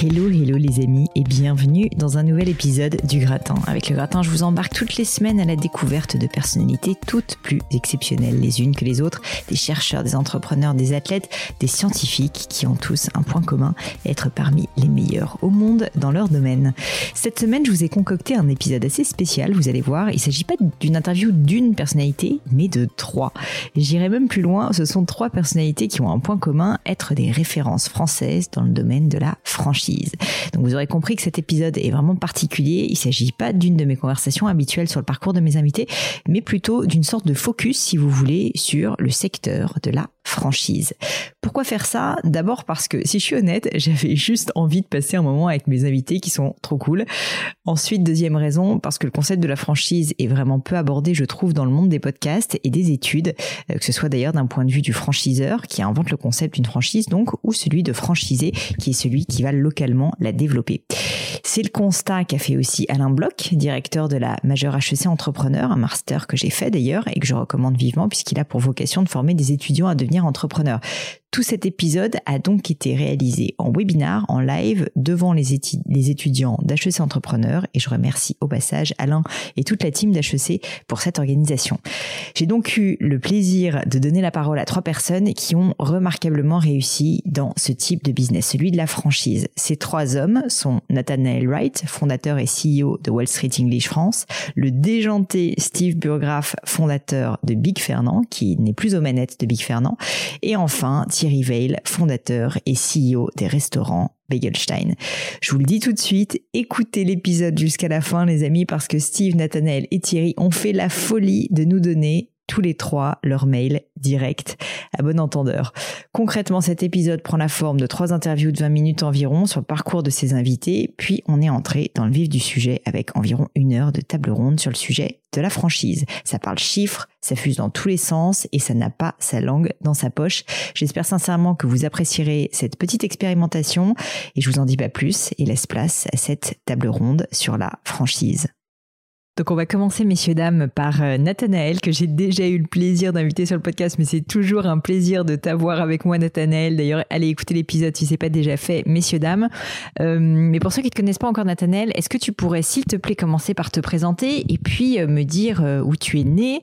Hello, hello les amis et bienvenue dans un nouvel épisode du Gratin. Avec le Gratin, je vous embarque toutes les semaines à la découverte de personnalités toutes plus exceptionnelles les unes que les autres, des chercheurs, des entrepreneurs, des athlètes, des scientifiques qui ont tous un point commun, être parmi les meilleurs au monde dans leur domaine. Cette semaine, je vous ai concocté un épisode assez spécial, vous allez voir, il ne s'agit pas d'une interview d'une personnalité, mais de trois. J'irai même plus loin, ce sont trois personnalités qui ont un point commun, être des références françaises dans le domaine de la franchise. Donc vous aurez compris que cet épisode est vraiment particulier. Il ne s'agit pas d'une de mes conversations habituelles sur le parcours de mes invités, mais plutôt d'une sorte de focus, si vous voulez, sur le secteur de la franchise. Pourquoi faire ça? D'abord parce que, si je suis honnête, j'avais juste envie de passer un moment avec mes invités qui sont trop cool. Ensuite, deuxième raison, parce que le concept de la franchise est vraiment peu abordé, je trouve, dans le monde des podcasts et des études, euh, que ce soit d'ailleurs d'un point de vue du franchiseur qui invente le concept d'une franchise, donc, ou celui de franchisé qui est celui qui va la développer. C'est le constat qu'a fait aussi Alain Bloch, directeur de la majeure HEC Entrepreneur, un master que j'ai fait d'ailleurs et que je recommande vivement puisqu'il a pour vocation de former des étudiants à devenir entrepreneurs. Tout cet épisode a donc été réalisé en webinar, en live, devant les, étudiants d'HEC Entrepreneurs et je remercie au passage Alain et toute la team d'HEC pour cette organisation. J'ai donc eu le plaisir de donner la parole à trois personnes qui ont remarquablement réussi dans ce type de business, celui de la franchise. Ces trois hommes sont Nathanael Wright, fondateur et CEO de Wall Street English France, le déjanté Steve Burgraff, fondateur de Big Fernand, qui n'est plus aux manettes de Big Fernand, et enfin Thierry Veil, fondateur et CEO des restaurants Begelstein. Je vous le dis tout de suite, écoutez l'épisode jusqu'à la fin les amis parce que Steve, Nathanael et Thierry ont fait la folie de nous donner tous les trois leur mail direct à bon entendeur. Concrètement, cet épisode prend la forme de trois interviews de 20 minutes environ sur le parcours de ces invités, puis on est entré dans le vif du sujet avec environ une heure de table ronde sur le sujet de la franchise. Ça parle chiffres, ça fuse dans tous les sens et ça n'a pas sa langue dans sa poche. J'espère sincèrement que vous apprécierez cette petite expérimentation et je vous en dis pas plus et laisse place à cette table ronde sur la franchise. Donc on va commencer, messieurs, dames, par euh, Nathanaël, que j'ai déjà eu le plaisir d'inviter sur le podcast, mais c'est toujours un plaisir de t'avoir avec moi, Nathanaël. D'ailleurs, allez écouter l'épisode si c'est pas déjà fait, messieurs, dames. Euh, mais pour ceux qui ne te connaissent pas encore, Nathanaël, est-ce que tu pourrais, s'il te plaît, commencer par te présenter et puis euh, me dire où tu es né,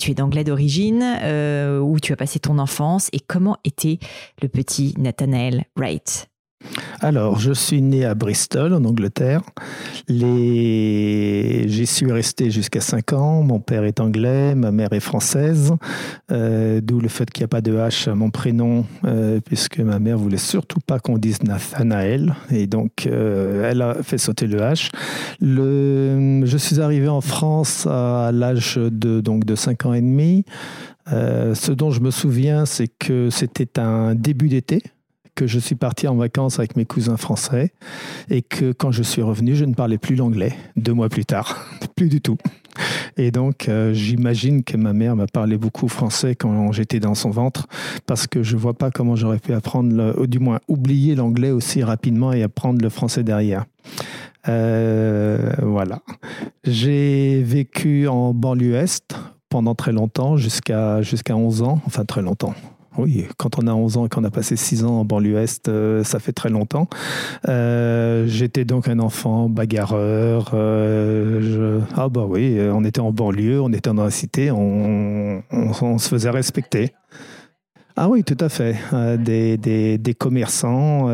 tu es d'anglais d'origine, où tu as passé ton enfance et comment était le petit Nathanaël Wright? Alors, je suis né à Bristol, en Angleterre. J'y suis resté jusqu'à 5 ans. Mon père est anglais, ma mère est française, euh, d'où le fait qu'il n'y a pas de H à mon prénom, euh, puisque ma mère voulait surtout pas qu'on dise Nathanael, et donc euh, elle a fait sauter le H. je suis arrivé en France à l'âge de, de 5 ans et demi. ce dont je me souviens, c'est que c'était un début d'été que je suis parti en vacances avec mes cousins français et que quand je suis revenu, je ne parlais plus l'anglais deux mois plus tard. plus du tout. Et donc, euh, j'imagine que ma mère m'a parlé beaucoup français quand j'étais dans son ventre, parce que je vois pas comment j'aurais pu apprendre, ou du moins oublier l'anglais aussi rapidement et apprendre le français derrière. Euh, voilà. J'ai vécu en banlieue est pendant très longtemps, jusqu'à jusqu'à 11 ans, enfin très longtemps, oui, quand on a 11 ans et qu'on a passé 6 ans en banlieue Est, euh, ça fait très longtemps. Euh, j'étais donc un enfant bagarreur. Ah bah oui, on était en banlieue, on était dans la cité, on, se faisait respecter. Ah oui, tout à fait. des, des, commerçants,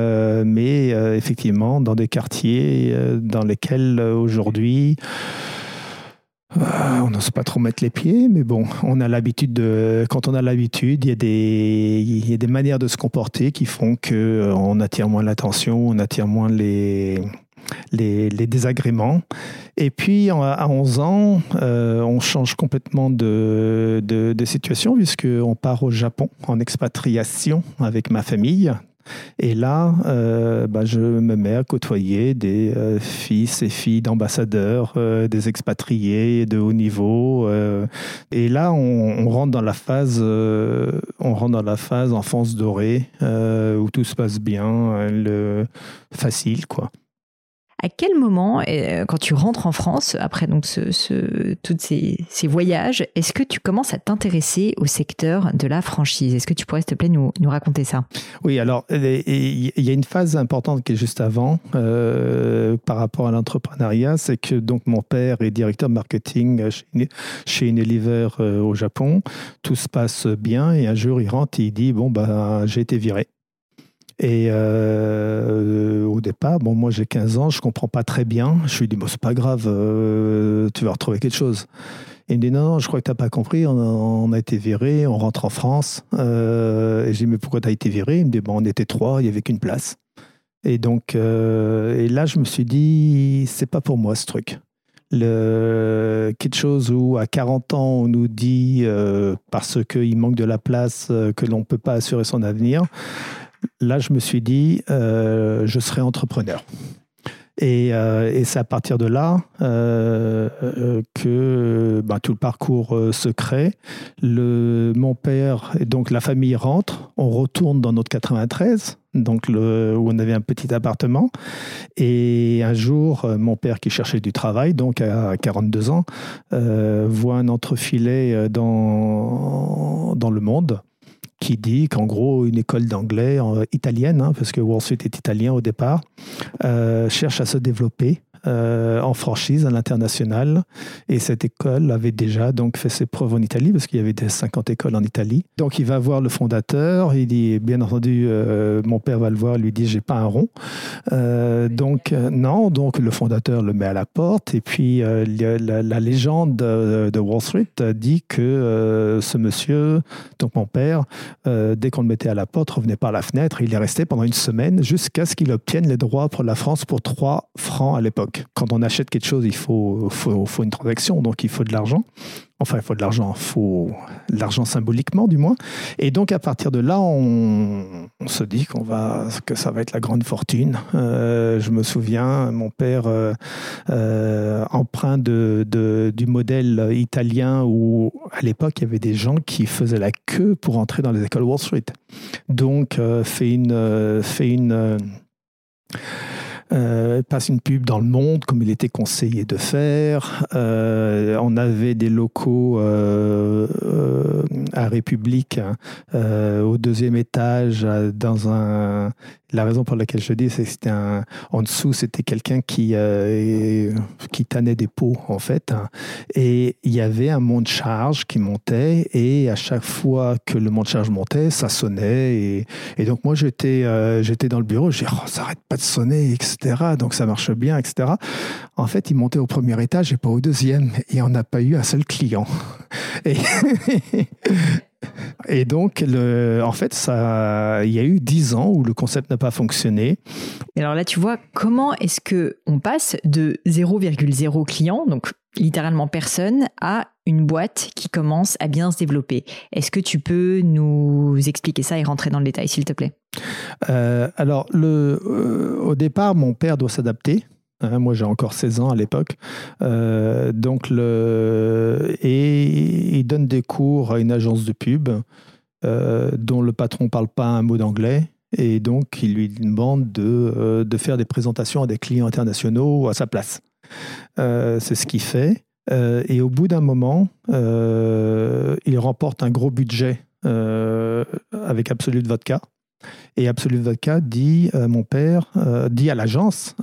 mais effectivement dans des quartiers dans lesquels aujourd'hui euh, on n'ose pas trop mettre les pieds, mais bon, on a l'habitude de. Quand on a l'habitude, il y a des, y a des manières de se comporter qui font que euh, attire moins l'attention, on attire moins les, les, désagréments. Et puis, à 11 ans, euh, on change complètement de, de, de situation puisqu'on part au Japon en expatriation avec ma famille. Et là, euh, bah, je me mets à côtoyer des euh, fils et filles d'ambassadeurs, euh, des expatriés de haut niveau. et là, on, rentre dans la phase, on rentre dans la phase enfance dorée où tout se passe bien, le, facile, quoi. À quel moment, euh, quand tu rentres en France, après donc ce, tous ces, voyages, est-ce que tu commences à t'intéresser au secteur de la franchise? Est-ce que tu pourrais, s'il te plaît, nous, raconter ça? Oui, alors il y a une phase importante qui est juste avant euh, par rapport à l'entrepreneuriat, c'est que donc mon père est directeur marketing chez, Unilever euh, au Japon. Tout se passe bien et un jour il rentre et il dit bon bah j'ai été viré. Et euh, au départ, bon, moi j'ai 15 ans, je comprends pas très bien. Je lui dis, bon, c'est pas grave, euh, tu vas retrouver quelque chose. Il me dit, non, non je crois que tu n'as pas compris, on a, été viré, on rentre en France. Euh, et je dis, mais pourquoi tu as été viré? Il me dit, bon, on était trois, il n'y avait qu'une place. Et donc, et là, je me suis dit, c'est pas pour moi ce truc. Quelque chose où à 40 ans, on nous dit, parce qu'il manque de la place, que l'on ne peut pas assurer son avenir là, je me suis dit, euh, je serai entrepreneur. Et, euh, c'est à partir de là euh, que bah, tout le parcours se crée. Le, mon père, et donc la famille rentre, on retourne dans notre 93, donc où on avait un petit appartement. Et un jour, mon père qui cherchait du travail, donc à 42 ans, voit un entrefilet dans le monde qui dit qu'en gros, une école d'anglais euh, italienne, hein, parce que Wall Street est italien au départ, euh, cherche à se développer euh, en franchise à l'international. Et cette école avait déjà donc fait ses preuves en Italie, parce qu'il y avait des 50 écoles en Italie. Donc il va voir le fondateur, il dit, bien entendu, euh, mon père va le voir, lui dit, j'ai pas un rond. Euh, donc non, donc le fondateur le met à la porte. Et puis la, la, légende de, Wall Street dit que ce monsieur, donc mon père, dès qu'on le mettait à la porte, revenait par la fenêtre. Il est resté pendant une semaine jusqu'à ce qu'il obtienne les droits pour la France pour 3 francs à l'époque quand on achète quelque chose, il faut, une transaction, donc il faut de l'argent. Enfin, il faut de l'argent, il faut de l'argent symboliquement, du moins. Et donc, à partir de là, on, se dit qu'on va, que ça va être la grande fortune. Euh, je me souviens, mon père, euh, euh, empreint de, du modèle italien où, à l'époque, il y avait des gens qui faisaient la queue pour entrer dans les écoles Wall Street. Donc, fait une. fait une euh, passe une pub dans le monde comme il était conseillé de faire. Euh, on avait des locaux euh, à République hein, au deuxième étage dans un la raison pour laquelle je dis, c'est que c'était un, en dessous, c'était quelqu'un qui, euh, qui tannait des pots, en fait. Hein. Et il y avait un mont de charge qui montait, et à chaque fois que le mont de charge montait, ça sonnait. Et, donc, moi, j'étais, euh, j'étais dans le bureau, je disais, oh, ça arrête pas de sonner, etc. Donc, ça marche bien, etc. En fait, il montait au premier étage et pas au deuxième, et on n'a pas eu un seul client. Et Et donc, le, en fait, ça, il y a eu dix ans où le concept n'a pas fonctionné. Alors là, tu vois, comment est-ce que on passe de 0,0 client, donc littéralement personne, à une boîte qui commence à bien se développer? Est-ce que tu peux nous expliquer ça et rentrer dans le détail, s'il te plaît? Euh, Alors, le, euh, au départ, mon père doit s'adapter. Hein, moi, j'ai encore 16 ans à l'époque. Euh, donc. Et il donne des cours à une agence de pub euh, dont le patron ne parle pas un mot d'anglais. Et donc, il lui demande de, euh, faire des présentations à des clients internationaux à sa place. C'est ce qu'il fait. et au bout d'un moment, il remporte un gros budget avec Absolute Vodka. Et Absolute Vodka dit, mon père, dit à l'agence,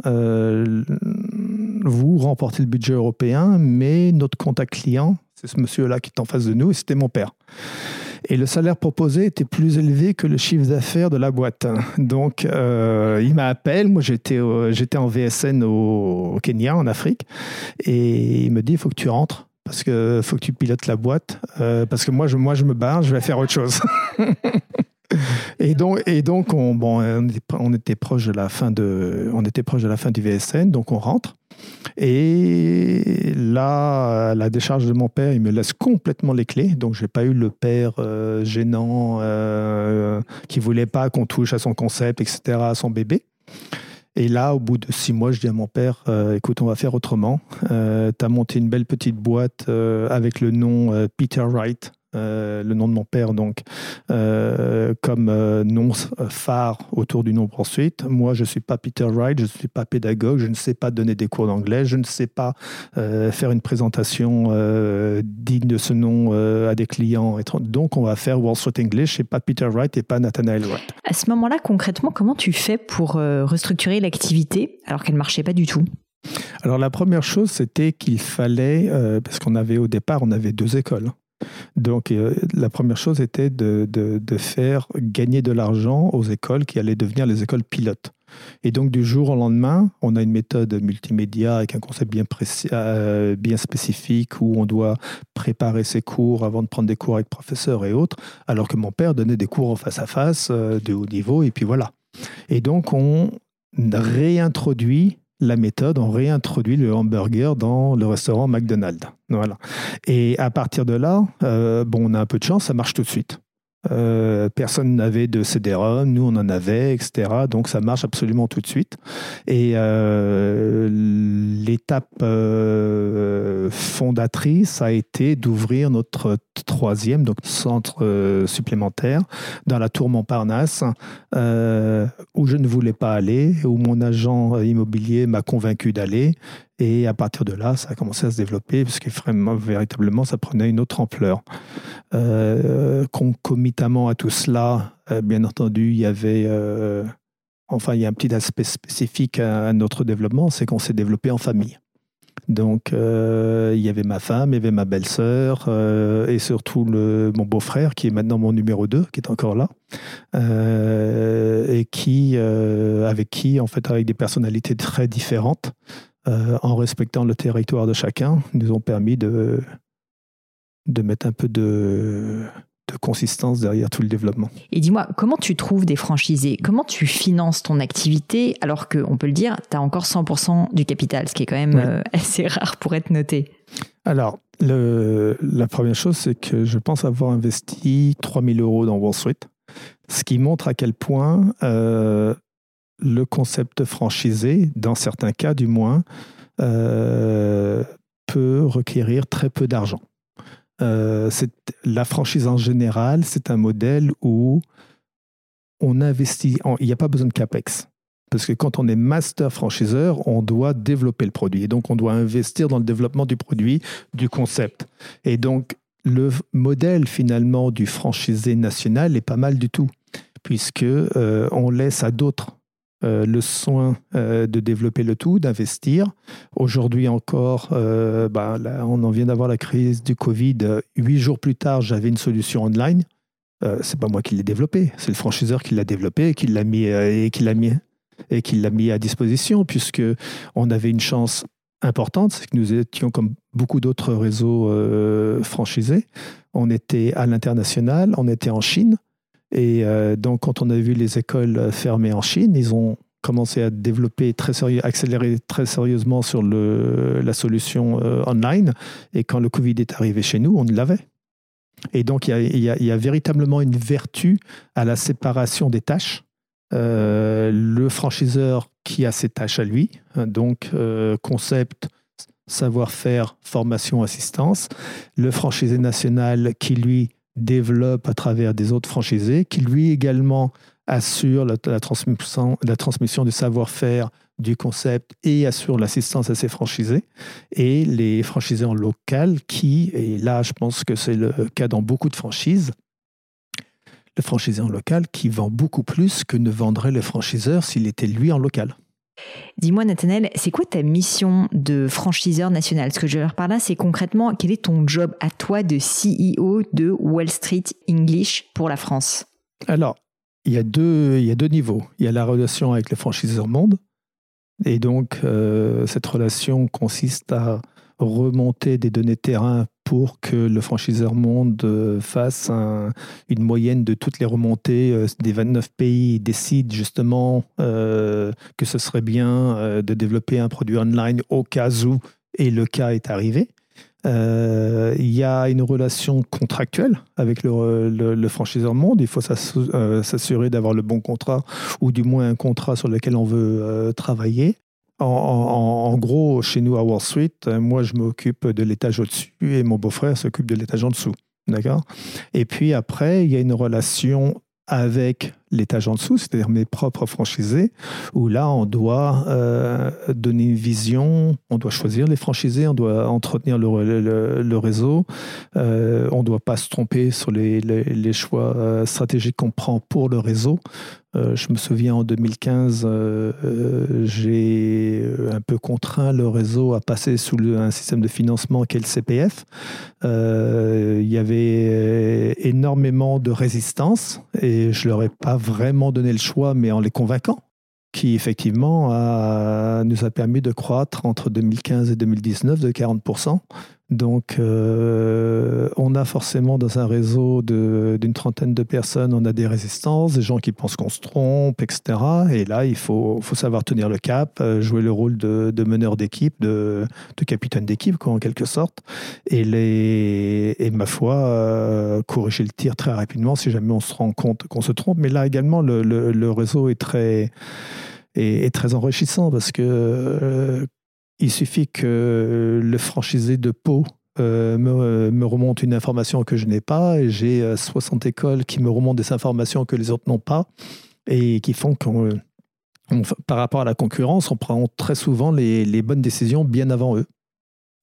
vous remportez le budget européen, mais notre contact client, c'est ce monsieur-là qui est en face de nous, et c'était mon père. Et le salaire proposé était plus élevé que le chiffre d'affaires de la boîte. Donc, euh, il m'appelle. Moi, j'étais, en VSN au, Kenya, en Afrique. Et il me dit, il faut que tu rentres parce que faut que tu pilotes la boîte. Euh, parce que moi je, moi, je me barre, je vais faire autre chose. Et donc, et donc on, bon, on, était, proche de la fin de, on était proche de la fin du VSN, donc on rentre. Et là, la décharge de mon père, il me laisse complètement les clés. Donc, j'ai pas eu le père euh, gênant euh, qui voulait pas qu'on touche à son concept, etc., à son bébé. Et là, au bout de six mois, je dis à mon père, euh, écoute, on va faire autrement. Euh, tu as monté une belle petite boîte avec le nom Peter Wright. Euh, le nom de mon père, donc, euh, comme euh, nom phare autour du nom ensuite. Moi, je ne suis pas Peter Wright, je ne suis pas pédagogue, je ne sais pas donner des cours d'anglais, je ne sais pas faire une présentation digne de ce nom à des clients. Donc, on va faire Wall Street English et pas Peter Wright et pas Nathaniel Wright. À ce moment-là, concrètement, comment tu fais pour restructurer l'activité alors qu'elle ne marchait pas du tout? Alors la première chose, c'était qu'il fallait, parce qu'on avait au départ, on avait deux écoles. Donc, euh, la première chose était de, faire gagner de l'argent aux écoles qui allaient devenir les écoles pilotes. Et donc, du jour au lendemain, on a une méthode multimédia avec un concept bien, euh, bien spécifique où on doit préparer ses cours avant de prendre des cours avec professeurs et autres, alors que mon père donnait des cours en face à face euh, de haut niveau, et puis voilà. Et donc, on réintroduit la méthode, on réintroduit le hamburger dans le restaurant McDonald's. Voilà. Et à partir de là, euh, bon, on a un peu de chance, ça marche tout de suite. Euh, personne n'avait de CD-ROM, nous on en avait, etc. Donc ça marche absolument tout de suite. Et euh, l'étape euh, fondatrice a été d'ouvrir notre troisième donc centre supplémentaire dans la tour Montparnasse, où je ne voulais pas aller, où mon agent immobilier m'a convaincu d'aller. Et à partir de là, ça a commencé à se développer, puisque vraiment, véritablement, ça prenait une autre ampleur. Euh, concomitamment à tout cela, euh, bien entendu, il y avait... Euh, enfin, il y a un petit aspect spécifique à notre développement, c'est qu'on s'est développé en famille. Donc, euh, il y avait ma femme, il y avait ma belle-sœur et surtout mon beau-frère qui est maintenant mon numéro 2, qui est encore là, et qui, avec qui, en fait, avec des personnalités très différentes, en respectant le territoire de chacun, nous ont permis de, de mettre un peu de, de consistance derrière tout le développement. Et dis-moi, comment tu trouves des franchisés? Comment tu finances ton activité alors que, on peut le dire, tu as encore 100% du capital, ce qui est quand même euh, assez rare pour être noté? Alors, le, la première chose, c'est que je pense avoir investi 3000 euros dans Wall Street, ce qui montre à quel point euh, le concept franchisé, dans certains cas du moins, euh, peut requérir très peu d'argent. Euh, la franchise en général, c'est un modèle où on investit, il n'y a pas besoin de CAPEX. Parce que quand on est master franchiseur, on doit développer le produit. Et donc, on doit investir dans le développement du produit, du concept. Et donc, le modèle finalement du franchisé national est pas mal du tout, puisque euh, on laisse à d'autres euh, le soin euh, de développer le tout, d'investir. Aujourd'hui encore, euh, bah, on en vient d'avoir la crise du Covid. Huit jours plus tard, j'avais une solution online. c'est pas moi qui l'ai développé, c'est le franchiseur qui l'a développé et qui l'a mis et qui l'a mis et qui l'a mis à disposition, puisque on avait une chance importante, c'est que nous étions comme beaucoup d'autres réseaux franchisés. On était à l'international, on était en Chine. Et euh, donc, quand on a vu les écoles fermées en Chine, ils ont commencé à développer très sérieux, accélérer très sérieusement sur la solution euh, online. Et quand le Covid est arrivé chez nous, on l'avait. Et donc, il y, a, véritablement une vertu à la séparation des tâches. Euh, le franchiseur qui a ses tâches à lui, hein, donc concept, savoir-faire, formation, assistance. Le franchisé national qui, lui, développe à travers des autres franchisés, qui lui également assure la, transmission, transmission du savoir-faire du concept et assure l'assistance à ses franchisés. Et les franchisés en local qui, et là je pense que c'est le cas dans beaucoup de franchises, le franchisé en local qui vend beaucoup plus que ne vendrait le franchiseur s'il était lui en local. Dis-moi, Nathanel, c'est quoi ta mission de franchiseur national? Ce que je veux dire par là, c'est concrètement quel est ton job à toi de CEO de Wall Street English pour la France? Alors, il y, a deux, il y a deux niveaux. Il y a la relation avec le franchiseur monde. Et donc, euh, cette relation consiste à remonter des données terrain pour que le franchiseur monde euh, fasse une moyenne de toutes les remontées euh, des 29 pays, décide justement euh, que ce serait bien de développer un produit online au cas où, et le cas est arrivé. Il y a une relation contractuelle avec le franchiseur monde. Il faut s'assurer d'avoir le bon contrat ou du moins un contrat sur lequel on veut travailler. En, gros, chez nous à Wall Street, euh, moi, je m'occupe de l'étage au-dessus et mon beau-frère s'occupe de l'étage en dessous. D'accord? Et puis après, il y a une relation avec l'étage en dessous, c'est-à-dire mes propres franchisés, où là, on doit euh, donner une vision, on doit choisir les franchisés, on doit entretenir le, réseau, euh, on ne doit pas se tromper sur les, choix stratégiques qu'on prend pour le réseau. Euh, je me souviens en 2015, euh, euh, j'ai un peu contraint le réseau à passer sous un système de financement qu'est le CPF. il y avait énormément de résistance et je leur ai pas vraiment donné le choix, mais en les convainquant qui effectivement nous a permis de croître entre 2015 et 2019 de 40%. Donc, euh, on a forcément dans un réseau d'une trentaine de personnes, on a des résistances, des gens qui pensent qu'on se trompe, etc. Et là, il faut, savoir tenir le cap, euh, jouer le rôle de, meneur d'équipe, de, capitaine d'équipe, en quelque sorte. Et, ma foi, euh, corriger le tir très rapidement si jamais on se rend compte qu'on se trompe. Mais là également, le, réseau est, très enrichissant parce que il suffit que le franchisé de Pau euh, me, remonte une information que je n'ai pas j'ai 60 euh, écoles qui me remontent des informations que les autres n'ont pas et qui font qu'on par rapport à la concurrence, on prend très souvent les, les, bonnes décisions bien avant eux.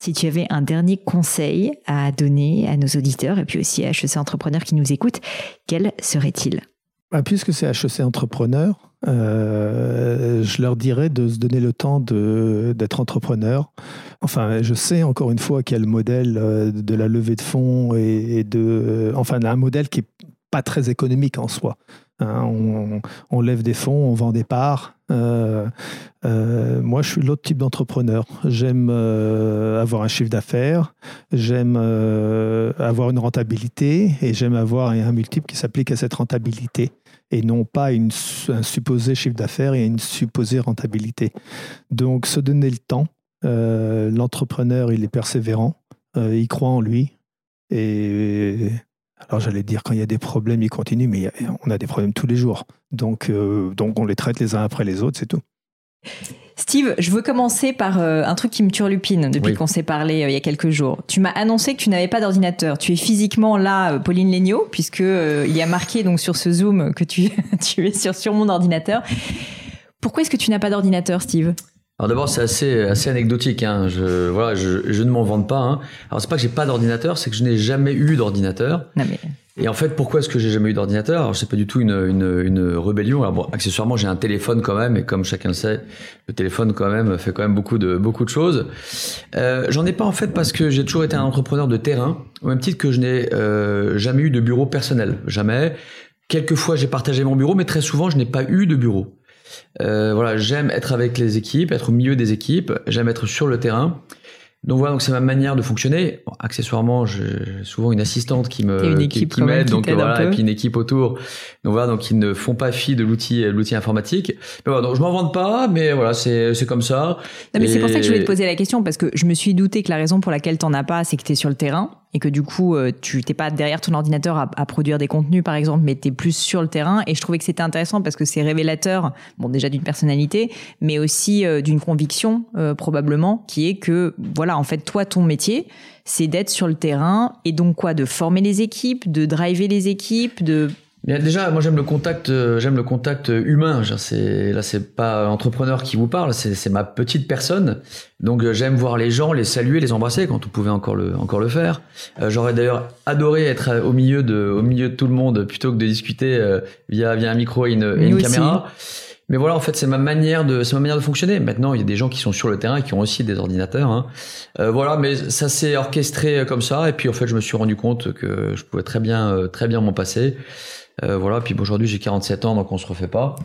Si tu avais un dernier conseil à donner à nos auditeurs et puis aussi à HEC Entrepreneurs qui nous écoutent, quel serait-il? Bah, Puisque c'est HEC Entrepreneurs, euh, je leur dirais de se donner le temps d'être entrepreneur. Enfin, je sais encore une fois qu'il y a le modèle euh, de la levée de fonds et, de, enfin, un modèle qui est pas très économique en soi. Hein. on, lève des fonds, on vend des parts. Euh, moi, je suis l'autre type d'entrepreneur. J'aime avoir un chiffre d'affaires, j'aime avoir une rentabilité et j'aime avoir un multiple qui s'applique à cette rentabilité et non pas une, un supposé chiffre d'affaires et une supposée rentabilité. Donc se donner le temps, euh, l'entrepreneur il est persévérant, euh, il croit en lui et alors j'allais dire quand il y a des problèmes il continue mais on a des problèmes tous les jours donc, euh, donc on les traite les uns après les autres c'est tout. Steve, je veux commencer par euh, un truc qui me turlupine depuis qu'on s'est parlé euh, il y a quelques jours. Tu m'as annoncé que tu n'avais pas d'ordinateur. Tu es physiquement là, euh, Pauline Legnaud, puisque il y a marqué donc sur ce Zoom que tu, tu es sur, sur mon ordinateur. Pourquoi est-ce que tu n'as pas d'ordinateur, Steve? Alors d'abord c'est assez assez anecdotique. Hein. Je voilà, je, je ne m'en vante pas. Hein. Alors c'est pas que j'ai pas d'ordinateur, c'est que je n'ai jamais eu d'ordinateur. Mais et en fait, pourquoi est-ce que j'ai jamais eu d'ordinateur? Alors, c'est pas du tout une, une, une rébellion. Alors, bon, accessoirement, j'ai un téléphone quand même, et comme chacun le sait, le téléphone quand même fait quand même beaucoup de beaucoup de choses. Euh, J'en ai pas en fait parce que j'ai toujours été un entrepreneur de terrain, au même titre que je n'ai euh, jamais eu de bureau personnel, jamais. Quelquefois, j'ai partagé mon bureau, mais très souvent, je n'ai pas eu de bureau. Euh, voilà, j'aime être avec les équipes, être au milieu des équipes, j'aime être sur le terrain. Donc voilà, donc c'est ma manière de fonctionner. accessoirement, j'ai souvent une assistante qui me qui, m'aide, donc voilà, et puis une équipe autour. Donc voilà, donc ils ne font pas fi de l'outil l'outil informatique. Mais voilà, donc je m'en vante pas, mais voilà, c'est c'est comme ça. Non, mais c'est pour ça que je voulais te poser la question parce que je me suis douté que la raison pour laquelle t'en as pas, c'est que tu es sur le terrain et que du coup euh, tu t'es pas derrière ton ordinateur à, produire des contenus par exemple mais tu es plus sur le terrain. Et je trouvais que c'était intéressant parce que c'est révélateur bon déjà d'une personnalité mais aussi euh, d'une conviction euh, probablement qui est que voilà en fait toi ton métier c'est d'être sur le terrain et donc quoi? De former les équipes de driver les équipes de déjà, moi j'aime le contact, euh, j'aime le contact humain. C'est là, c'est pas entrepreneur qui vous parle, c'est ma petite personne. Donc euh, j'aime voir les gens, les saluer, les embrasser quand on pouvait encore le encore le faire. Euh, j'aurais d'ailleurs adoré être au milieu de au milieu de tout le monde plutôt que de discuter via via un micro et une, et une caméra. Mais voilà, en fait, c'est ma manière de, c'est ma manière de fonctionner. Maintenant, il y a des gens qui sont sur le terrain et qui ont aussi des ordinateurs. Hein. Euh, voilà, mais ça s'est orchestré comme ça. Et puis, en fait, je me suis rendu compte que je pouvais très bien, très bien m'en passer. Euh, voilà, puis aujourd'hui j'ai 47 ans, donc on se refait pas.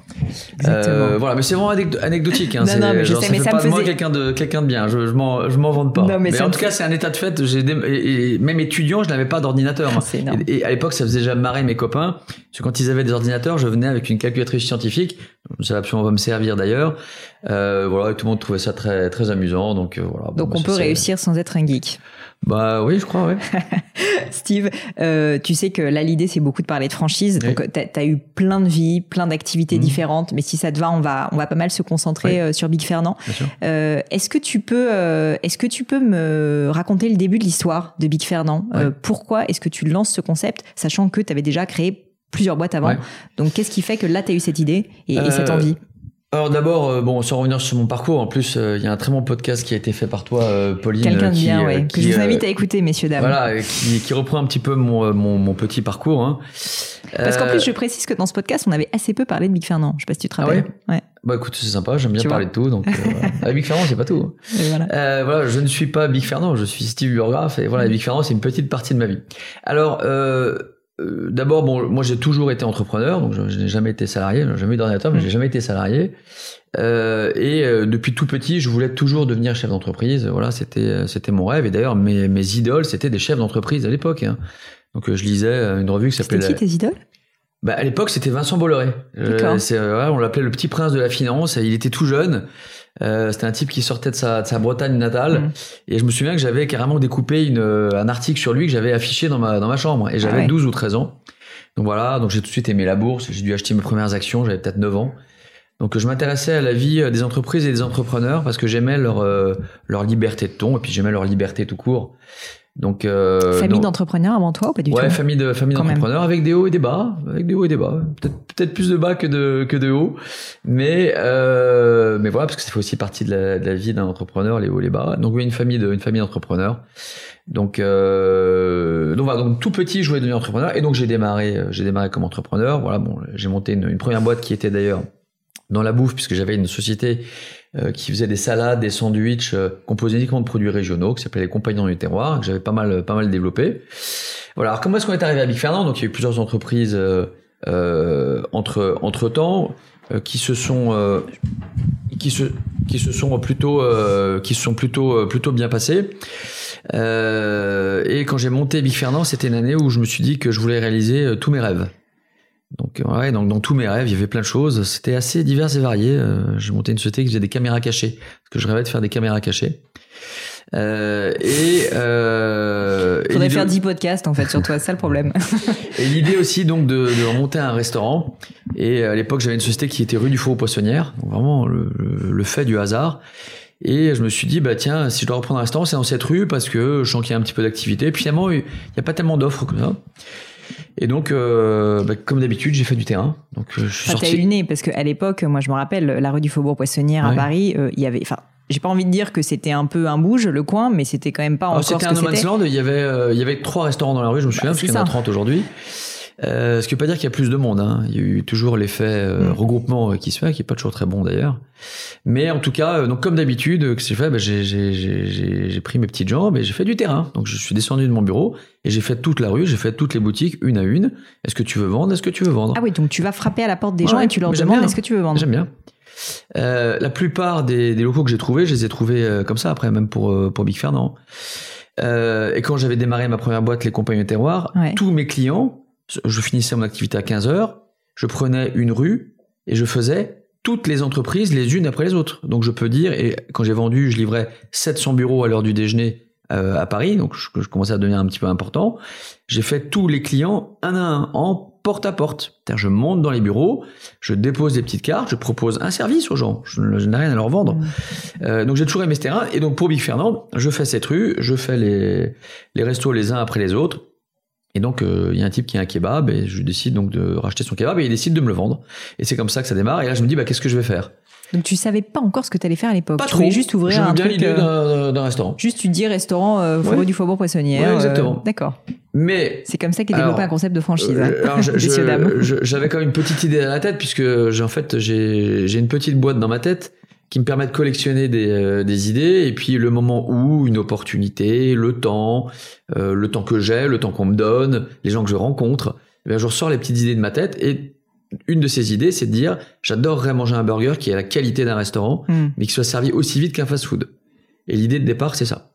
Euh, voilà, mais c'est vraiment anecdotique. Hein, non, non, mais je sais, mais ça pas me faisait... moi quelqu'un de quelqu'un de bien. Je, je m'en je m'en vante pas. Non, mais, en tout cas, c'est un état de fait. J'ai et, même étudiant, je n'avais pas d'ordinateur. Et, et, à l'époque, ça faisait déjà marrer mes copains. Parce que quand ils avaient des ordinateurs, je venais avec une calculatrice scientifique. Ça va absolument pas me servir d'ailleurs. Euh, voilà, tout le monde trouvait ça très très amusant. Donc euh, voilà. Donc on peut réussir sans être un geek. Bah oui, je crois, oui. Steve, euh, tu sais que là, l'idée, c'est beaucoup de parler de franchise. Donc, tu as, eu plein de vies, plein d'activités mhm. différentes. Mais si ça te va, on va, on va pas mal se concentrer euh, sur Big Fernand. Euh, est-ce que tu peux, euh, est-ce que tu peux me raconter le début de l'histoire de Big Fernand? Euh, Pourquoi est-ce que tu lances ce concept, sachant que tu avais déjà créé plusieurs boîtes avant? Donc, qu'est-ce qui fait que là, tu as eu cette idée et, et cette envie? Alors d'abord, euh, bon, sans revenir sur mon parcours, en plus, euh, il y a un très bon podcast qui a été fait par toi, euh, Pauline. Quelqu'un de bien, oui. Que je vous invite à écouter, messieurs, dames. Voilà, qui, qui reprend un petit peu mon, mon, mon petit parcours. Hein. Parce qu'en plus, je précise que dans ce podcast, on avait assez peu parlé de Big Fernand. Je sais pas si tu te ah rappelles. ouais, Bah écoute, c'est sympa, j'aime bien parler de tout. Donc, euh, Big Fernand, c'est pas tout. voilà. voilà, je ne suis pas Big Fernand, je suis Steve Burgraff. Et voilà, Big Fernand, c'est une petite partie de ma vie. Alors, euh, euh, d'abord, bon, moi j'ai toujours été entrepreneur, donc je, n'ai jamais été salarié, j'ai jamais eu d'ordinateur, mais j'ai jamais été salarié. Euh, et euh, depuis tout petit, je voulais toujours devenir chef d'entreprise. Voilà, c'était c'était mon rêve. Et d'ailleurs, mes, mes idoles, c'était des chefs d'entreprise à l'époque. Hein. Donc je lisais une revue qui s'appelait. C'était qui tes idoles? Bah, à l'époque, c'était Vincent Bolloré. Euh, on l'appelait le petit prince de la finance. Il était tout jeune. Euh, c'était un type qui sortait de sa, de sa Bretagne natale. Mm. Et je me souviens que j'avais carrément découpé une, un article sur lui que j'avais affiché dans ma, dans ma chambre. Et j'avais 12 ah ou 13 ans. Donc voilà, donc j'ai tout de suite aimé la bourse. J'ai dû acheter mes premières actions. J'avais peut-être 9 ans. Donc je m'intéressais à la vie des entreprises et des entrepreneurs parce que j'aimais leur, euh, leur liberté de ton et puis j'aimais leur liberté tout court. Donc euh, famille d'entrepreneurs avant toi ou pas du tout Ouais, famille de famille d'entrepreneurs avec des hauts et des bas, avec des hauts et des bas. Peut-être peut-être plus de bas que de que de hauts, mais euh, mais voilà parce que ça fait aussi partie de la, de la vie d'un entrepreneur les hauts et les bas. Donc oui, une famille de une famille d'entrepreneurs. Donc euh, donc voilà, donc tout petit je voulais devenir entrepreneur et donc j'ai démarré euh, j'ai démarré comme entrepreneur. Voilà bon, j'ai monté une, une première boîte qui était d'ailleurs dans la bouffe puisque j'avais une société euh, qui faisait des salades, des sandwichs euh, composés uniquement de produits régionaux, qui s'appelait les Compagnons du Terroir, que j'avais pas mal, pas mal développé. Voilà. Alors comment est-ce qu'on est arrivé à Big Fernand? Donc il y a eu plusieurs entreprises euh, entre entre temps qui se sont qui se qui se sont plutôt qui se sont plutôt plutôt bien passées. et quand j'ai monté Big Fernand, c'était une année où je me suis dit que je voulais réaliser tous mes rêves. Donc, ouais, donc dans tous mes rêves, il y avait plein de choses. C'était assez divers et varié. Euh, j'ai monté une société qui faisait des caméras cachées, parce que je rêvais de faire des caméras cachées. Euh, et euh, faudrait faire 10 podcasts en fait sur toi, c'est ça le problème. et l'idée aussi donc de, de remonter un restaurant. Et à l'époque, j'avais une société qui était rue du Four aux Poissonnières, donc vraiment le, le, fait du hasard. Et je me suis dit, bah tiens, si je dois reprendre un restaurant, c'est dans cette rue parce que je sens qu'il y a un petit peu d'activité. Et puis finalement, il n'y a pas tellement d'offres comme ça. Et donc, euh, bah, comme d'habitude, j'ai fait du terrain. Donc, euh, je suis sorti. T'as eu le nez parce qu'à l'époque, moi, je me rappelle, la rue du Faubourg Poissonnière à Paris, euh, il y avait, enfin, j'ai pas envie de dire que c'était un peu un bouge le coin, mais c'était quand même pas encore. C'était un no man's land. Il y avait, il y avait trois restaurants dans la rue, je me souviens, bah, parce qu'il y en a 30 aujourd'hui. Euh, ce qui veut pas dire qu'il y a plus de monde. Hein. Il y a eu toujours l'effet euh, mm. regroupement euh, qui se fait, qui est pas toujours très bon d'ailleurs. Mais en tout cas, euh, donc comme d'habitude, que j'ai fait, bah, j'ai pris mes petites jambes et j'ai fait du terrain. Donc je suis descendu de mon bureau et j'ai fait toute la rue, j'ai fait toutes les boutiques une à une. Est-ce que tu veux vendre? Est-ce que tu veux vendre? Ah oui, donc tu vas frapper à la porte des gens et tu leur demandes est-ce que tu veux vendre? J'aime bien. Euh, la plupart des, des locaux que j'ai trouvés, je les ai trouvés comme ça après, même pour pour Big Fernand. Euh, et quand j'avais démarré ma première boîte, les Compagnies Terroir, tous mes clients je finissais mon activité à 15 heures, je prenais une rue et je faisais toutes les entreprises les unes après les autres. Donc je peux dire, et quand j'ai vendu, je livrais 700 bureaux à l'heure du déjeuner euh, à Paris, donc je, je, commençais à devenir un petit peu important. J'ai fait tous les clients un à un, en porte à porte. je monte dans les bureaux, je dépose des petites cartes, je propose un service aux gens. Je, n'ai rien à leur vendre. Mmh. Euh, donc j'ai toujours aimé ce terrain. Et donc pour Big Fernand, je fais cette rue, je fais les, les restos les uns après les autres. Et donc, euh, il y a un type qui a un kebab et je décide donc de racheter son kebab et il décide de me le vendre. Et c'est comme ça que ça démarre. Et là, je me dis, bah, qu'est-ce que je vais faire? Donc tu savais pas encore ce que tu allais faire à l'époque. Pas trop. juste ouvrir un bien l'idée euh, d'un restaurant. Juste tu dis restaurant euh, du Faubourg Poissonnière. Ouais, exactement. D'accord. Mais c'est comme ça qu'est développé un concept de franchise. Hein, j'avais quand même une petite idée dans la tête puisque en fait j'ai une petite boîte dans ma tête qui me permet de collectionner des, euh, des, idées et puis le moment où une opportunité, le temps, euh, le temps que j'ai, le temps qu'on me donne, les gens que je rencontre, eh bien je ressors les petites idées de ma tête et une de ces idées, c'est de dire j'adorerais manger un burger qui a la qualité d'un restaurant, hmm. mais qui soit servi aussi vite qu'un fast-food. Et l'idée de départ, c'est ça.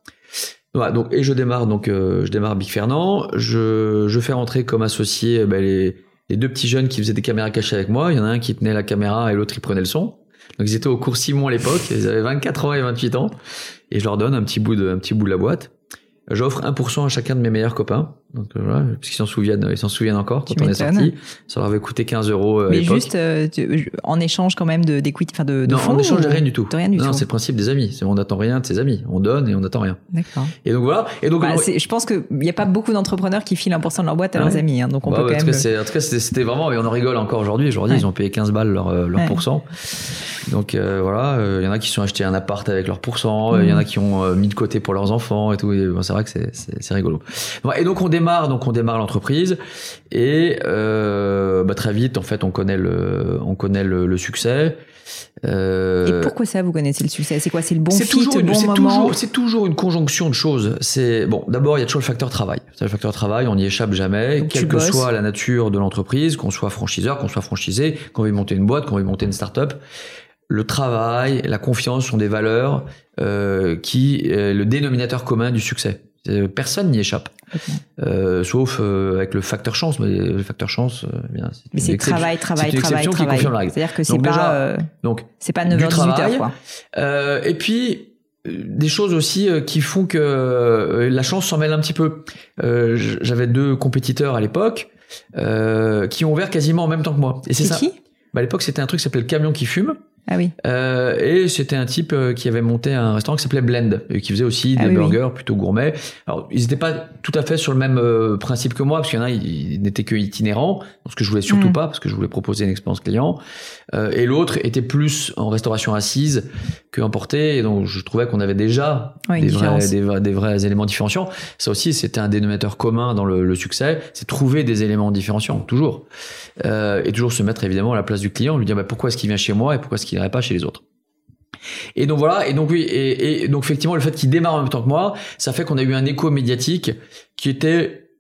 Voilà, donc et je démarre donc euh, je démarre Big Fernand. Je, je fais rentrer comme associé ben, les, les deux petits jeunes qui faisaient des caméras cachées avec moi. Il y en a un qui tenait la caméra et l'autre il prenait le son. Donc ils étaient au cours Simon à l'époque, ils avaient 24 ans et 28 ans, et je leur donne un petit bout de, un petit bout de la boîte. J'offre 1% à chacun de mes meilleurs copains. Donc euh, voilà, parce qu'ils s'en souviennent, ils s'en souviennent encore quand on est sorti. Ça leur avait coûté 15 euros. Euh, Mais juste euh, en échange quand même de d'equity, enfin de, de non, fonds, en échange de rien du tout. De rien du non, c'est le principe des amis. On n'attend rien de ses amis. On donne et on n'attend rien. D'accord. Et donc voilà. Et donc bah, je pense qu'il n'y a pas beaucoup d'entrepreneurs qui filent 1% de leur boîte à leurs amis. Hein, donc on bah, peut quand même. En tout cas, c'était vraiment. Et on en rigole encore aujourd'hui. Aujourd'hui, ils ont payé 15 balles leur leur pourcent. Donc voilà, il y en a qui sont achetés un appart avec leur pourcent. Il y en a qui ont mis de côté pour leurs enfants et tout. c'est vrai que c'est rigolo. Et donc on démarre, donc on démarre l'entreprise et euh, bah, très vite en fait on connaît le on connaît le, succès. Euh, et pourquoi ça vous connaissez le succès? C'est quoi? C'est le bon fit, toujours le bon moment? toujours, C'est toujours une conjonction de choses. C'est bon. D'abord, il y a toujours le facteur travail. Le facteur travail, on n'y échappe jamais, quelle que soit la nature de l'entreprise, qu'on soit franchiseur, qu'on soit franchisé, qu'on veuille monter une boîte, qu'on veuille monter une start-up. Le travail, la confiance sont des valeurs euh, qui le dénominateur commun du succès. Personne n'y échappe. Euh, sauf euh, avec le facteur chance, mais le facteur chance, euh, bien, c'est mais c'est travail, travail, travail, travail. C'est-à-dire que c'est pas, donc c'est pas 9 heures 18 heures, quoi. et puis des choses aussi qui font que la chance s'en mêle un petit peu. J'avais deux compétiteurs à l'époque qui ont ouvert quasiment en même temps que moi. Et c'est ça. Qui? Bah, à l'époque, c'était un truc qui s'appelait le camion qui fume. Ah oui. Euh, et c'était un type euh, qui avait monté un restaurant qui s'appelait Blend, et qui faisait aussi ah des burgers plutôt gourmets. Alors, ils n'étaient pas tout à fait sur le même euh, principe que moi, parce qu'il y en a, ils n'étaient que itinérants, ce que je voulais surtout mm. pas, parce que je voulais proposer une expérience client. Euh, et l'autre était plus en restauration assise que emporté, et donc je trouvais qu'on avait déjà des, vrais, des, des, vrais éléments différenciants. Ça aussi, c'était un dénominateur commun dans le, le succès, c'est trouver des éléments différenciants, toujours. et toujours se mettre évidemment à la place du client, lui dire bah, pourquoi est-ce qu'il vient chez moi et pourquoi est-ce qu'il pas chez les autres. Et donc voilà, et donc oui, et, donc effectivement le fait qu'il démarre en même temps que moi, ça fait qu'on a eu un écho médiatique qui était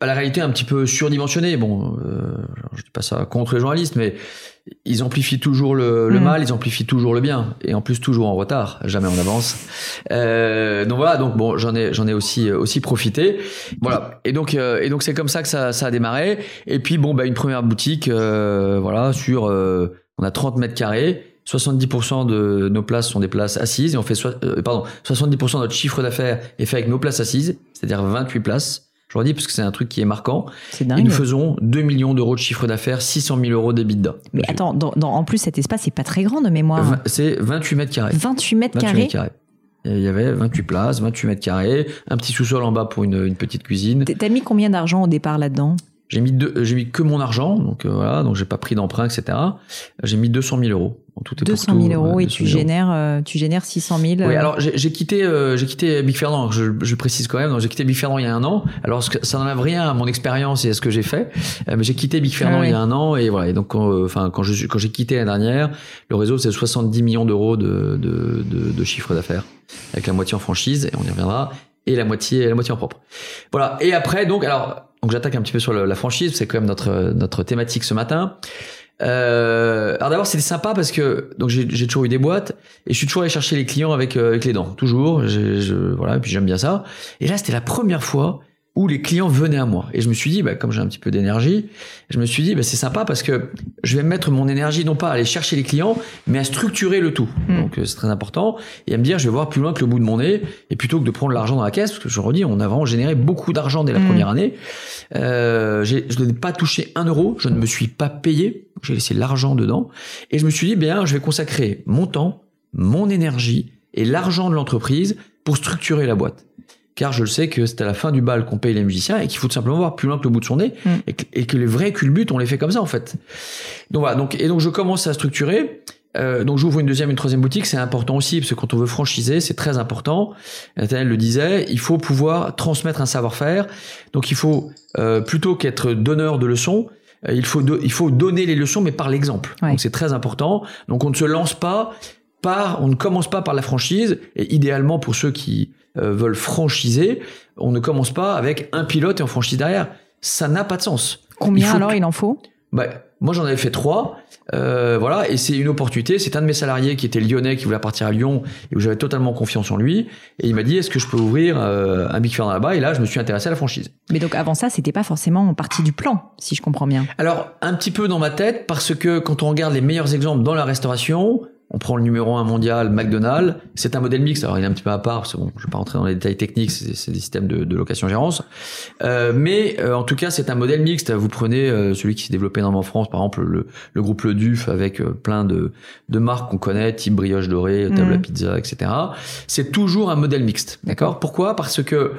à la réalité un petit peu surdimensionné. Bon, euh, je dis pas ça contre les journalistes, mais ils amplifient toujours le, mm. mal, ils amplifient toujours le bien, et en plus toujours en retard, jamais en avance. Euh, donc voilà, donc bon, j'en ai j'en ai aussi aussi profité. Voilà, et donc euh, et donc c'est comme ça que ça, ça a démarré. Et puis bon, bah une première boutique, euh, voilà, sur on a 30 mètres carrés. 70% de nos places sont des places assises et on fait euh, pardon 70% de notre chiffre d'affaires est fait avec nos places assises, c'est-à-dire 28 places. Je redis parce que c'est un truc qui est marquant. C'est dingue. Et nous faisons 2 millions d'euros de chiffre d'affaires, 600 000 euros d'EBITDA. Mais attends, dans, en plus cet espace c'est pas très grand de mémoire. C'est 28 mètres carrés. 28 mètres carrés. Il y avait 28 places, 28 mètres carrés, un petit sous-sol en bas pour une, une petite cuisine. T'as mis combien d'argent au départ là-dedans? J'ai mis deux, j'ai mis que mon argent, donc euh, voilà, donc j'ai pas pris d'emprunt, etc. J'ai mis 200 000 euros. En tout et 200 000 euros et tu génères, euh, tu génères 600 000. Oui, alors j'ai quitté, euh, j'ai quitté Big Fernand. Je, je précise quand même, j'ai quitté Big Fernand il y a un an. Alors ça n'enlève rien à mon expérience et à ce que j'ai fait, mais j'ai quitté Big Fernand ah il y a un an et voilà. Et donc, enfin, quand je quand j'ai quitté l'année dernière, le réseau c'est 70 millions d'euros de, de, de, de chiffre d'affaires, avec la moitié en franchise et on y reviendra et la moitié la moitié en propre. Voilà. Et après donc alors donc j'attaque un petit peu sur la franchise, c'est quand même notre notre thématique ce matin. Euh, alors d'abord c'était sympa parce que donc j'ai toujours eu des boîtes et je suis toujours allé chercher les clients avec euh, avec les dents toujours. Je, voilà et puis j'aime bien ça. Et là c'était la première fois où les clients venaient à moi. Et je me suis dit, bah, comme j'ai un petit peu d'énergie, je me suis dit, bah, c'est sympa parce que je vais mettre mon énergie non pas à aller chercher les clients, mais à structurer le tout. Hmm. Donc euh, c'est très important. Et à me dire, je vais voir plus loin que le bout de mon nez. Et plutôt que de prendre l'argent dans la caisse, parce que je redis, on a vraiment généré beaucoup d'argent dès la hmm. première année. Euh, je n'ai pas touché un euro, je ne me suis pas payé. J'ai laissé l'argent dedans. Et je me suis dit, bien, je vais consacrer mon temps, mon énergie et l'argent de l'entreprise pour structurer la boîte. Car je le sais que c'est à la fin du bal qu'on paye les musiciens et qu'il faut tout simplement voir plus loin que le bout de son nez mm. et, que, les vrais culbutes, on les fait comme ça en fait. Donc voilà, donc, et donc je commence à structurer. Euh, donc j'ouvre une deuxième, une troisième boutique, c'est important aussi parce que quand on veut franchiser, c'est très important. Nathaniel le disait, il faut pouvoir transmettre un savoir-faire. Donc il faut euh, plutôt qu'être donneur de leçons, euh, il faut il faut donner les leçons mais par l'exemple. Donc c'est très important. Donc on ne se lance pas par, on ne commence pas par la franchise et idéalement pour ceux qui veulent franchiser, on ne commence pas avec un pilote et on franchise derrière. Ça n'a pas de sens. Combien alors il en faut? Bah, moi, j'en avais fait trois. Euh, voilà, et c'est une opportunité. C'est un de mes salariés qui était lyonnais, qui voulait partir à Lyon, et où j'avais totalement confiance en lui. Et il m'a dit, est-ce que je peux ouvrir euh, un Big Fair là-bas? Et là, je me suis intéressé à la franchise. Mais donc avant ça, c'était pas forcément en partie du plan, si je comprends bien. Alors, un petit peu dans ma tête, parce que quand on regarde les meilleurs exemples dans la restauration, on prend le numéro un mondial, McDonald's. C'est un modèle mixte. Alors, il est un petit peu à part, parce que bon, je vais pas rentrer dans les détails techniques, c'est des systèmes de, de location-gérance. Euh, mais euh, en tout cas, c'est un modèle mixte. Vous prenez euh, celui qui s'est développé énormément en France, par exemple, le, le groupe Le Duf, avec euh, plein de, de marques qu'on connaît, type brioche dorée, table à pizza, etc. C'est toujours un modèle mixte. D'accord? Pourquoi? Parce que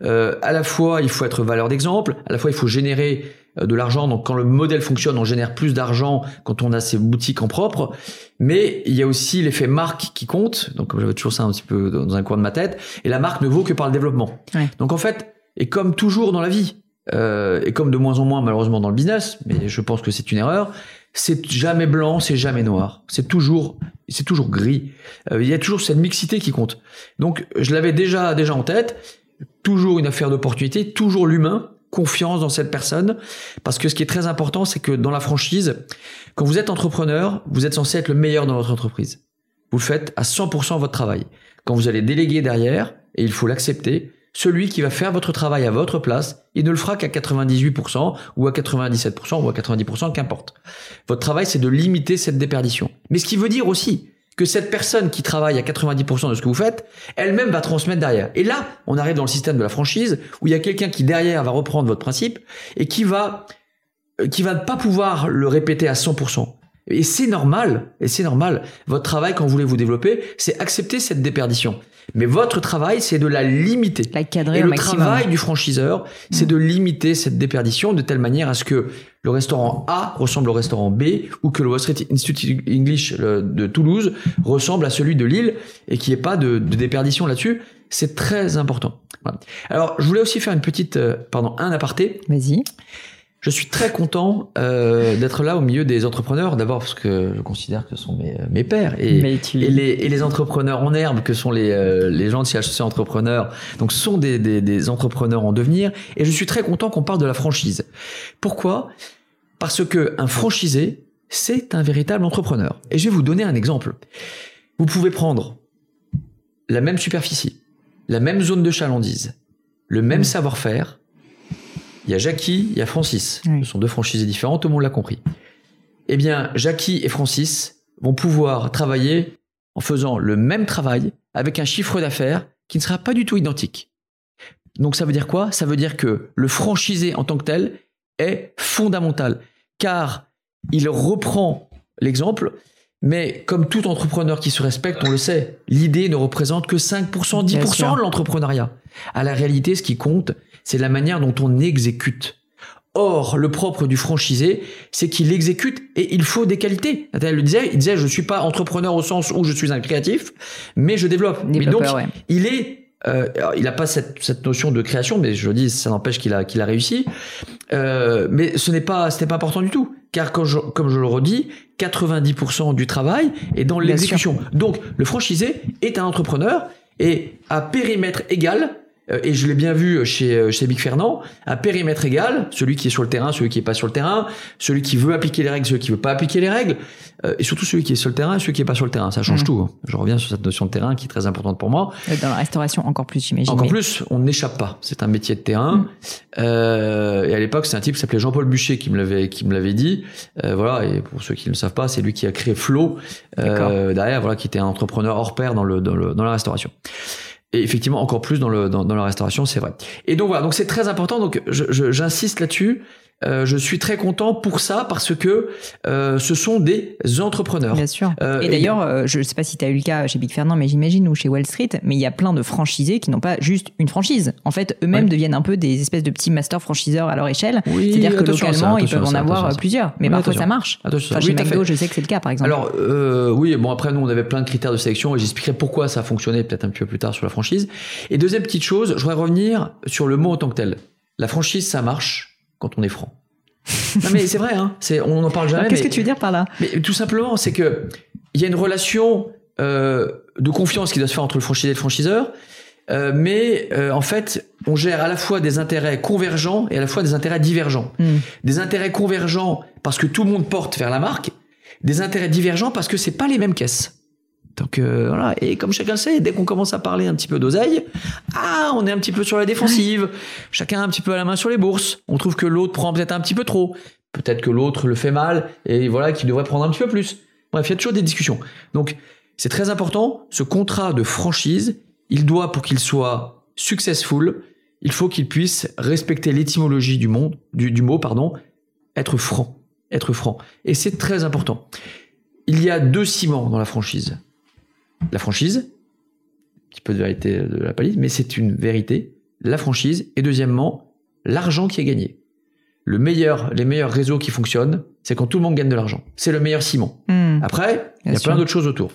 à la fois, il faut être valeur d'exemple, à la fois, il faut générer euh, de l'argent. Donc quand le modèle fonctionne, on génère plus d'argent quand on a ses boutiques en propre. Mais il y a aussi l'effet marque qui compte. Donc j'avais toujours ça un petit peu dans un coin de ma tête. Et la marque ne vaut que par le développement. Donc en fait, et comme toujours dans la vie, euh, et comme de moins en moins malheureusement dans le business, mais je pense que c'est une erreur, c'est jamais blanc, c'est jamais noir. C'est toujours, c'est toujours gris. Euh, il y a toujours cette mixité qui compte. Donc je l'avais déjà déjà en tête. Toujours une affaire d'opportunité, toujours l'humain confiance dans cette personne. Parce que ce qui est très important, c'est que dans la franchise, quand vous êtes entrepreneur, vous êtes censé être le meilleur dans votre entreprise. Vous faites à 100% votre travail. Quand vous allez déléguer derrière, et il faut l'accepter, celui qui va faire votre travail à votre place, il ne le fera qu'à 98% ou à 97% ou à 90%, qu'importe. Votre travail, c'est de limiter cette déperdition. Mais ce qui veut dire aussi que cette personne qui travaille à 90% de ce que vous faites, elle-même va transmettre derrière. Et là, on arrive dans le système de la franchise où il y a quelqu'un qui derrière va reprendre votre principe et qui va euh, qui va pas pouvoir le répéter à 100%. Et c'est normal, et c'est normal. Votre travail, quand vous voulez vous développer, c'est accepter cette déperdition. Mais votre travail, c'est de la limiter. La cadrer et le travail du franchiseur, c'est de limiter cette déperdition de telle manière à ce que le restaurant A ressemble au restaurant B ou que le Wall Street Institute English de Toulouse ressemble à celui de Lille et qu'il n'y ait pas de, de déperdition là-dessus. C'est très important. Alors, je voulais aussi faire une petite, euh, pardon, un aparté. Vas-y. Je suis très content euh, d'être là au milieu des entrepreneurs, d'abord parce que je considère que ce sont mes, mes pères et, et, les, et, les, entrepreneurs en herbe que sont les, euh, les gens de CHC Entrepreneurs, donc sont des, des, des, entrepreneurs en devenir. Et je suis très content qu'on parle de la franchise. Pourquoi? Parce que un franchisé, c'est un véritable entrepreneur. Et je vais vous donner un exemple. Vous pouvez prendre la même superficie, la même zone de chalandise, le même mmh. savoir-faire il y a Jackie, il y a Francis. Ce sont deux franchisés différents, tout le monde l'a compris. Eh bien, Jackie et Francis vont pouvoir travailler en faisant le même travail avec un chiffre d'affaires qui ne sera pas du tout identique. Donc ça veut dire quoi? Ça veut dire que le franchisé en tant que tel est fondamental, car il reprend l'exemple, mais comme tout entrepreneur qui se respecte, on le sait, l'idée ne représente que 5%, 10% de l'entrepreneuriat. À la réalité, ce qui compte, c'est la manière dont on exécute. Or, le propre du franchisé, c'est qu'il exécute et il faut des qualités. Il le disait, il disait, je suis pas entrepreneur au sens où je suis un créatif, mais je développe. mais donc, il est euh, il n'a pas cette, cette, notion de création, mais je le dis, ça n'empêche qu'il a, qu'il a réussi. Euh, mais ce n'est pas, ce n'est pas important du tout, car comme je, comme je le redis, 90% du travail est dans l'exécution. Donc, le franchisé est un entrepreneur et à périmètre égal, et je l'ai bien vu chez, euh, chez Big Fernand, à périmètre égal, celui qui est sur le terrain, celui qui est pas sur le terrain, celui qui veut appliquer les règles, celui qui veut pas appliquer les règles, euh, et surtout celui qui est sur le terrain celui qui est pas sur le terrain. Ça change mmh. tout. Hein. Je reviens sur cette notion de terrain qui est très importante pour moi. dans la restauration, encore plus, j'imagine. Encore plus, on n'échappe pas. C'est un métier de terrain. Mmh. Euh, et à l'époque, c'est un type qui s'appelait Jean-Paul Bûcher qui me l'avait qui me l'avait dit. Euh, voilà. Et pour ceux qui ne le savent pas, c'est lui qui a créé Flow derrière, voilà, qui était un entrepreneur hors pair dans le dans, le, dans la restauration. Et effectivement, encore plus dans, le, dans, la restauration, c'est vrai. Et donc voilà, donc c'est très important. Donc j'insiste là-dessus. Euh, je suis très content pour ça parce que euh, ce sont des entrepreneurs. Bien sûr. Euh, et d'ailleurs, je ne sais pas si tu as eu le cas chez Big Fernand, mais j'imagine, ou chez Wall Street, mais il y a plein de franchisés qui n'ont pas juste une franchise. En fait, eux-mêmes deviennent un peu des espèces de petits master franchiseurs à leur échelle. C'est-à-dire que localement, ils peuvent en avoir plusieurs. Mais parfois, ça marche. Enfin, chez McDo, je sais que c'est le cas, par exemple. Alors, oui, bon, après, nous, on avait plein de critères de sélection et j'expliquerai pourquoi ça a fonctionné peut-être un petit peu plus tard sur la franchise. Et deuxième petite chose, je voudrais revenir sur le mot en tant que tel. La franchise, ça marche quand on est franc non mais c'est vrai, hein. C'est, on n'en parle jamais. Qu'est-ce que tu veux dire par là? Mais tout simplement, c'est que il y a une relation euh, de confiance qui doit se faire entre le franchisé et le franchiseur. Euh, mais euh, en fait, on gère à la fois des intérêts convergents et à la fois des intérêts divergents. Hmm. Des intérêts convergents parce que tout le monde porte vers la marque, des intérêts divergents parce que c'est pas les mêmes caisses. Donc euh, voilà, et comme chacun sait, dès qu'on commence à parler un petit peu d'oseille, ah, on est un petit peu sur la défensive. Chacun un petit peu à la main sur les bourses. On trouve que l'autre prend peut-être un petit peu trop. Peut-être que l'autre le fait mal et voilà qu'il devrait prendre un petit peu plus. Bref, il y a toujours des discussions. Donc c'est très important. Ce contrat de franchise, il doit pour qu'il soit successful, il faut qu'il puisse respecter l'étymologie du monde, du mot, pardon, être franc, être franc. Et c'est très important. Il y a deux ciments dans la franchise la franchise, un petit peu de vérité de la palisse, mais c'est une vérité, la franchise, et deuxièmement, l'argent qui est gagné. Le meilleur, les meilleurs réseaux qui fonctionnent, c'est quand tout le monde gagne de l'argent. C'est le meilleur ciment. Hmm. Après, il y a plein d'autres choses autour.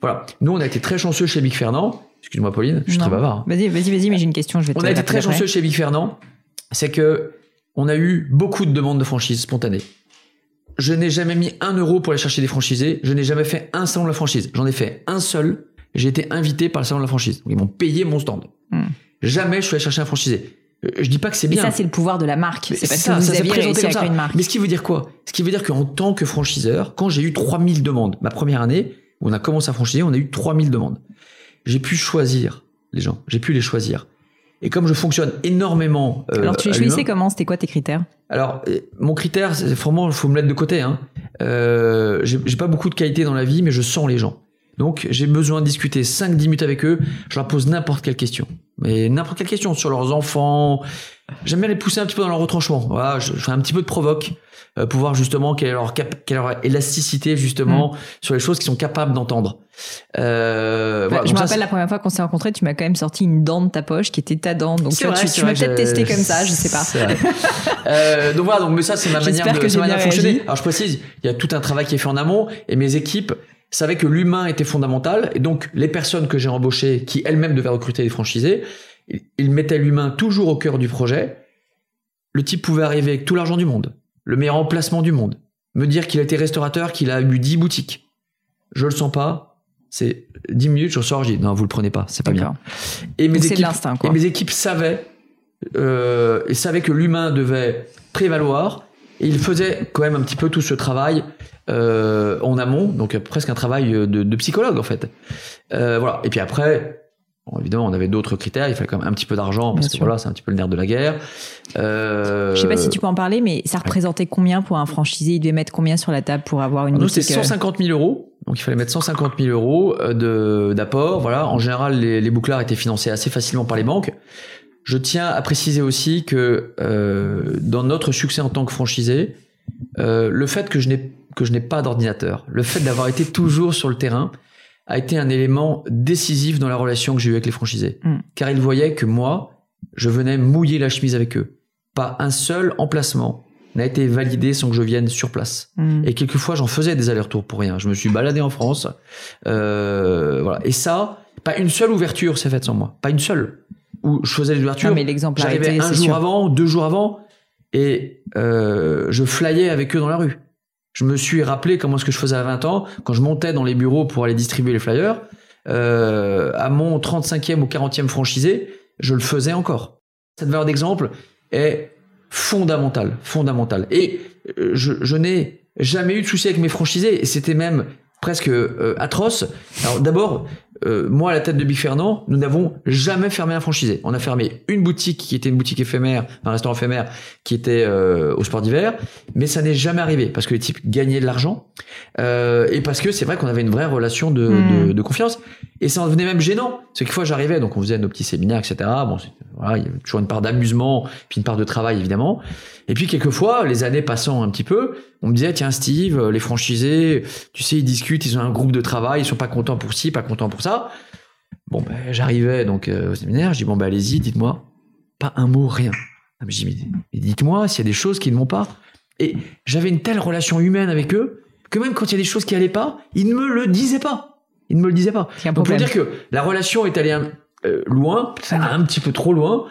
Voilà. Nous, on a été très chanceux chez Big Fernand. Excuse-moi, Pauline, je suis très bavard. Hein. Vas-y, vas-y, vas-y, mais j'ai une question, je vais On a été très chanceux chez Big Fernand. C'est que on a eu beaucoup de demandes de franchise spontanées. Je n'ai jamais mis un euro pour aller chercher des franchisés. Je n'ai jamais fait un salon de la franchise. J'en ai fait un seul. J'ai été invité par le salon de la franchise. ils m'ont payé mon stand. Hmm. Jamais je suis allé chercher un franchisé. Euh, je dis pas que c'est bien. Et ça, c'est le pouvoir de la marque. C'est ça, que vous ça réussi avec une marque. Mais ce qui veut dire quoi? Ce qui veut dire qu'en tant que franchiseur, quand j'ai eu 3000 demandes, ma première année, où on a commencé à franchiser, on a eu 3000 demandes. J'ai pu choisir les gens. J'ai pu les choisir. Et comme je fonctionne énormément. Euh, Alors tu les choisissais comment? C'était quoi tes critères? Alors euh, mon critère, c'est vraiment, il faut me mettre de côté. Hein. Euh, j'ai pas beaucoup de qualité dans la vie, mais je sens les gens. Donc j'ai besoin de discuter 5-10 minutes avec eux. Je leur pose n'importe quelle question, mais n'importe quelle question sur leurs enfants. J'aime bien les pousser un petit peu dans leur retranchement. Voilà, je, fais un petit peu de provoque euh, pour voir justement quelle est leur, quelle est leur élasticité justement mm. sur les choses qu'ils sont capables d'entendre. Euh, voilà, je me rappelle la première fois qu'on s'est rencontrés, tu m'as quand même sorti une dent de ta poche qui était ta dent. Donc tu, vrai, tu, m'as peut-être testé comme ça, je sais pas. euh, donc voilà, donc mais ça c'est ma manière de, que manière de fonctionner. Alors je précise, il y a tout un travail qui est fait en amont et mes équipes savaient que l'humain était fondamental et donc les personnes que j'ai embauchées qui elles-mêmes devaient recruter des franchisés, ils mettaient l'humain toujours au cœur du projet. Le type pouvait arriver avec tout l'argent du monde, le meilleur emplacement du monde, me dire qu'il été restaurateur, qu'il a eu 10 boutiques. Je le sens pas, c'est 10 minutes, je sors, je dis non, vous le prenez pas, c'est pas bien. Et mes, équipes, et mes équipes savaient, euh, et savaient que l'humain devait prévaloir, et ils faisaient quand même un petit peu tout ce travail euh, en amont, donc presque un travail de, de psychologue en fait. Euh, voilà. Et puis après, Bon, évidemment, on avait d'autres critères. Il fallait quand même un petit peu d'argent parce que voilà, c'est un petit peu le nerf de la guerre. Euh... Je sais pas si tu peux en parler, mais ça représentait combien pour un franchisé? Il devait mettre combien sur la table pour avoir une Nous, c'est 150 000 euros. Donc, il fallait mettre 150 000 euros euh, de d'apport. Voilà. En général, les, les bouclards étaient financés assez facilement par les banques. Je tiens à préciser aussi que euh, dans notre succès en tant que franchisé, euh, le fait que je n'ai que je n'ai pas d'ordinateur, le fait d'avoir été toujours sur le terrain, a été un élément décisif dans la relation que j'ai eue avec les franchisés. Mm. Car ils voyaient que moi, je venais mouiller la chemise avec eux. Pas un seul emplacement n'a été validé sans que je vienne sur place. Mm. Et quelquefois, j'en faisais des allers-retours pour rien. Je me suis baladé en France. Euh, voilà. Et ça, pas une seule ouverture s'est faite sans moi. Pas une seule. Où je faisais les ouvertures. mais l'exemple J'arrivais un jour avant, deux jours avant, et euh, je flyais avec eux dans la rue. Je me suis rappelé comment est-ce que je faisais à 20 ans, quand je montais dans les bureaux pour aller distribuer les flyers, euh, à mon 35e ou 40e franchisé, je le faisais encore. Cette valeur d'exemple est fondamentale, fondamentale. Et euh, je, je n'ai jamais eu de souci avec mes franchisés, et c'était même presque euh, atroce. Alors d'abord, euh, moi à la tête de Big Fernand, nous n'avons jamais fermé un franchisé. On a fermé une boutique qui était une boutique éphémère, un restaurant éphémère qui était euh, au sport d'hiver, mais ça n'est jamais arrivé parce que les types gagnaient de l'argent euh, et parce que c'est vrai qu'on avait une vraie relation de, hmm. de, confiance et ça en devenait même gênant. C'est fois j'arrivais, donc on faisait nos petits séminaires, etc. Bon, voilà, il y avait toujours une part d'amusement, puis une part de travail évidemment. Et puis quelquefois, les années passant un petit peu, on me disait tiens Steve, les franchisés, tu sais, ils discutent, ils ont un groupe de travail, ils sont pas contents pour ci, pas contents pour ça. Bon, ben, j'arrivais donc euh, au séminaire, je dis bon ben allez-y, dites-moi, pas un mot, rien. Je dis mais, dites-moi s'il y a des choses qui ne vont pas. Et j'avais une telle relation humaine avec eux que même quand il y a des choses qui allaient pas, ils ne me le disaient pas. Ils ne me le disaient pas. Donc pour dire que la relation est allée un, euh, loin, un petit peu trop loin,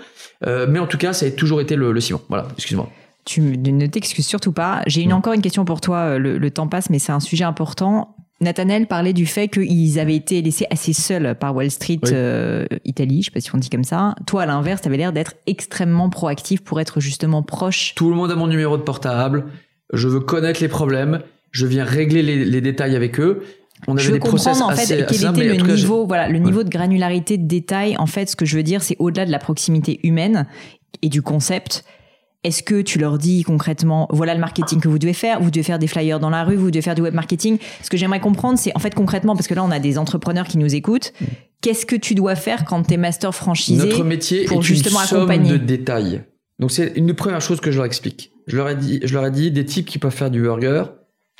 euh, mais en tout cas ça a toujours été le, le ciment. Voilà, excuse-moi. Tu ne t'excuses surtout pas. J'ai une, encore une question pour toi. Le, le temps passe, mais c'est un sujet important. Nathanael parlait du fait qu'ils avaient été laissés assez seuls par Wall Street euh, Italie, je sais pas si on dit comme ça. Toi, à l'inverse, tu avais l'air d'être extrêmement proactif pour être justement proche. Tout le monde a mon numéro de portable. Je veux connaître les problèmes. Je viens régler les, détails avec eux. On avait je veux des comprendre en fait quel était le niveau, voilà, le niveau de granularité de détail. En fait, ce que je veux dire, c'est au-delà de la proximité humaine et du concept est-ce que tu leur dis concrètement, voilà le marketing que vous devez faire, vous devez faire des flyers dans la rue, vous devez faire du web marketing Ce que j'aimerais comprendre, c'est en fait concrètement, parce que là on a des entrepreneurs qui nous écoutent, qu'est-ce que tu dois faire quand tu es master franchisé Notre métier pour est justement une somme de détails. Donc c'est une des premières choses que je leur explique. Je leur ai dit, je leur ai dit des types qui peuvent faire du burger,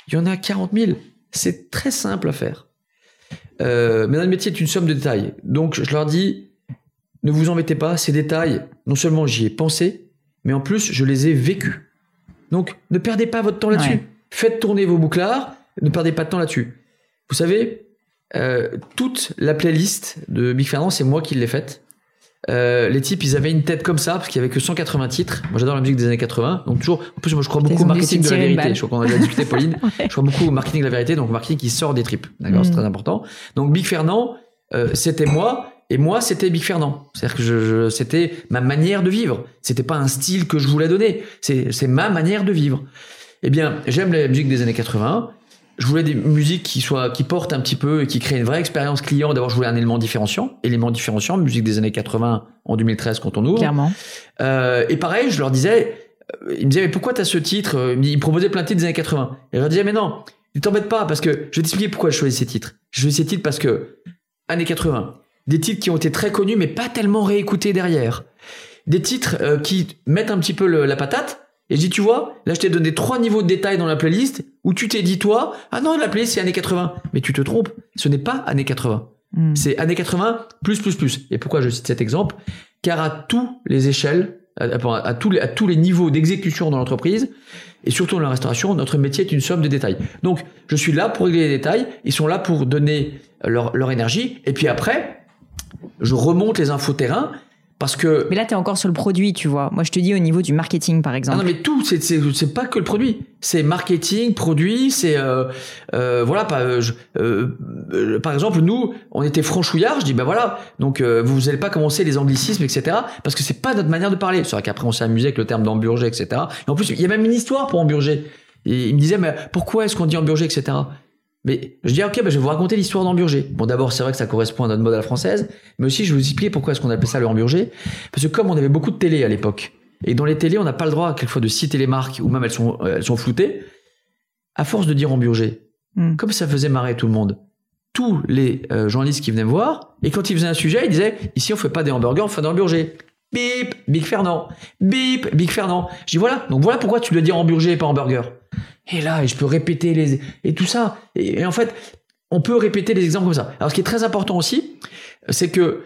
il y en a 40 000. C'est très simple à faire. Euh, mais notre métier est une somme de détails. Donc je leur dis, ne vous embêtez pas, ces détails, non seulement j'y ai pensé, mais en plus, je les ai vécus. Donc, ne perdez pas votre temps là-dessus. Faites tourner vos bouclards, ne perdez pas de temps là-dessus. Vous savez, euh, toute la playlist de Big Fernand, c'est moi qui l'ai faite. Euh, les types, ils avaient une tête comme ça parce qu'il y avait que 180 titres. Moi, j'adore la musique des années 80. Donc toujours, en plus, moi, je crois beaucoup au marketing de la vérité. Je crois qu'on a déjà discuté, Pauline. Je crois beaucoup au marketing de la vérité, donc marketing qui sort des tripes. D'accord, c'est mm. très important. Donc Big Fernand, euh, c'était moi. Et moi, c'était Big Fernand. C'est-à-dire que je, c'était ma manière de vivre. C'était pas un style que je voulais donner. C'est, ma manière de vivre. Eh bien, j'aime la musique des années 80. Je voulais des musiques qui soient, qui portent un petit peu et qui créent une vraie expérience client. D'abord, je voulais un élément différenciant. Élément différenciant, musique des années 80 en 2013 quand on ouvre. Clairement. Euh, et pareil, je leur disais, euh, ils me disaient, mais pourquoi t'as ce titre? Ils me proposaient plein de titres des années 80. Et je leur disais, mais non, ne t'embête pas parce que je vais t'expliquer pourquoi je choisis ces titres. Je choisis ces titres parce que années 80, des titres qui ont été très connus mais pas tellement réécoutés derrière. Des titres euh, qui mettent un petit peu la patate. Et je dis, tu vois, là je t'ai donné trois niveaux de détail dans la playlist où tu t'es dit, toi, ah non, la playlist c'est années 80. Mais tu te trompes, ce n'est pas années 80. Hmm. C'est années 80 plus plus plus. Et pourquoi je cite cet exemple? Car à tous les échelles, à, tous, les, à tous les niveaux d'exécution dans l'entreprise, et surtout dans la restauration, notre métier est une somme de détails. Donc, je suis là pour régler les détails, ils sont là pour donner leur, leur énergie, et puis après, je remonte les infos terrain parce que. Mais là, tu es encore sur le produit, tu vois. Moi, je te dis au niveau du marketing, par exemple. Ah non, mais tout, c'est, c'est, pas que le produit. C'est marketing, produit, c'est. Euh, euh, voilà, pas, euh, par exemple, nous, on était franchouillards, je dis, ben voilà, donc vous n'allez pas commencer les anglicismes, etc. Parce que c'est pas notre manière de parler. C'est vrai qu'après, on s'est amusé avec le terme d'emburger, etc. Et en plus, il y a même une histoire pour emburger. Et il me disait, mais pourquoi est-ce qu'on dit emburger, etc. Mais je dis, ok, bah, je vais vous raconter l'histoire d'Hamburger. Bon, d'abord, c'est vrai que ça correspond à notre mode à la française, mais aussi, je vais vous expliquer pourquoi est-ce qu'on appelle ça le Hamburger. Parce que comme on avait beaucoup de télé à l'époque, et dans les télés, on n'a pas le droit, quelquefois, de citer les marques, ou même elles sont, euh, elles sont floutées, à force de dire Hamburger, hmm. comme ça faisait marrer tout le monde, tous les euh, journalistes qui venaient me voir, et quand ils faisaient un sujet, ils disaient, ici, on fait pas des hamburgers, on fait des hamburgers. Bip, Big Fernand. Bip, Big Fernand. Je dis voilà, donc voilà pourquoi tu dois dire hamburger et pas hamburger. Et là, je peux répéter les et tout ça. Et, en fait, on peut répéter les exemples comme ça. Alors, ce qui est très important aussi, c'est que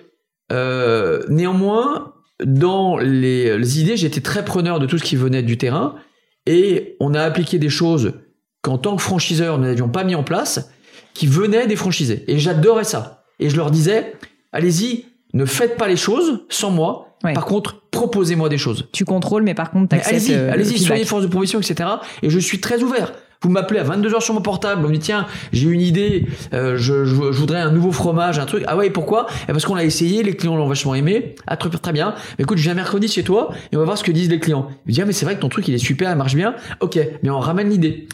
euh, néanmoins, dans les, les idées, j'étais très preneur de tout ce qui venait du terrain, et on a appliqué des choses qu'en tant que franchiseur, nous n'avions pas mis en place, qui venaient des franchisés. Et j'adorais ça. Et je leur disais, allez-y, ne faites pas les choses sans moi. Par contre, proposez-moi des choses. Tu contrôles, mais par contre, Allez-y, euh, allez-y, soyez force de proposition, etc. Et je suis très ouvert. Vous m'appelez à 22h sur mon portable, vous me dites tiens, j'ai une idée, euh, je, je, voudrais un nouveau fromage, un truc. Ah ouais, pourquoi? Et Parce qu'on l'a essayé, les clients l'ont vachement aimé. Ah très, très bien. Mais écoute, je viens mercredi chez toi et on va voir ce que disent les clients. Je me dis ah mais c'est vrai que ton truc il est super, il marche bien. Ok, mais on ramène l'idée.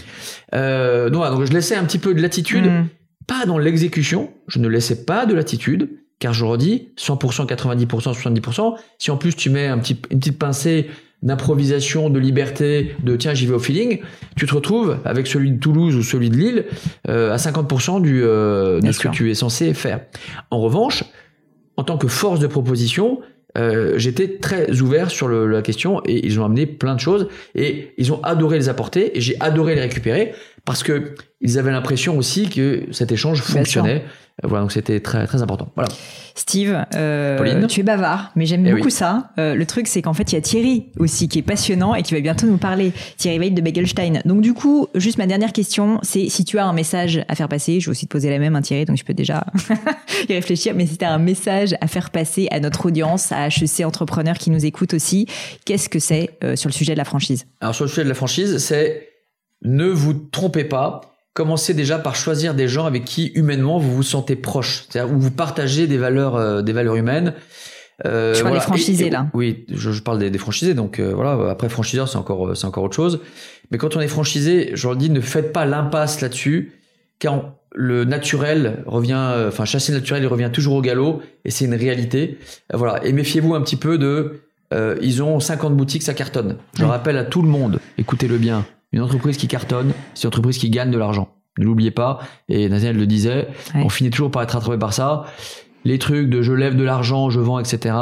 Euh, donc, donc je laissais un petit peu de latitude. Mm. pas dans l'exécution, je ne laissais pas de latitude, car je redis 100%, 90%, 70%. Si en plus tu mets un petit, une petite pincée d'improvisation, de liberté, de tiens j'y vais au feeling, tu te retrouves avec celui de Toulouse ou celui de Lille euh, à 50% du, euh, de ce que tu es censé faire. En revanche, en tant que force de proposition, euh, j'étais très ouvert sur le, la question et ils ont amené plein de choses et ils ont adoré les apporter et j'ai adoré les récupérer parce que ils avaient l'impression aussi que cet échange fonctionnait. Voilà, donc c'était très très important. Voilà. Steve, euh, tu es bavard, mais j'aime eh beaucoup ça. Euh, le truc, c'est qu'en fait, il y a Thierry aussi qui est passionnant et qui va bientôt nous parler. Thierry Veil de Begelstein. Donc du coup, juste ma dernière question, c'est si tu as un message à faire passer, je vais aussi te poser la même, hein, Thierry, donc je peux déjà y réfléchir, mais si tu as un message à faire passer à notre audience, à HEC entrepreneurs qui nous écoutent aussi, qu'est-ce que c'est euh, sur le sujet de la franchise? Alors sur le sujet de la franchise, c'est ne vous trompez pas commencez déjà par choisir des gens avec qui humainement vous vous sentez proche, c'est-à-dire où vous partagez des valeurs, euh, des valeurs humaines. Euh, tu vois les franchisés là. Oui, je, je, parle des, des franchisés. Donc euh, voilà, après franchiseur c'est encore c'est encore autre chose. Mais quand on est franchisé, je leur dis ne faites pas l'impasse là-dessus, car le naturel revient, euh, enfin chasser le naturel il revient toujours au galop et c'est une réalité. voilà, et méfiez-vous un petit peu de, ils ont 50 boutiques, ça cartonne. Je rappelle à tout le monde, écoutez-le bien, une entreprise qui cartonne, c'est une entreprise qui gagne de l'argent. Ne l'oubliez pas. Et Nathaniel le disait, on finit toujours par être rattrapé par ça. Les trucs de je lève de l'argent, je vends, etc.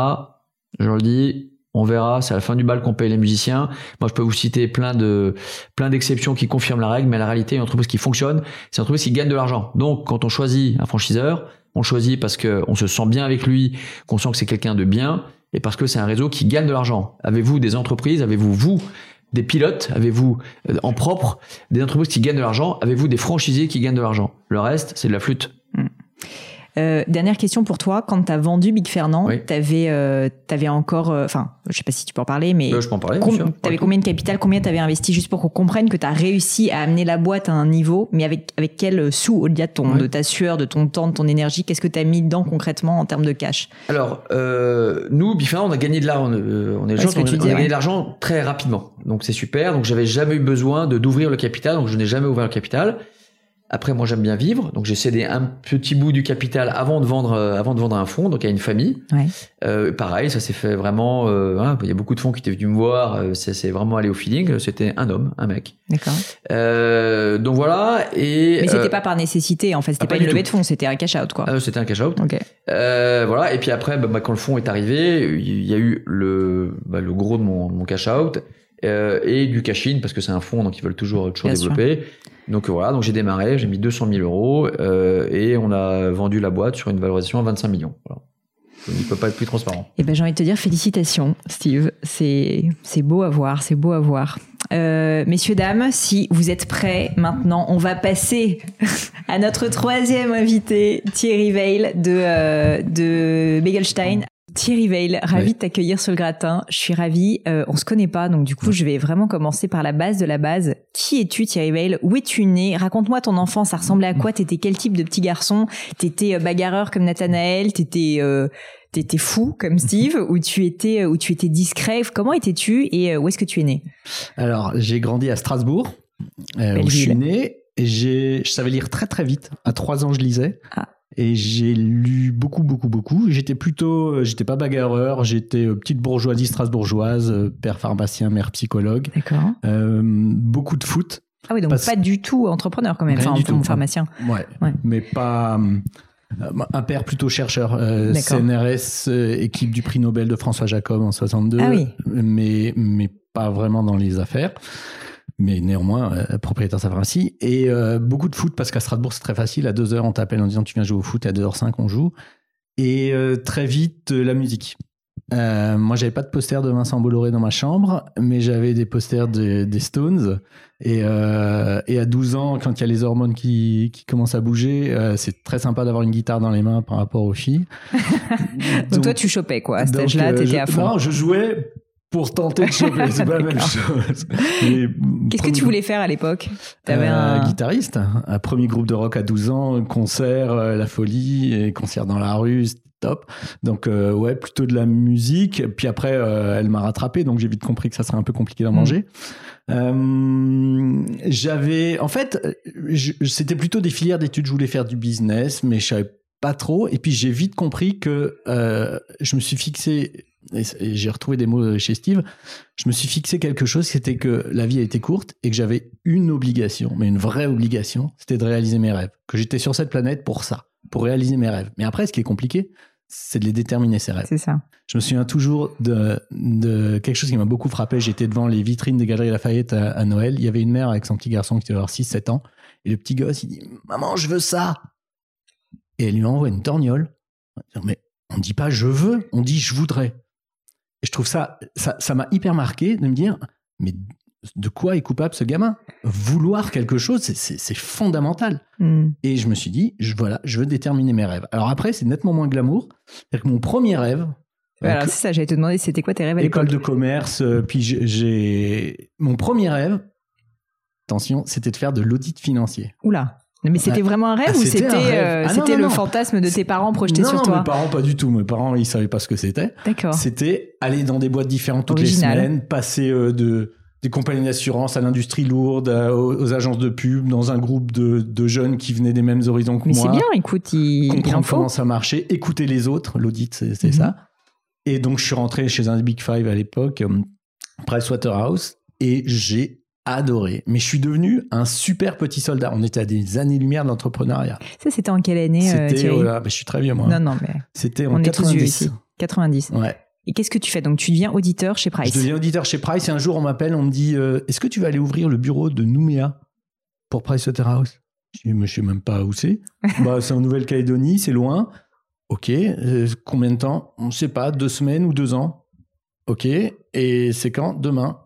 Je le dis, on verra. C'est à la fin du bal qu'on paye les musiciens. Moi, je peux vous citer plein de plein d'exceptions qui confirment la règle, mais la réalité, une entreprise qui fonctionne, c'est une entreprise qui gagne de l'argent. Donc, quand on choisit un franchiseur, on choisit parce qu'on se sent bien avec lui, qu'on sent que c'est quelqu'un de bien, et parce que c'est un réseau qui gagne de l'argent. Avez-vous des entreprises Avez-vous vous des pilotes Avez-vous euh, en propre des entreprises qui gagnent de l'argent Avez-vous des franchisés qui gagnent de l'argent? Le reste, c'est de la flûte. Euh, dernière question pour toi. Quand tu as vendu Big Fernand, tu avais, euh, encore. Euh, enfin, je sais pas si tu peux en parler, mais. je peux en parler. Tu avais combien de capital Combien tu avais investi Juste pour qu'on comprenne que tu as réussi à amener la boîte à un niveau, mais avec, avec quel sous au-delà de, ton, de ta sueur, de ton temps, de ton énergie Qu'est-ce que tu as mis dedans concrètement en termes de cash? Alors, nous, Big Fernand, on a gagné de l'argent. On, est gens, on, a gagné de l'argent très rapidement. Donc, c'est super. Donc, j'avais jamais eu besoin d'ouvrir le capital. Donc, je n'ai jamais ouvert le capital. Après, moi, j'aime bien vivre, donc j'ai cédé un petit bout du capital avant de vendre, euh, avant de vendre un fonds, donc à une famille. Ouais. Euh, pareil, ça s'est fait vraiment. Euh, hein, il y a beaucoup de fonds qui étaient venus me voir. Euh, c'est vraiment allé au feeling. C'était un homme, un mec. D'accord. Euh, donc voilà. Et mais c'était pas par nécessité. En fait, c'était ah, pas, une levée de fonds. C'était un cash out, quoi. c'était un cash out. Ok. voilà. Et puis après, bah, bah, quand le fonds est arrivé, il y a eu le, bah, le gros de mon, mon cash out. Et du cash in parce que c'est un fonds donc ils veulent toujours toujours développer donc voilà, donc j'ai démarré, j'ai mis 200 000 euros euh, et on a vendu la boîte sur une valorisation à 25 millions. Voilà. Il ne peut pas être plus transparent. Eh ben, j'ai envie de te dire félicitations, Steve. C'est, c'est beau à voir, c'est beau à voir. Euh, messieurs, dames, si vous êtes prêts, maintenant, on va passer à notre troisième invité, Thierry Veil de, euh, de Begelstein. Thierry Veil, ravi de t'accueillir sur le gratin. Je suis ravie. Euh, on se connaît pas, donc du coup, je vais vraiment commencer par la base de la base. Qui es-tu, Thierry Veil? Où es-tu né? Raconte-moi ton enfance. Ça ressemblait à quoi? T'étais quel type de petit garçon? T'étais euh, bagarreur comme Nathanaël? T'étais euh, t'étais fou comme Steve? Ou tu étais ou tu étais discret? Comment étais-tu? Et où est-ce que tu es né? Alors, j'ai grandi à Strasbourg, où je suis né. Et je savais lire très très vite. À trois ans, je lisais. Ah. Et j'ai lu beaucoup, beaucoup, beaucoup. J'étais plutôt, euh, j'étais pas bagarreur, j'étais euh, petite bourgeoisie strasbourgeoise, euh, père pharmacien, mère psychologue. D'accord. Euh, beaucoup de foot. Ah oui, donc pas du tout entrepreneur quand même, enfin, du tout. pharmacien. Ouais, ouais. Mais pas. Un père plutôt chercheur, euh, CNRS, équipe du prix Nobel de François Jacob en 62, ah oui. mais mais pas vraiment dans les affaires mais néanmoins euh, propriétaire sa pharmacie. Et euh, beaucoup de foot, parce qu'à Strasbourg, c'est très facile. À 2h, on t'appelle en disant tu viens jouer au foot, et à 2h05, on joue. Et euh, très vite, la musique. moi, j'avais pas de poster de Vincent Bolloré dans ma chambre, mais j'avais des posters des Stones. Et, et, à 12 ans, quand il y a les hormones qui, qui commencent à bouger, c'est très sympa d'avoir une guitare dans les mains par rapport aux filles. donc, toi, tu chopais quoi À cet âge-là, t'étais à fond. Non, je jouais pour tenter de choper. C'est pas la même chose. Qu'est-ce que tu voulais faire à l'époque T'avais euh, un guitariste, un premier groupe de rock à 12 ans, concert, euh, la folie, et concert dans la rue, top. Donc euh, ouais, plutôt de la musique. Puis après, elle m'a rattrapé, donc j'ai vite compris que ça serait un peu compliqué d'en mm. manger. j'avais, en fait, c'était plutôt des filières d'études. Je voulais faire du business, mais je savais pas trop. Et puis j'ai vite compris que je me suis fixé et, j'ai retrouvé des mots chez Steve, je me suis fixé quelque chose, c'était que la vie a été courte et que j'avais une obligation, mais une vraie obligation, c'était de réaliser mes rêves. Que j'étais sur cette planète pour ça, pour réaliser mes rêves. Mais après, ce qui est compliqué, c'est de les déterminer, ces rêves. C'est ça. Je me souviens toujours de, de quelque chose qui m'a beaucoup frappé. J'étais devant les vitrines des Galeries Lafayette à, à, Noël. Il y avait une mère avec son petit garçon qui devait avoir 6-7 ans. Et le petit gosse, il dit Maman, je veux ça. Et elle lui envoie une torgnole. Mais on ne dit pas je veux, on dit je voudrais. Et je trouve ça, ça, m'a hyper marqué de me dire, mais de quoi est coupable ce gamin? Vouloir quelque chose, c'est fondamental. Hmm. Et je me suis dit, je, voilà, je veux déterminer mes rêves. Alors après, c'est nettement moins glamour. cest que mon premier rêve. alors c'est ça, j'allais te demander, c'était quoi tes rêves à École de commerce, euh, puis j'ai. Mon premier rêve, attention, c'était de faire de l'audit financier. Oula mais c'était vraiment un rêve ah, ou c'était euh, ah, c'était le fantasme de tes parents projeté sur toi Non, mes parents pas du tout. Mes parents ils savaient pas ce que c'était. D'accord. C'était aller dans des boîtes différentes toutes les semaines, passer euh, de des compagnies d'assurance à l'industrie lourde, aux, agences de pub, dans un groupe de, de jeunes qui venaient des mêmes horizons que moi. Mais c'est bien, écoute, il, comprendre comment ça marchait, écouter les autres. L'audit, c'est mhm. ça. Et donc je suis rentré chez un Big Five à l'époque, euh, Pricewaterhouse, et j'ai adoré. Mais je suis devenu un super petit soldat. On était à des années-lumière de l'entrepreneuriat. Ça, c'était en quelle année euh, C'était, oh je suis très vieux, moi. Non, non, mais. C'était en 90. 90. Ouais. Et qu'est-ce que tu fais? Donc, tu deviens auditeur chez Price. Je deviens auditeur chez Price et un jour, on m'appelle, on me dit euh, Est-ce que tu vas aller ouvrir le bureau de Nouméa pour Price Waterhouse? Je dis Mais je sais même pas où c'est. bah, c'est en Nouvelle-Calédonie, c'est loin. Ok. Euh, combien de temps? On ne sait pas, deux semaines ou deux ans. Ok. Et c'est quand? Demain.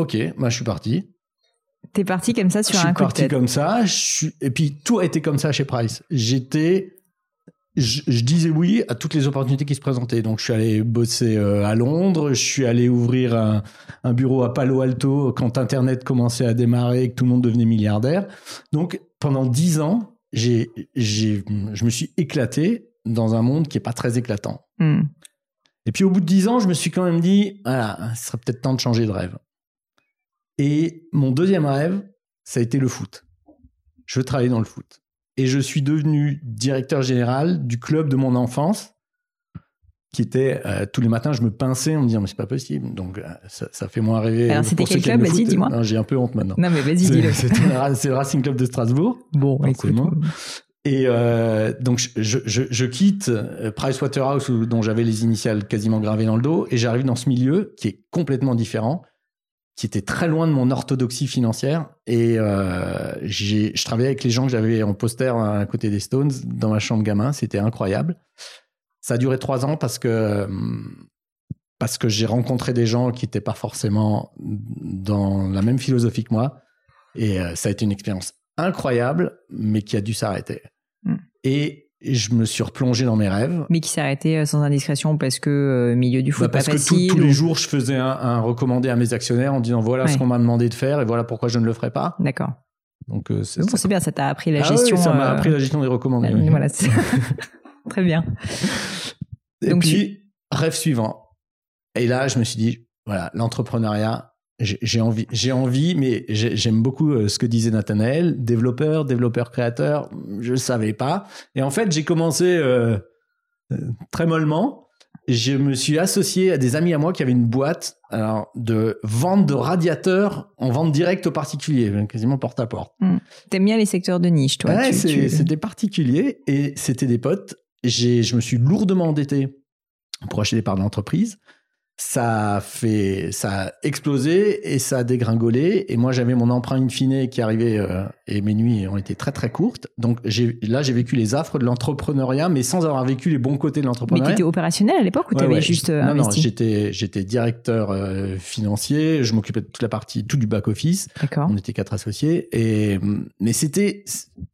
Ok, moi je suis parti. T'es parti comme ça sur un coup de tête. Je suis parti comme ça. Et puis tout a été comme ça chez Price. J'étais, je, disais oui à toutes les opportunités qui se présentaient. Donc je suis allé bosser euh, à Londres. Je suis allé ouvrir un, bureau à Palo Alto quand Internet commençait à démarrer et que tout le monde devenait milliardaire. Donc pendant dix ans, j'ai, j'ai, je me suis éclaté dans un monde qui est pas très éclatant. Hmm. Et puis au bout de dix ans, je me suis quand même dit, voilà, ce serait peut-être temps de changer de rêve. Et mon deuxième rêve, ça a été le foot. Je veux travailler dans le foot. Et je suis devenu directeur général du club de mon enfance, qui était euh, tous les matins, je me pinçais en me disant mais c'est pas possible. Donc euh, ça, fait moins rêver. Alors c'était quel club Vas-y, dis-moi. J'ai un peu honte maintenant. Non mais vas-y, dis-le. C'est le Racing Club de Strasbourg. Bon, écoute. Et euh, donc je, je, je, quitte Pricewaterhouse dont j'avais les initiales quasiment gravées dans le dos et j'arrive dans ce milieu qui est complètement différent qui était très loin de mon orthodoxie financière. Et euh, je travaillais avec les gens que j'avais en poster à côté des Stones dans ma chambre gamin. C'était incroyable. Ça a duré trois ans parce que parce que j'ai rencontré des gens qui n'étaient pas forcément dans la même philosophie que moi. Et euh, ça a été une expérience incroyable, mais qui a dû s'arrêter. Mm. Et et je me suis replongé dans mes rêves. Mais qui s'est arrêté euh, sans indiscrétion parce que euh, milieu du foot bah parce pas que tous les jours je faisais un, recommandé à mes actionnaires en disant voilà ce qu'on m'a demandé de faire et voilà pourquoi je ne le ferai pas. D'accord. Donc euh, c'est bien, ça t'a appris la ah gestion. ça m'a appris la gestion des recommandés. Voilà, très bien. Et puis rêve suivant. Et là je me suis dit voilà l'entrepreneuriat j'ai envie, j'ai envie, mais j'aime beaucoup euh, ce que disait Nathanaël, développeur, développeur créateur, je ne savais pas. Et en fait, j'ai commencé euh, euh, très mollement. Je me suis associé à des amis à moi qui avaient une boîte alors, de vente de radiateurs en vente directe aux particuliers, quasiment porte à porte. Hmm. T'aimes bien les secteurs de niche, toi Ouais, c'était particulier et c'était des potes. Je me suis lourdement endetté pour acheter des parts d'entreprise ça a fait, ça a explosé et ça a dégringolé. Et moi, j'avais mon emprunt in fine qui arrivait euh, et mes nuits ont été très très courtes. Donc là, j'ai vécu les affres de l'entrepreneuriat, mais sans avoir vécu les bons côtés de l'entrepreneuriat. Mais tu étais opérationnel à l'époque ou tu avais juste euh, non, Non, j'étais j'étais directeur euh, financier. Je m'occupais de toute la partie, tout du back office. D'accord. On était quatre associés et mais c'était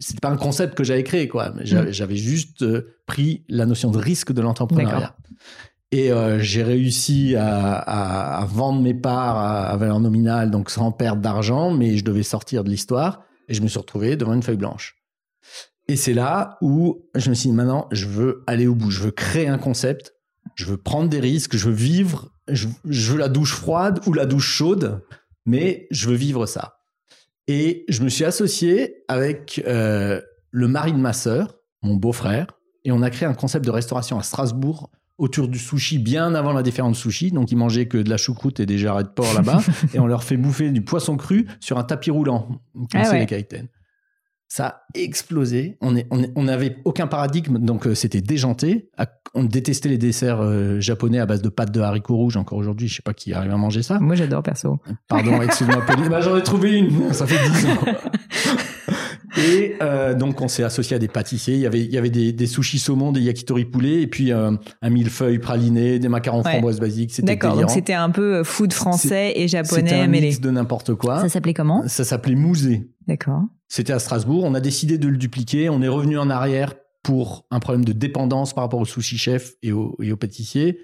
c'était pas un concept que j'avais créé quoi. Mm. J'avais juste pris la notion de risque de l'entrepreneuriat. Et euh, j'ai réussi à, vendre mes parts à, valeur nominale, donc sans perdre d'argent, mais je devais sortir de l'histoire. Et je me suis retrouvé devant une feuille blanche. Et c'est là où je me suis dit, maintenant, je veux aller au bout. Je veux créer un concept. Je veux prendre des risques. Je veux vivre. Je, veux la douche froide ou la douche chaude. mais je veux vivre ça. Et je me suis associé avec euh, le mari de ma sœur, mon beau-frère, et on a créé un concept de restauration à Strasbourg autour du sushi bien avant la différence sushi. Donc ils mangeaient que de la choucroute et des jarrets de porc là-bas, et on leur fait bouffer du poisson cru sur un tapis roulant. Ah les kaiten. Ça a explosé. On n'avait on, aucun paradigme, donc euh, c'était déjanté. On détestait les desserts euh, japonais à base de pâtes de haricots rouges. Encore aujourd'hui, je sais pas qui arrive à manger ça. Moi, j'adore perso. Pardon, excuse-moi. bah, J'en ai trouvé une. Ça fait 10 ans. Et euh, donc, on s'est associé à des pâtissiers. Il y avait, il y avait des, des sushis saumon, des yakitori poulet, et puis un millefeuille praliné, des macarons framboises basiques. C'était D'accord, donc c'était un peu food français et japonais C'était un mix de n'importe quoi. Ça s'appelait comment? Ça s'appelait mousé. D'accord. C'était à Strasbourg. On a décidé de le dupliquer. On est revenu en arrière pour un problème de dépendance par rapport au sushi chef et aux et au pâtissiers.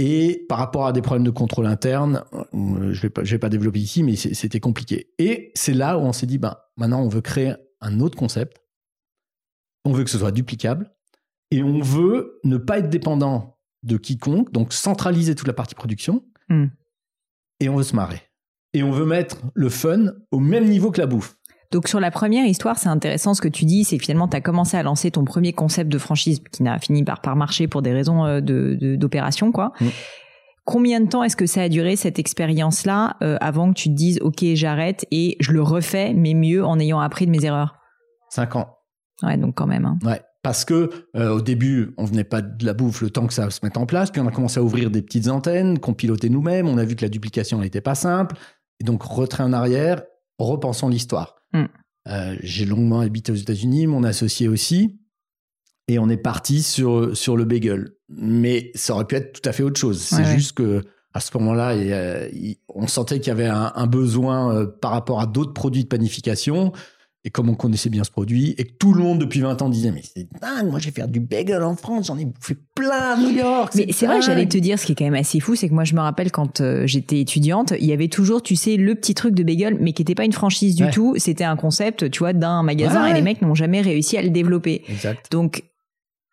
Et par rapport à des problèmes de contrôle interne, euh, je ne vais, pas, vais pas développer ici, mais c'était compliqué. Et c'est là où on s'est dit, ben, maintenant, on veut créer un autre concept. On veut que ce soit duplicable. Et on veut ne pas être dépendant de quiconque, donc centraliser toute la partie production. Hmm. Et on veut se marrer. Et on veut mettre le fun au même niveau que la bouffe. Donc sur la première histoire, c'est intéressant ce que tu dis, c'est finalement tu as commencé à lancer ton premier concept de franchise qui n'a fini par, par marcher pour des raisons euh, d'opération. De, quoi. Mm. Combien de temps est-ce que ça a duré cette expérience-là euh, avant que tu te dises ok j'arrête et je le refais mais mieux en ayant appris de mes erreurs? Cinq ans. Ouais donc quand même. Hein. Ouais parce que euh, au début, on venait pas de la bouffe le temps que ça se mette en place, puis on a commencé à ouvrir des petites antennes qu'on pilotait nous-mêmes, on a vu que la duplication n'était pas simple, et donc retrait en arrière, repensons l'histoire. Mm. Euh, j'ai longuement habité aux États-Unis, mon associé aussi, et on est parti sur, sur le bagel. Mais ça aurait pu être tout à fait autre chose. C'est juste que à ce moment-là, on sentait qu'il y avait un, besoin euh, par rapport à d'autres produits de panification. Et comme on connaissait bien ce produit, et que tout le monde depuis 20 ans disait Mais c'est dingue, moi je vais faire du bagel en France, j'en ai bouffé plein à New York. Mais c'est vrai j'allais te dire, ce qui est quand même assez fou, c'est que moi je me rappelle quand euh, j'étais étudiante, il y avait toujours, tu sais, le petit truc de bagel, mais qui n'était pas une franchise du tout, c'était un concept, tu vois, d'un magasin, et les mecs n'ont jamais réussi à le développer. Exact. Donc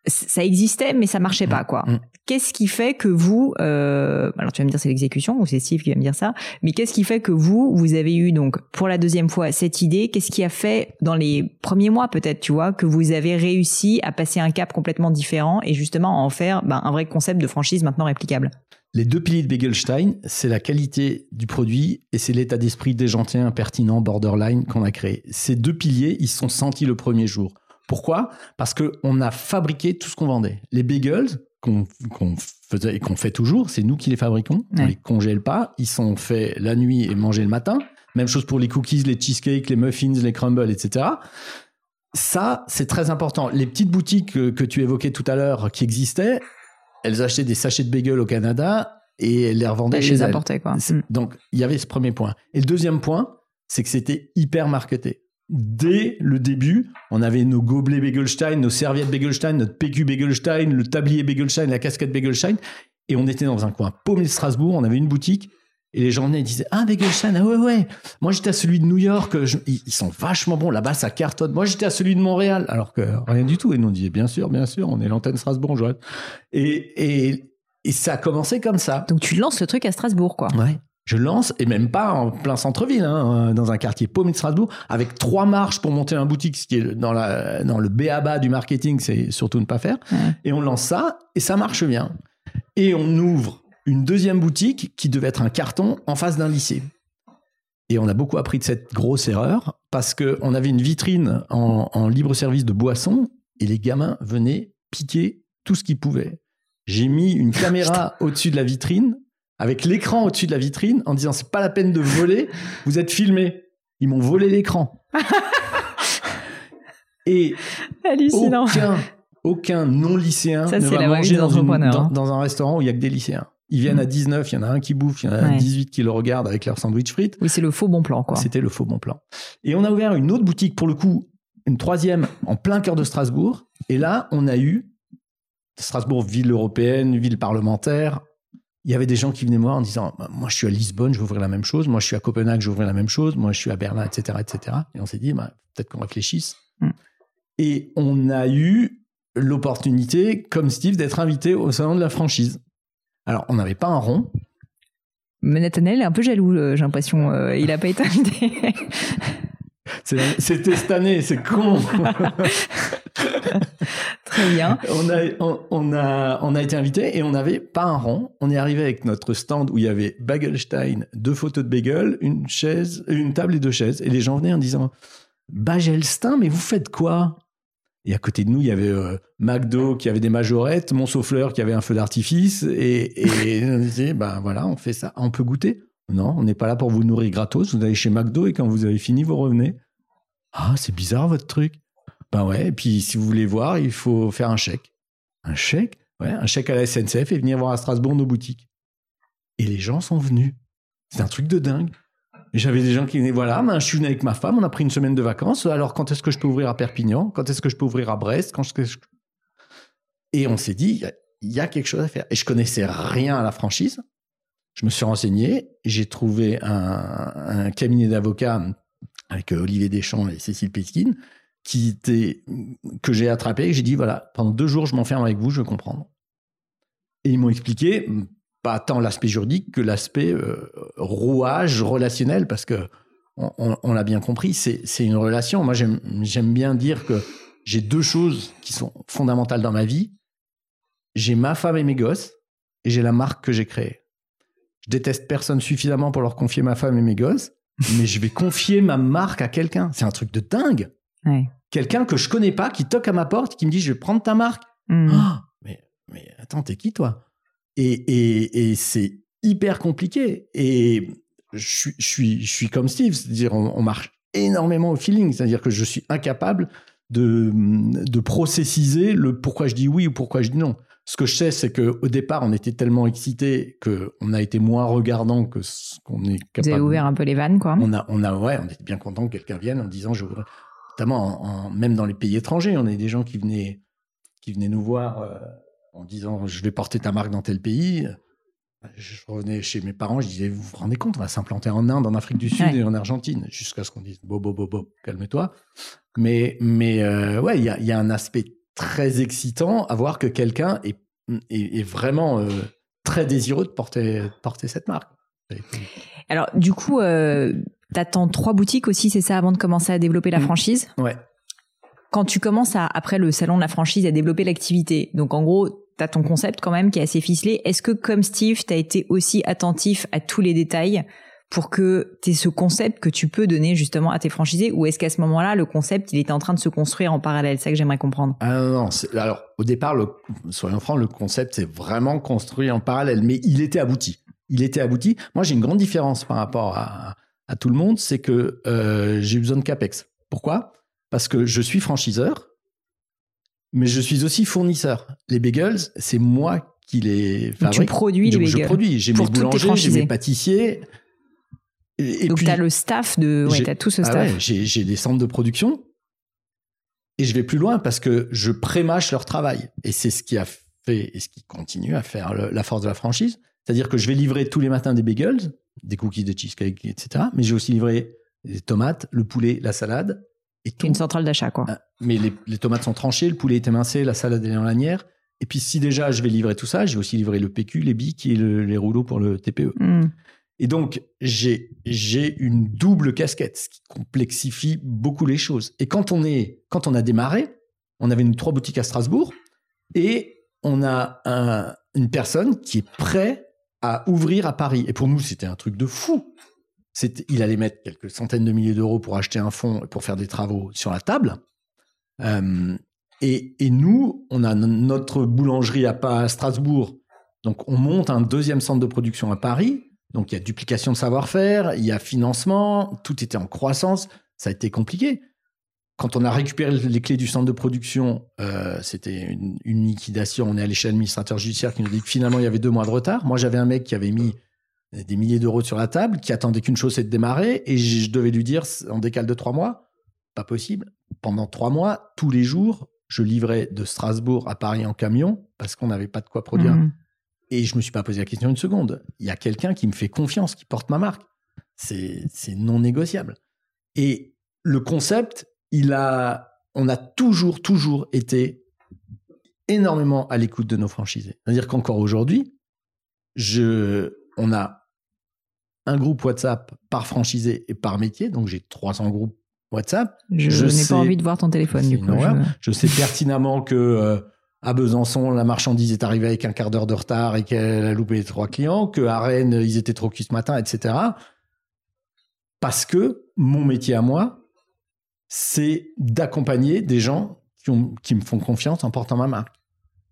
ça existait, mais ça marchait pas, quoi. Mm. Qu'est-ce qui fait que vous, euh, alors tu vas me dire c'est l'exécution ou c'est Steve qui va me dire ça, mais qu'est-ce qui fait que vous, vous avez eu donc pour la deuxième fois cette idée? Qu'est-ce qui a fait dans les premiers mois peut-être, tu vois, que vous avez réussi à passer un cap complètement différent et justement à en faire ben, un vrai concept de franchise maintenant réplicable? Les deux piliers de Begelstein, c'est la qualité du produit et c'est l'état d'esprit déjantin, impertinent, borderline qu'on a créé. Ces deux piliers, ils se sont sentis le premier jour. Pourquoi? Parce qu'on a fabriqué tout ce qu'on vendait. Les bagels qu'on faisait et qu'on fait toujours, c'est nous qui les fabriquons. On les congèle pas. Ils sont faits la nuit et mangés le matin. Même chose pour les cookies, les cheesecakes, les muffins, les crumbles, etc. Ça, c'est très important. Les petites boutiques que, tu évoquais tout à l'heure qui existaient, elles achetaient des sachets de bagels au Canada et elles les revendaient chez elles. Quoi. Donc, il y avait ce premier point. Et le deuxième point, c'est que c'était hyper marketé dès le début, on avait nos gobelets Begelstein, nos serviettes Begelstein, notre PQ Begelstein, le tablier Begelstein, la casquette Begelstein. Et on était dans un coin paumé de Strasbourg, on avait une boutique. Et les gens venaient et disaient Ah, Begelstein, ah ouais, ouais. Moi, j'étais à celui de New York. ils, sont vachement bons. Là-bas, ça cartonne. Moi, j'étais à celui de Montréal. Alors que rien du tout. Et nous, on disait Bien sûr, bien sûr, on est l'antenne Strasbourg, Et, et, et ça a commencé comme ça. Donc, tu lances le truc à Strasbourg, quoi. Ouais je lance, et même pas en plein centre-ville, hein, dans un quartier paumé de Strasbourg, avec trois marches pour monter un boutique, ce qui est dans, la, dans le béaba du marketing, c'est surtout ne pas faire. Et on lance ça, et ça marche bien. Et on ouvre une deuxième boutique qui devait être un carton en face d'un lycée. Et on a beaucoup appris de cette grosse erreur, parce qu'on avait une vitrine en, en libre service de boissons, et les gamins venaient piquer tout ce qu'ils pouvaient. J'ai mis une caméra au-dessus de la vitrine avec l'écran au-dessus de la vitrine en disant c'est pas la peine de voler, vous êtes filmé. Ils m'ont volé l'écran. Et aucun, aucun non-lycéen ne va manger dans, hein. dans, un restaurant où il y a que des lycéens. Ils viennent à 19, il y en a un qui bouffe, il y en a 18 qui le regardent avec leur sandwich frites. Oui, c'est le faux bon plan, quoi. C'était le faux bon plan. Et on a ouvert une autre boutique, pour le coup, une troisième en plein cœur de Strasbourg. Et là, on a eu Strasbourg, ville européenne, ville parlementaire, il y avait des gens qui venaient me voir en disant bah, Moi, je suis à Lisbonne, je vais ouvrir la même chose. Moi, je suis à Copenhague, je vais ouvrir la même chose. Moi, je suis à Berlin, etc. etc. Et on s'est dit bah, Peut-être qu'on réfléchisse. Mm. Et on a eu l'opportunité, comme Steve, d'être invité au salon de la franchise. Alors, on n'avait pas un rond, Nathanaël est un peu jaloux, j'ai l'impression. il n'a pas été invité. C'était cette année, c'est con. Très bien. On a, on, a, on a été invité et on n'avait pas un rond. On est arrivé avec notre stand où il y avait Bagelstein, deux photos de bagel, une chaise, une table et deux chaises. Et les gens venaient en disant Bagelstein, mais vous faites quoi? Et à côté de nous, il y avait euh, McDo qui avait des majorettes, mon souffleur qui avait un feu d'artifice. Et, et on disait Ben voilà, on fait ça. On peut goûter? Non, on n'est pas là pour vous nourrir gratos. Vous allez chez McDo et quand vous avez fini, vous revenez. Ah, c'est bizarre votre truc. Ben ouais, et puis si vous voulez voir, il faut faire un chèque. Un chèque? Ouais, un chèque à la SNCF et venir voir à Strasbourg nos boutiques. Et les gens sont venus. C'est un truc de dingue. J'avais des gens qui venaient, voilà, ben, je suis venu avec ma femme, on a pris une semaine de vacances. Alors, quand est-ce que je peux ouvrir à Perpignan? Quand est-ce que je peux ouvrir à Brest? Quand Et on s'est dit, il y a quelque chose à faire. Et je connaissais rien à la franchise. Je me suis renseigné, j'ai trouvé un, cabinet d'avocats avec euh, Olivier Deschamps et Cécile Peskin qui était, que j'ai attrapé et j'ai dit voilà, pendant deux jours, je m'enferme avec vous, je veux comprendre. Et ils m'ont expliqué pas tant l'aspect juridique que l'aspect euh, rouage relationnel, parce que on, l'a bien compris, c'est une relation. Moi, j'aime bien dire que j'ai deux choses qui sont fondamentales dans ma vie. J'ai ma femme et mes gosses, et j'ai la marque que j'ai créée. Je déteste personne suffisamment pour leur confier ma femme et mes gosses, mais je vais confier ma marque à quelqu'un. C'est un truc de dingue. Quelqu'un que je connais pas qui toque à ma porte, qui me dit je vais prendre ta marque. Hmm. Ah, mais, mais attends, t'es qui toi? Et, et, et c'est hyper compliqué. Et je, je, suis, je suis comme Steve, c'est-à-dire on, marche énormément au feeling, c'est-à-dire que je suis incapable de, de processiser le pourquoi je dis oui ou pourquoi je dis non. Ce que je sais, c'est qu'au départ, on était tellement excités qu'on a été moins regardant que ce qu'on est capable. Vous avez ouvert un peu les vannes, quoi. On a, on a, ouais, on était bien content que quelqu'un vienne en disant, je notamment en, même dans les pays étrangers, on a des gens qui venaient, qui venaient nous voir euh, en disant, je vais porter ta marque dans tel pays. Je revenais chez mes parents, je disais, vous vous rendez compte, on va s'implanter en Inde, en Afrique du Sud et en Argentine, jusqu'à ce qu'on dise, bo, bo, bo, bo, calme-toi. Mais, mais euh, ouais, il y a, y a un aspect très excitant à voir que quelqu'un est, est, vraiment euh, très désireux de porter, porter cette marque. Alors, du coup, euh, tu attends trois boutiques aussi, c'est ça, avant de commencer à développer la mmh. franchise? Ouais. Quand tu commences à, après le salon de la franchise, à développer l'activité, donc en gros, tu as ton concept quand même qui est assez ficelé. Est-ce que, comme Steve, tu as été aussi attentif à tous les détails? Pour que tu aies ce concept que tu peux donner justement à tes franchisés ou est-ce qu'à ce, moment-là, le concept, il était en train de se construire en parallèle? C'est ça que j'aimerais comprendre. Ah non, non. Alors, au départ, le, soyons francs, le concept s'est vraiment construit en parallèle, mais il était abouti. Il était abouti. Moi, j'ai une grande différence par rapport à, à tout le monde, c'est que euh, j'ai eu besoin de CAPEX. Pourquoi? Parce que je suis franchiseur, mais je suis aussi fournisseur. Les bagels, c'est moi qui les fabrique. Tu produis les bagels. Je produis. J'ai mes boulangers, j'ai mes pâtissiers. Et, Donc, tu as le staff de. Ouais, tu as tout ce ah staff. ouais, j'ai des centres de production. Et je vais plus loin parce que je prémâche leur travail. Et c'est ce qui a fait et ce qui continue à faire la force de la franchise. C'est-à-dire que je vais livrer tous les matins des bagels, des cookies de cheesecake, etc. Mais j'ai aussi livré des tomates, le poulet, la salade. Et tout. Une centrale d'achat, quoi. Ah, mais les, tomates sont tranchées, le poulet est émincé, la salade est en lanière. Et puis si déjà je vais livrer tout ça, j'ai aussi livré le PQ, les bics et les rouleaux pour le TPE. Hmm. Et donc, j'ai, une double casquette, ce qui complexifie beaucoup les choses. Et quand on est, quand on a démarré, on avait une trois boutiques à Strasbourg et on a une personne qui est prêt à ouvrir à Paris. Et pour nous, c'était un truc de fou. Il allait mettre quelques centaines de milliers d'euros pour acheter un fonds et pour faire des travaux sur la table. Euh, et, et, nous, on a notre boulangerie à Strasbourg. Donc, on monte un deuxième centre de production à Paris donc il y a duplication de savoir-faire, il y a financement, tout était en croissance, ça a été compliqué. Quand on a récupéré les clés du centre de production, euh, c'était une, liquidation. On est allé chez l'administrateur judiciaire qui nous dit que finalement il y avait deux mois de retard. Moi j'avais un mec qui avait mis des milliers d'euros sur la table, qui attendait qu'une chose, c'est de démarrer, et je devais lui dire en décale de trois mois, pas possible. Pendant trois mois, tous les jours, je livrais de Strasbourg à Paris en camion parce qu'on n'avait pas de quoi produire. Mmh. Et je me suis pas posé la question une seconde. Il y a quelqu'un qui me fait confiance, qui porte ma marque. C'est non négociable. Et le concept, il a, on a toujours, toujours été énormément à l'écoute de nos franchisés. C'est-à-dire qu'encore aujourd'hui, je, on a un groupe WhatsApp par franchisé et par métier, donc j'ai 300 groupes WhatsApp. Je, n'ai pas envie de voir ton téléphone du coup. Je... sais pertinemment que euh, à Besançon, la marchandise est arrivée avec un quart d'heure de retard et qu'elle a loupé trois clients, que à Rennes, ils étaient trop cuits ce matin, etc. Parce que mon métier à moi, c'est d'accompagner des gens qui, qui me font confiance en portant ma marque.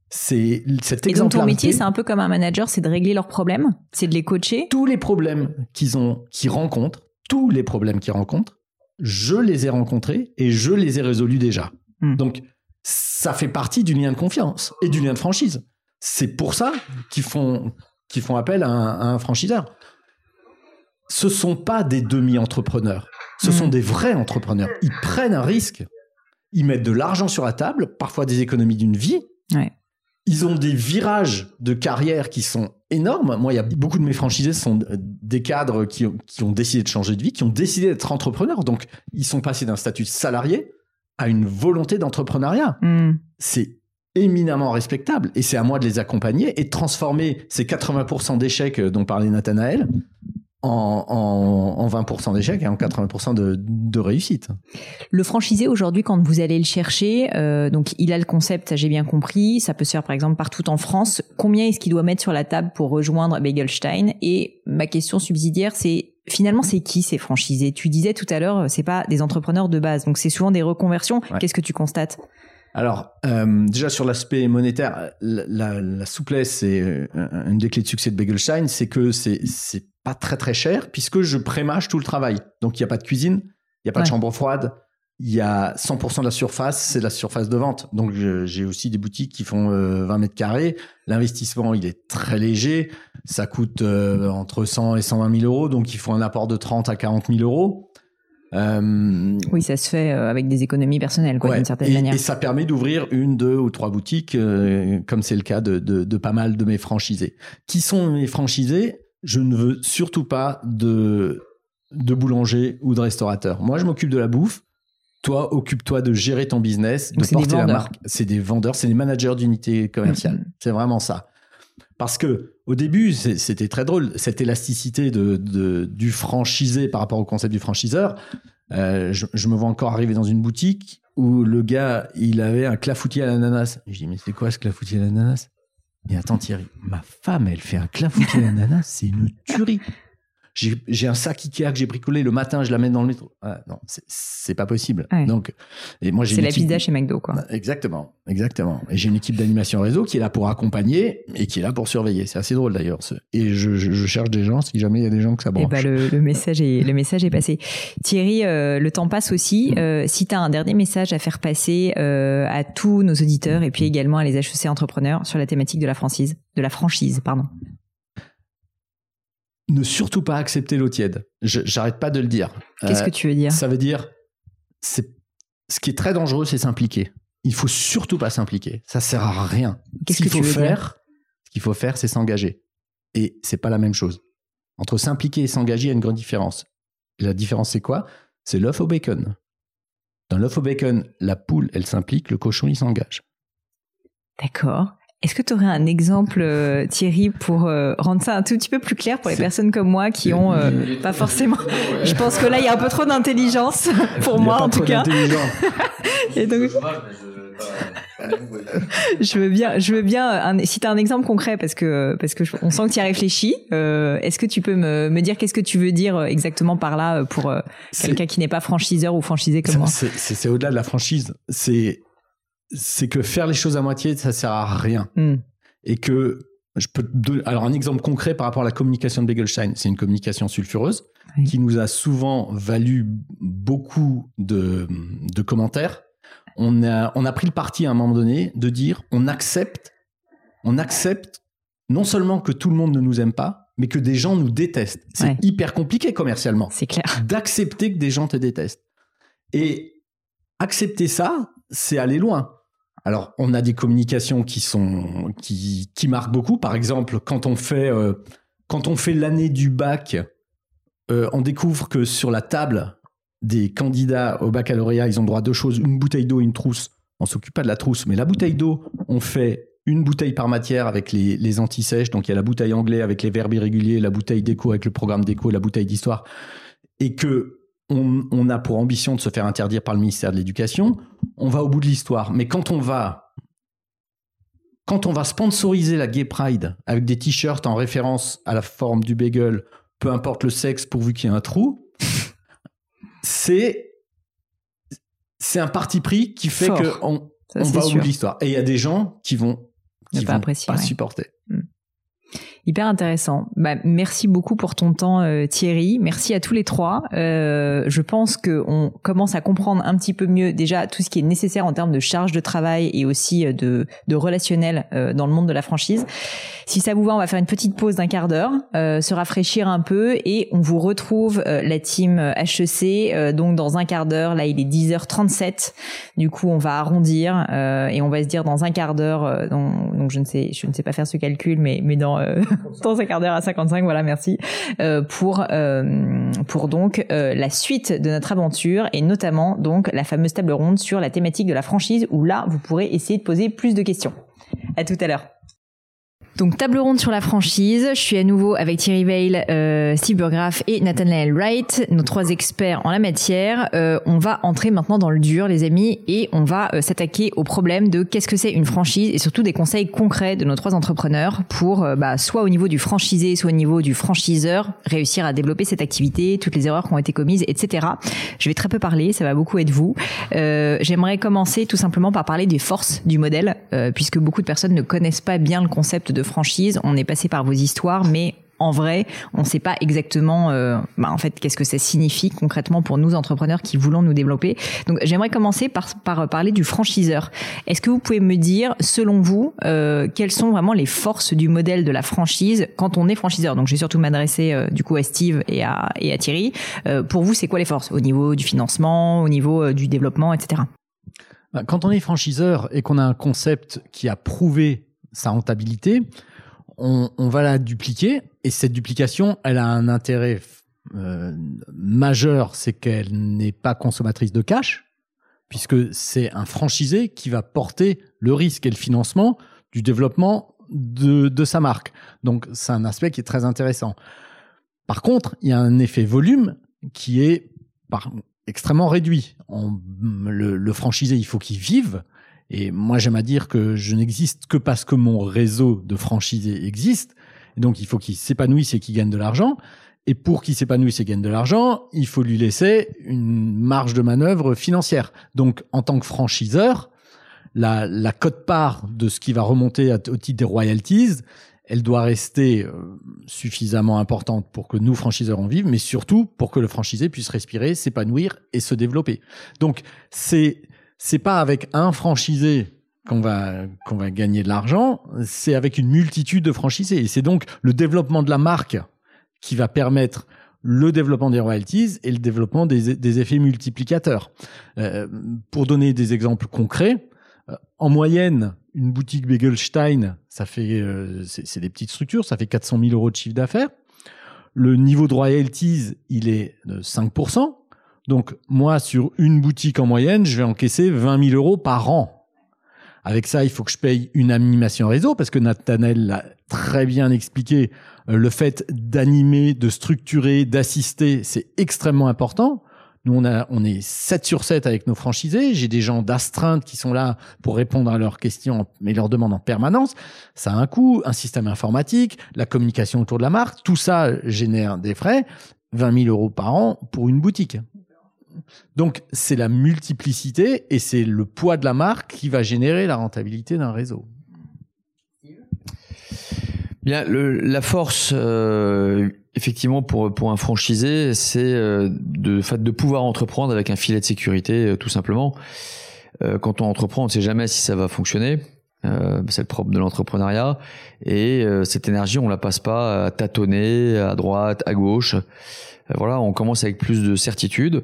C'est cet Et donc ton métier, c'est un peu comme un manager, c'est de régler leurs problèmes, c'est de les coacher. Tous les problèmes qu'ils ont, qu'ils rencontrent, tous les problèmes qu'ils rencontrent, je les ai rencontrés et je les ai résolus déjà. Hmm. Donc ça fait partie du lien de confiance et du lien de franchise. C'est pour ça qu'ils font font appel à un, franchiseur. Ce sont pas des demi-entrepreneurs, ce sont hmm. des vrais entrepreneurs. Ils prennent un risque, ils mettent de l'argent sur la table, parfois des économies d'une vie. Ouais ils ont des virages de carrière qui sont énormes. Moi, il y a beaucoup de mes franchisés sont des cadres qui, ont décidé de changer de vie, qui ont décidé d'être entrepreneurs. Donc, ils sont passés d'un statut salarié à une volonté d'entrepreneuriat. Hmm. C'est éminemment respectable et c'est à moi de les accompagner et de transformer ces 80% d'échecs dont parlait Nathanaël en, en, 20% d'échecs et en 80% de, de, réussite. Le franchisé aujourd'hui, quand vous allez le chercher, euh, donc il a le concept, j'ai bien compris, ça peut se faire par exemple partout en France. Combien est-ce qu'il doit mettre sur la table pour rejoindre Begelstein? Et ma question subsidiaire, c'est finalement c'est qui ces franchisés? Tu disais tout à l'heure, c'est pas des entrepreneurs de base, donc c'est souvent des reconversions. Qu'est-ce que tu constates? Alors, euh, déjà sur l'aspect monétaire, la, la, souplesse et euh, une des clés de succès de Begelstein, c'est que c'est pas très très cher puisque je prémâche tout le travail. Donc il n'y a pas de cuisine, il n'y a pas de chambre froide, il y a 100% de la surface, c'est la surface de vente. Donc j'ai aussi des boutiques qui font 20 euh, mètres carrés. L'investissement, il est très léger. Ça coûte euh, entre 100 et 120 000 euros. Donc il faut un apport de 30 à 40 000 euros. Euh, oui, ça se fait avec des économies personnelles, quoi, d'une certaine manière. Et ça permet d'ouvrir une, deux ou trois boutiques, comme c'est le cas de, de, de, pas mal de mes franchisés. Qui sont mes franchisés? Je ne veux surtout pas de, de boulanger ou de restaurateur. Moi, je m'occupe de la bouffe. Toi, occupe-toi de gérer ton business, de porter la marque. C'est des vendeurs, c'est des managers d'unité commerciale. Mm-hmm. C'est vraiment ça. Parce que au début, c'était très drôle, cette élasticité de, du franchisé par rapport au concept du franchiseur. Euh, je, me vois encore arriver dans une boutique où le gars, il avait un clafoutis à l'ananas. Je dis, mais c'est quoi ce clafoutis à l'ananas? Mais attends Thierry, ma femme, elle fait un clafoutis d'ananas, c'est une tuerie j'ai un sac Ikea que j'ai bricolé le matin, je l'amène dans le métro. Ah, non, c'est pas possible. Donc, et moi j'ai. C'est la pizza chez McDo, quoi. Bah, exactement, exactement. Et j'ai une équipe d'animation réseau qui est là pour accompagner et qui est là pour surveiller. C'est assez drôle d'ailleurs. Et je, je, cherche des gens si jamais il y a des gens que ça branche. Et bah, le, le, message est le message est passé. Thierry, euh, le temps passe aussi. Mm. Euh, si tu as un dernier message à faire passer euh, à tous nos auditeurs et puis également à les HEC entrepreneurs sur la thématique de la franchise, de la franchise, pardon ne surtout pas accepter l'eau tiède. J'arrête pas de le dire. Qu'est-ce euh, que tu veux dire? Ça veut dire, c'est ce qui est très dangereux, c'est s'impliquer. Il faut surtout pas s'impliquer. Ça sert à rien. Qu'est-ce qu'il faut faire Ce qu'il faut faire, c'est s'engager. Et c'est pas la même chose. Entre s'impliquer et s'engager, il y a une grande différence. la différence, c'est quoi? C'est l'œuf au bacon. Dans l'œuf au bacon, la poule, elle s'implique, le cochon, il s'engage. D'accord. Est-ce que tu aurais un exemple, euh, Thierry, pour euh, rendre ça un tout petit peu plus clair pour les personnes comme moi qui ont euh, pas forcément. Je pense que là, il y a un peu trop d'intelligence pour moi, en tout cas. Et donc. je veux bien, je veux bien. Un, si tu as un exemple concret, parce que parce que on sent que tu y as réfléchi. Est-ce que tu peux me, me dire qu'est-ce que tu veux dire exactement par là pour quelqu'un qui n'est pas franchiseur ou franchisé comme moi? C'est au-delà de la franchise. C'est c'est que faire les choses à moitié, ça sert à rien. Hmm. Et que je peux alors un exemple concret par rapport à la communication de Begelstein, c'est une communication sulfureuse qui nous a souvent valu beaucoup de, commentaires. On a, on a pris le parti à un moment donné de dire on accepte, on accepte non seulement que tout le monde ne nous aime pas, mais que des gens nous détestent. C'est hyper compliqué commercialement. C'est clair. D'accepter que des gens te détestent. Et accepter ça, c'est aller loin. Alors, on a des communications qui sont qui, qui marquent beaucoup. Par exemple, quand on fait euh, quand on l'année du bac, euh, on découvre que sur la table des candidats au baccalauréat, ils ont droit à deux choses une bouteille d'eau une trousse. On s'occupe pas de la trousse, mais la bouteille d'eau, on fait une bouteille par matière avec les, les anti-sèches. Donc il y a la bouteille anglais avec les verbes irréguliers, la bouteille d'écho avec le programme d'écho, la bouteille d'histoire, et que on, a pour ambition de se faire interdire par le ministère de l'Éducation, on va au bout de l'histoire. Mais quand on va quand on va sponsoriser la Gay Pride avec des t-shirts en référence à la forme du bagel, peu importe le sexe pourvu qu'il y ait un trou, c'est c'est un parti pris qui fait qu'on on va au bout de l'histoire. Et il y a des gens qui vont qui vont pas supporter. Hyper intéressant. Bah, merci beaucoup pour ton temps, euh, Thierry. Merci à tous les trois. Euh, je pense que on commence à comprendre un petit peu mieux déjà tout ce qui est nécessaire en termes de charge de travail et aussi euh, de, de relationnel euh, dans le monde de la franchise. Si ça vous va, on va faire une petite pause d'un quart d'heure, euh, se rafraîchir un peu et on vous retrouve la team HEC donc dans un quart d'heure. Là, il est 10h37. Du coup, on va arrondir et on va se dire dans un quart d'heure. donc je ne sais, je ne sais pas faire ce calcul, mais mais dans dans un quart d'heure à 55, voilà, merci, euh, pour, euh, pour donc euh, la suite de notre aventure et notamment donc la fameuse table ronde sur la thématique de la franchise où là, vous pourrez essayer de poser plus de questions. À tout à l'heure. Donc table ronde sur la franchise. Je suis à nouveau avec Thierry Veil, euh, Steve Burgraff et Nathaniel Wright, nos trois experts en la matière. Euh, on va entrer maintenant dans le dur, les amis, et on va euh, s'attaquer au problème de qu'est-ce que c'est une franchise et surtout des conseils concrets de nos trois entrepreneurs pour, euh, bah, soit au niveau du franchisé, soit au niveau du franchiseur, réussir à développer cette activité, toutes les erreurs qui ont été commises, etc. Je vais très peu parler, ça va beaucoup être vous. Euh, j'aimerais commencer tout simplement par parler des forces du modèle, puisque beaucoup de personnes ne connaissent pas bien le concept de franchise, on est passé par vos histoires, mais en vrai, on ne sait pas exactement, euh, bah, en fait, qu'est-ce que ça signifie concrètement pour nous entrepreneurs qui voulons nous développer. Donc, j'aimerais commencer par, par parler du franchiseur. Est-ce que vous pouvez me dire, selon vous, euh, quelles sont vraiment les forces du modèle de la franchise quand on est franchiseur? Donc, je vais surtout m'adresser euh, du coup à Steve et à, et à Thierry. pour vous, c'est quoi les forces? Au niveau du financement, au niveau du développement, etc. Bah, quand on est franchiseur et qu'on a un concept qui a prouvé sa rentabilité, on, va la dupliquer. Et cette duplication, elle a un intérêt euh, majeur, c'est qu'elle n'est pas consommatrice de cash, puisque c'est un franchisé qui va porter le risque et le financement du développement de, de sa marque. Donc c'est un aspect qui est très intéressant. Par contre, il y a un effet volume qui est extrêmement réduit. le, le franchisé, il faut qu'il vive, et moi, j'aime à dire que je n'existe que parce que mon réseau de franchisés existe. Donc, il faut qu'il s'épanouisse et qu'il gagne de l'argent. Et pour qu'il s'épanouisse et gagne de l'argent, il faut lui laisser une marge de manœuvre financière. Donc, en tant que franchiseur, la, la cote-part de ce qui va remonter au titre des royalties, elle doit rester euh, suffisamment importante pour que nous, franchiseurs, en vivent, mais surtout pour que le franchisé puisse respirer, s'épanouir et se développer. Donc, c'est c'est pas avec un franchisé qu'on va qu'on va gagner de l'argent, c'est avec une multitude de franchisés. Et c'est donc le développement de la marque qui va permettre le développement des royalties et le développement des, effets multiplicateurs. Euh, pour donner des exemples concrets, euh, en moyenne, une boutique Begelstein, ça fait euh, c'est des petites structures, ça fait 400 000 euros de chiffre d'affaires. Le niveau de royalties, il est de 5%. Donc moi, sur une boutique en moyenne, je vais encaisser 20 000 euros par an. Avec ça, il faut que je paye une animation réseau parce que Nathanel l'a très bien expliqué. Euh, le fait d'animer, de structurer, d'assister, c'est extrêmement important. Nous, on, a, on est 7 sur 7 avec nos franchisés. J'ai des gens d'astreinte qui sont là pour répondre à leurs questions, mais leurs demandes en permanence. Ça a un coût, un système informatique, la communication autour de la marque. Tout ça génère des frais. 20 000 euros par an pour une boutique. Donc c'est la multiplicité et c'est le poids de la marque qui va générer la rentabilité d'un réseau. Bien, la force, euh, effectivement, pour pour un franchisé, c'est euh, de de pouvoir entreprendre avec un filet de sécurité, euh, tout simplement. quand on entreprend, on ne sait jamais si ça va fonctionner. c'est le propre de l'entrepreneuriat. Et cette énergie, on la passe pas à tâtonner à droite, à gauche. Euh, voilà, on commence avec plus de certitude.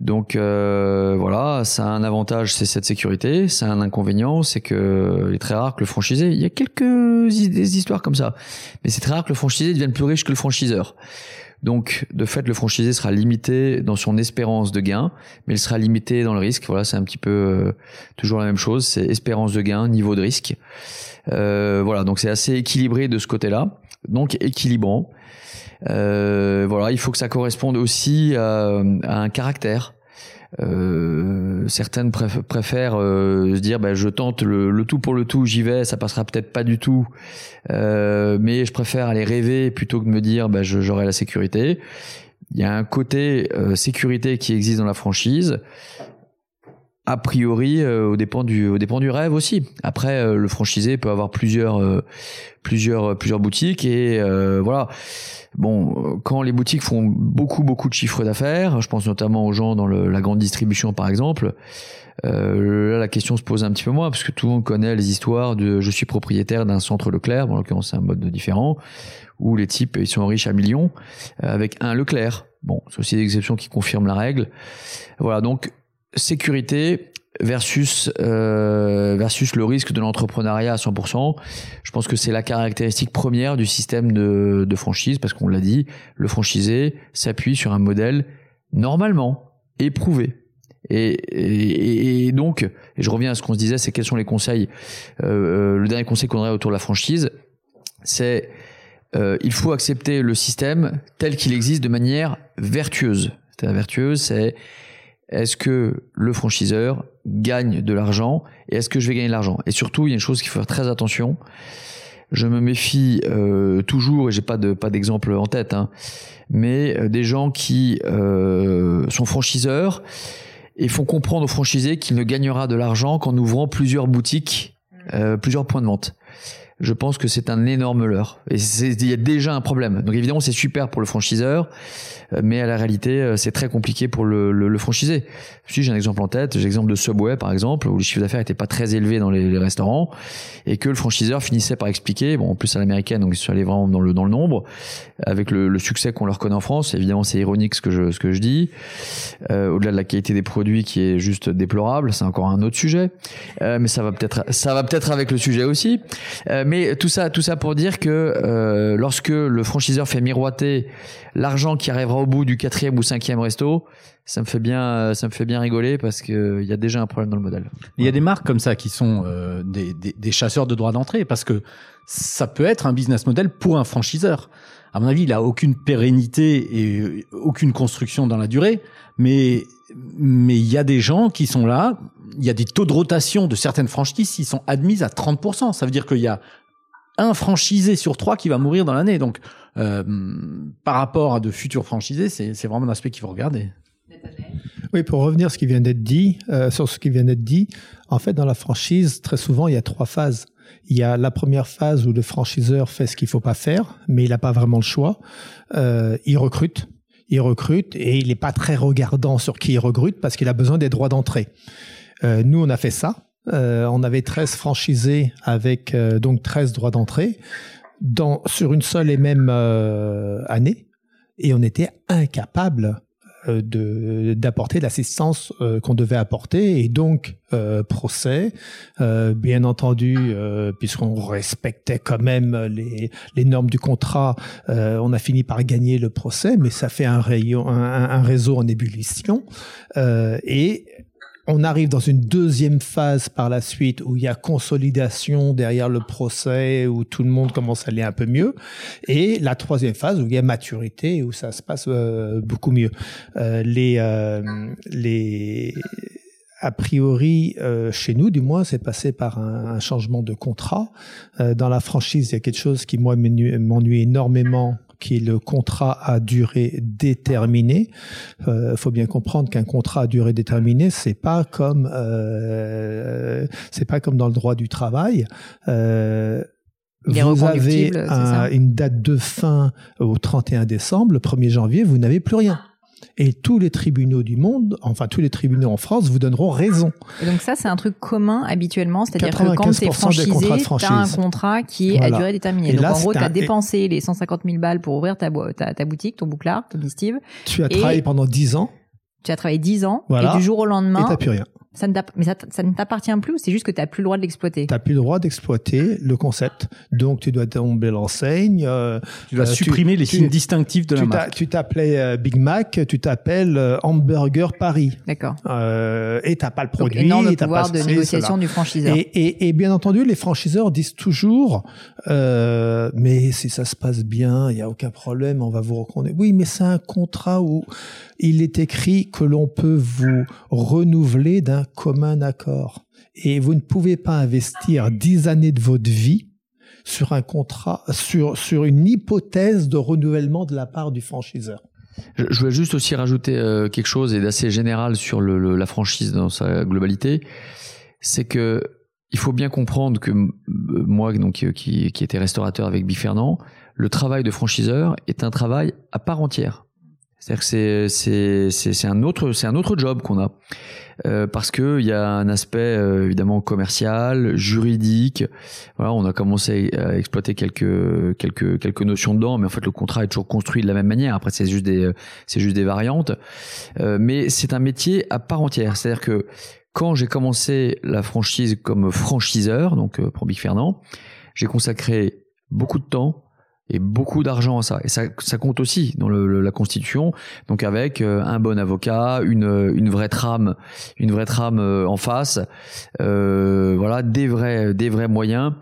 Donc euh, voilà, ça a un avantage, c'est cette sécurité. Ça a un inconvénient, c'est que il est très rare que le franchisé. Il y a quelques des histoires comme ça, mais c'est très rare que le franchisé devienne plus riche que le franchiseur. Donc, de fait, le franchisé sera limité dans son espérance de gain, mais il sera limité dans le risque. Voilà, c'est un petit peu euh, toujours la même chose. C'est espérance de gain, niveau de risque. Euh, voilà, donc c'est assez équilibré de ce côté-là. Donc équilibrant. Euh, voilà, il faut que ça corresponde aussi à, un caractère. Euh, certaines préfèrent euh, se dire bah, je tente le, tout pour le tout, j'y vais, ça passera peut-être pas du tout, euh, mais je préfère aller rêver plutôt que de me dire bah, j'aurai la sécurité. Il y a un côté euh, sécurité qui existe dans la franchise a priori euh, au dépend du au dépend du rêve aussi. Après euh, le franchisé peut avoir plusieurs euh, plusieurs plusieurs boutiques et voilà. Bon, quand les boutiques font beaucoup beaucoup de chiffres d'affaires, je pense notamment aux gens dans le, la grande distribution par exemple. là, la question se pose un petit peu moins parce que tout le monde connaît les histoires de je suis propriétaire d'un centre Leclerc, bon, en l'occurrence c'est un mode différent, où les types ils sont riches à millions avec un Leclerc. Bon, c'est aussi des exceptions qui confirment la règle. Voilà, donc sécurité versus euh, versus le risque de l'entrepreneuriat à 100%. Je pense que c'est la caractéristique première du système de, franchise parce qu'on l'a dit, le franchisé s'appuie sur un modèle normalement éprouvé. Et, donc, et je reviens à ce qu'on se disait, c'est quels sont les conseils. Euh, le dernier conseil qu'on aurait autour de la franchise, c'est euh, il faut accepter le système tel qu'il existe de manière vertueuse. C'est vertueuse, c'est est-ce que le franchiseur gagne de l'argent et est-ce que je vais gagner de l'argent? Et surtout, il y a une chose qu'il faut faire très attention. Je me méfie euh, toujours, et j'ai pas de pas d'exemple en tête, hein, mais euh, des gens qui euh, sont franchiseurs et font comprendre aux franchisés qu'il ne gagnera de l'argent qu'en ouvrant plusieurs boutiques, plusieurs points de vente je pense que c'est un énorme leurre. Et il y a déjà un problème. Donc évidemment, c'est super pour le franchiseur, euh, mais à la réalité, euh, c'est très compliqué pour le, le, le franchisé. Si j'ai un exemple en tête, j'ai l'exemple de Subway par exemple, où les chiffres d'affaires n'étaient pas très élevés dans les, restaurants, et que le franchiseur finissait par expliquer, bon en plus à l'américaine, donc ils sont allés vraiment dans le dans le nombre, avec le, le succès qu'on leur connaît en France. Évidemment, c'est ironique ce que je ce que je dis. Euh, Au-delà de la qualité des produits qui est juste déplorable, c'est encore un autre sujet, euh, mais ça va peut-être ça va peut-être avec le sujet aussi. Euh, mais tout ça tout ça pour dire que euh, lorsque le franchiseur fait miroiter l'argent qui arrivera au bout du quatrième ou cinquième resto, ça me fait bien, ça me fait bien rigoler parce que il y a déjà un problème dans le modèle. Il y a des marques comme ça qui sont euh, des, des, des, chasseurs de droits d'entrée parce que ça peut être un business model pour un franchiseur. À mon avis, il a aucune pérennité et aucune construction dans la durée, mais mais il y a des gens qui sont là. Il y a des taux de rotation de certaines franchises qui sont admises à 30%. Ça veut dire qu'il y a un franchisé sur trois qui va mourir dans l'année. Donc, euh, par rapport à de futurs franchisés, c'est vraiment un aspect qu'il faut regarder. Oui, pour revenir ce qui vient d'être dit, euh, sur ce qui vient d'être dit, en fait, dans la franchise, très souvent, il y a trois phases. Il y a la première phase où le franchiseur fait ce qu'il faut pas faire, mais il n'a pas vraiment le choix. Euh, il recrute, il recrute et il n'est pas très regardant sur qui il recrute parce qu'il a besoin des droits d'entrée. Euh, nous, on a fait ça. Euh, on avait 13 franchisés avec euh, donc 13 droits d'entrée dans, sur une seule et même euh, année. Et on était incapable de d'apporter l'assistance qu'on devait apporter. Et donc procès bien entendu puisqu'on respectait quand même les, les normes du contrat on a fini par gagner le procès. Mais ça fait un rayon un, un réseau en ébullition. Et on arrive dans une deuxième phase par la suite où il y a consolidation derrière le procès, où tout le monde commence à aller un peu mieux. Et la troisième phase où il y a maturité, où ça se passe euh, beaucoup mieux. Euh, les, euh, les, a priori, chez nous, du moins, c'est passé par un, un, changement de contrat. dans la franchise, il y a quelque chose qui, moi, m'ennuie énormément qui est le contrat à durée déterminée. Il euh, faut bien comprendre qu'un contrat à durée déterminée, c'est pas comme euh, c'est pas comme dans le droit du travail. Euh, vous avez une date de fin au 31 décembre, le 1er janvier, vous n'avez plus rien et tous les tribunaux du monde, enfin tous les tribunaux en France, vous donneront raison. Et donc ça, c'est un truc commun habituellement, c'est-à-dire que quand tu es franchisé, tu as un contrat qui est à durée déterminée. donc en gros, tu as dépensé les 150 000 balles pour ouvrir ta, ta, boutique, ton bouclard, ton Steve. Tu as travaillé pendant 10 ans. Tu as travaillé 10 ans et du jour au lendemain, et plus rien. Ça ne mais ça, ça, ne t'appartient plus ou c'est juste que tu n'as plus le droit de l'exploiter? Tu n'as plus le droit d'exploiter le concept. Donc, tu dois tomber l'enseigne. Euh, tu dois supprimer les signes distinctifs de la marque. Tu t'appelais Big Mac, tu t'appelles Hamburger Paris. D'accord. et tu n'as pas le produit. Donc, énorme pouvoir de négociation du franchiseur. Et, et, et, bien entendu, les franchiseurs disent toujours, mais si ça se passe bien, il n'y a aucun problème, on va vous reconnaître. Oui, mais c'est un contrat où il est écrit que l'on peut vous renouveler d'un commun accord. Et vous ne pouvez pas investir dix années de votre vie sur un contrat, sur, sur une hypothèse de renouvellement de la part du franchiseur. Je, voulais juste aussi rajouter euh, quelque chose et d'assez général sur la franchise dans sa globalité. C'est que il faut bien comprendre que moi, donc, qui, qui était restaurateur avec Bill Fernand, le travail de franchiseur est un travail à part entière. C'est-à-dire que c'est c'est un autre c'est un autre job qu'on a euh, parce que il y a un aspect euh, évidemment commercial, juridique. Voilà, on a commencé à exploiter quelques quelques quelques notions dedans, mais en fait le contrat est toujours construit de la même manière. Après c'est juste des c'est juste des variantes, euh, mais c'est un métier à part entière. C'est-à-dire que quand j'ai commencé la franchise comme franchiseur, donc euh, pour Big Fernand, j'ai consacré beaucoup de temps et beaucoup d'argent à ça. Et ça, ça compte aussi dans le, la constitution. Donc avec euh, un bon avocat, une, une vraie trame, une vraie trame euh, en face, euh, voilà, des vrais, des vrais moyens.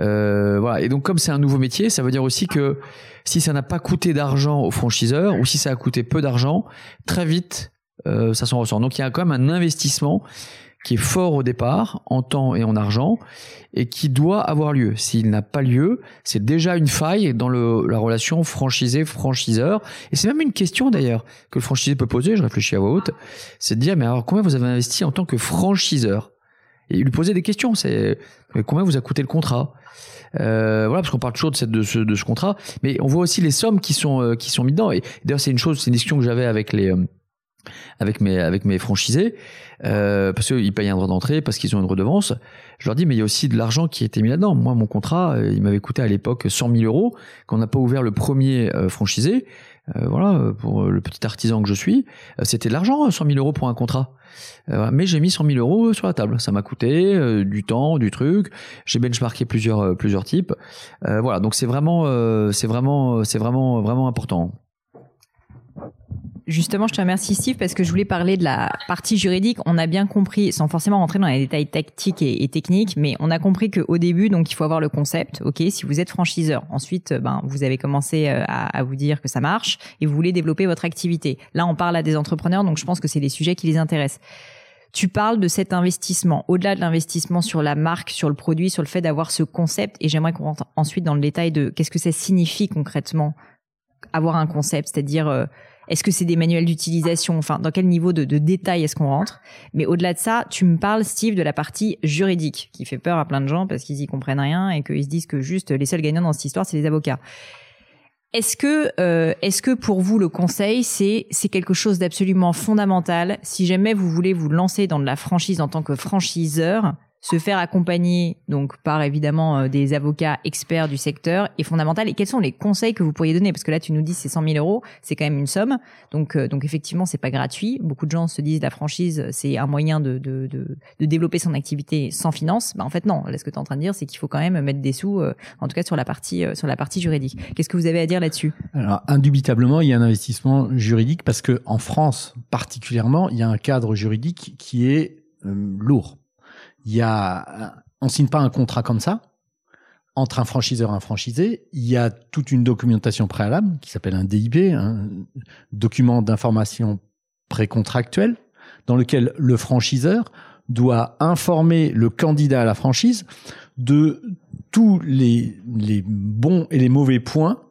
Euh, voilà. Et donc comme c'est un nouveau métier, ça veut dire aussi que si ça n'a pas coûté d'argent au franchiseur ou si ça a coûté peu d'argent, très vite, euh, ça s'en ressort. Donc il y a quand même un investissement qui est fort au départ, en temps et en argent, et qui doit avoir lieu. S'il n'a pas lieu, c'est déjà une faille dans le, la relation franchisé-franchiseur. Et c'est même une question d'ailleurs que le franchisé peut poser, je réfléchis à voix haute, c'est de dire, mais alors combien vous avez investi en tant que franchiseur? Et lui poser des questions, c'est combien vous a coûté le contrat? Euh, voilà, parce qu'on parle toujours de, cette, de, ce, de ce contrat, mais on voit aussi les sommes qui sont euh, qui sont mises dedans. Et d'ailleurs, c'est une chose, c'est une discussion que j'avais avec les euh, avec mes avec mes franchisés euh, parce qu'ils payent un droit d'entrée parce qu'ils ont une redevance. Je leur dis mais il y a aussi de l'argent qui a été mis là-dedans. Moi mon contrat euh, il m'avait coûté à l'époque 100 000 euros quand on n'a pas ouvert le premier euh, franchisé. Euh, voilà pour le petit artisan que je suis c'était de l'argent 100 000 euros pour un contrat. Mais j'ai mis 100 000 euros sur la table. Ça m'a coûté du temps du truc. J'ai benchmarké plusieurs plusieurs types. Voilà donc c'est vraiment c'est vraiment c'est vraiment vraiment important Justement, je te remercie Steve parce que je voulais parler de la partie juridique. On a bien compris, sans forcément rentrer dans les détails tactiques et, techniques, mais on a compris qu'au début, donc il faut avoir le concept. Ok, si vous êtes franchiseur, ensuite, ben vous avez commencé euh, à, vous dire que ça marche et vous voulez développer votre activité. Là, on parle à des entrepreneurs, donc je pense que c'est des sujets qui les intéressent. Tu parles de cet investissement, au-delà de l'investissement sur la marque, sur le produit, sur le fait d'avoir ce concept, et j'aimerais qu'on rentre ensuite dans le détail de qu'est-ce que ça signifie concrètement avoir un concept, c'est-à-dire euh, est-ce que c'est des manuels d'utilisation? Enfin, dans quel niveau de, de détail est-ce qu'on rentre? Mais au-delà de ça, tu me parles, Steve, de la partie juridique, qui fait peur à plein de gens parce qu'ils y comprennent rien et qu'ils se disent que juste les seuls gagnants dans cette histoire, c'est les avocats. Est-ce que, euh, est-ce que pour vous le conseil c'est c'est quelque chose d'absolument fondamental? Si jamais vous voulez vous lancer dans de la franchise en tant que franchiseur se faire accompagner donc par évidemment euh, des avocats experts du secteur est fondamental. Et quels sont les conseils que vous pourriez donner? Parce que là, tu nous dis c'est 100 000 euros, c'est quand même une somme. Donc, euh, donc effectivement, c'est pas gratuit. Beaucoup de gens se disent la franchise, c'est un moyen de, de, de, de, développer son activité sans finance. Bah, en fait, non. Là, ce que tu es en train de dire, c'est qu'il faut quand même mettre des sous, euh, en tout cas sur la partie sur la partie juridique. Qu'est-ce que vous avez à dire là-dessus? Alors, indubitablement, il y a un investissement juridique parce que en France, particulièrement, il y a un cadre juridique qui est lourd il y a, on signe pas un contrat comme ça entre un franchiseur et un franchisé. Il y a toute une documentation préalable qui s'appelle un DIP, un document d'information précontractuel, dans lequel le franchiseur doit informer le candidat à la franchise de tous les, les bons et les mauvais points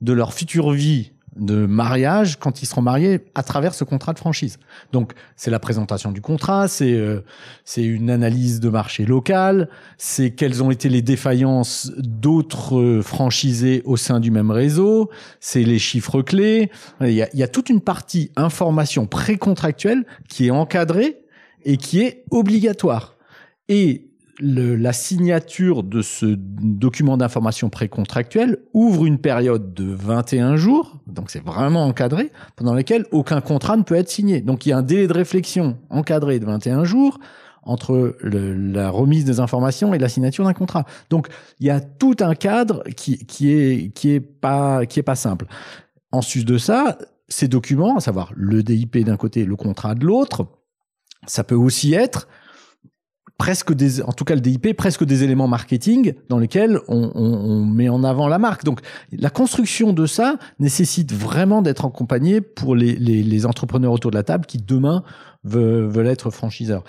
de leur future vie de mariage quand ils seront mariés à travers ce contrat de franchise. Donc c'est la présentation du contrat, c'est euh, c'est une analyse de marché local, c'est quelles ont été les défaillances d'autres franchisés au sein du même réseau, c'est les chiffres clés. Il y a, il y a toute une partie information précontractuelle qui est encadrée et qui est obligatoire. Et la signature de ce document d'information précontractuel ouvre une période de 21 jours, donc c'est vraiment encadré, pendant lequel aucun contrat ne peut être signé. Donc il y a un délai de réflexion encadré de 21 jours entre la remise des informations et la signature d'un contrat. Donc il y a tout un cadre qui, qui est qui est pas qui est pas simple. En sus de ça, ces documents, à savoir le DIP d'un côté, le contrat de l'autre, ça peut aussi être presque des, en tout cas le DIP, presque des éléments marketing dans lesquels on, on, on met en avant la marque. Donc la construction de ça nécessite vraiment d'être accompagné pour les, les, les, entrepreneurs autour de la table qui demain veulent, veulent être franchiseurs.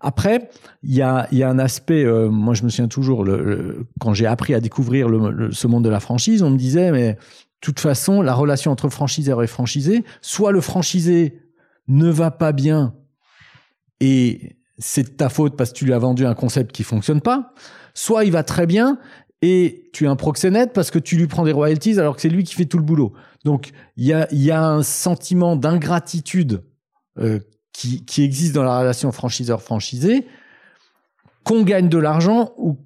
Après, il y a, y a un aspect, euh, moi je me souviens toujours, le, quand j'ai appris à découvrir le, ce monde de la franchise, on me disait, mais de toute façon, la relation entre franchiseur et franchisé, soit le franchisé ne va pas bien et c'est de ta faute parce que tu lui as vendu un concept qui fonctionne pas, soit il va très bien et tu es un proxénète parce que tu lui prends des royalties alors que c'est lui qui fait tout le boulot. Donc il y a, y a un sentiment d'ingratitude euh, qui, qui existe dans la relation franchiseur-franchisé, qu'on gagne de l'argent ou,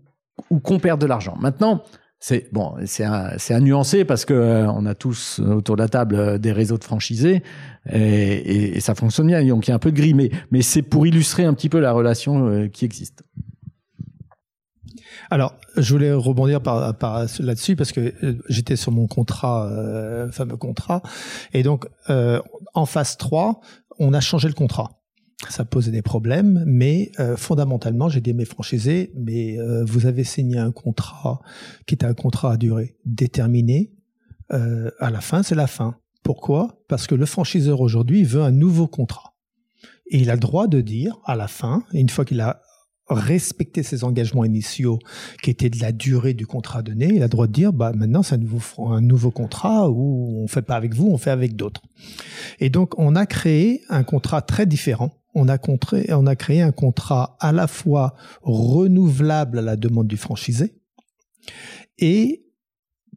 ou qu'on perd de l'argent. Maintenant, c'est bon, c'est à, nuancer parce que euh, on a tous autour de la table euh, des réseaux de franchisés et, ça fonctionne bien. Donc il y a un peu de gris, mais, c'est pour illustrer un petit peu la relation euh, qui existe. Alors, je voulais rebondir là-dessus parce que j'étais sur mon contrat, fameux contrat, et donc en phase 3, on a changé le contrat ça posait des problèmes, mais euh, fondamentalement, j'ai dit mes franchisés, mais euh, vous avez signé un contrat qui était un contrat à durée déterminée. Euh, à la fin, c'est la fin. Pourquoi? Parce que le franchiseur aujourd'hui veut un nouveau contrat. Et il a le droit de dire, à la fin, une fois qu'il a respecté ses engagements initiaux, qui étaient de la durée du contrat donné, il a le droit de dire, bah maintenant c'est un nouveau, un nouveau contrat où on fait pas avec vous, on fait avec d'autres. Et donc on a créé un contrat très différent on a, créé un contrat à la fois renouvelable à la demande du franchisé et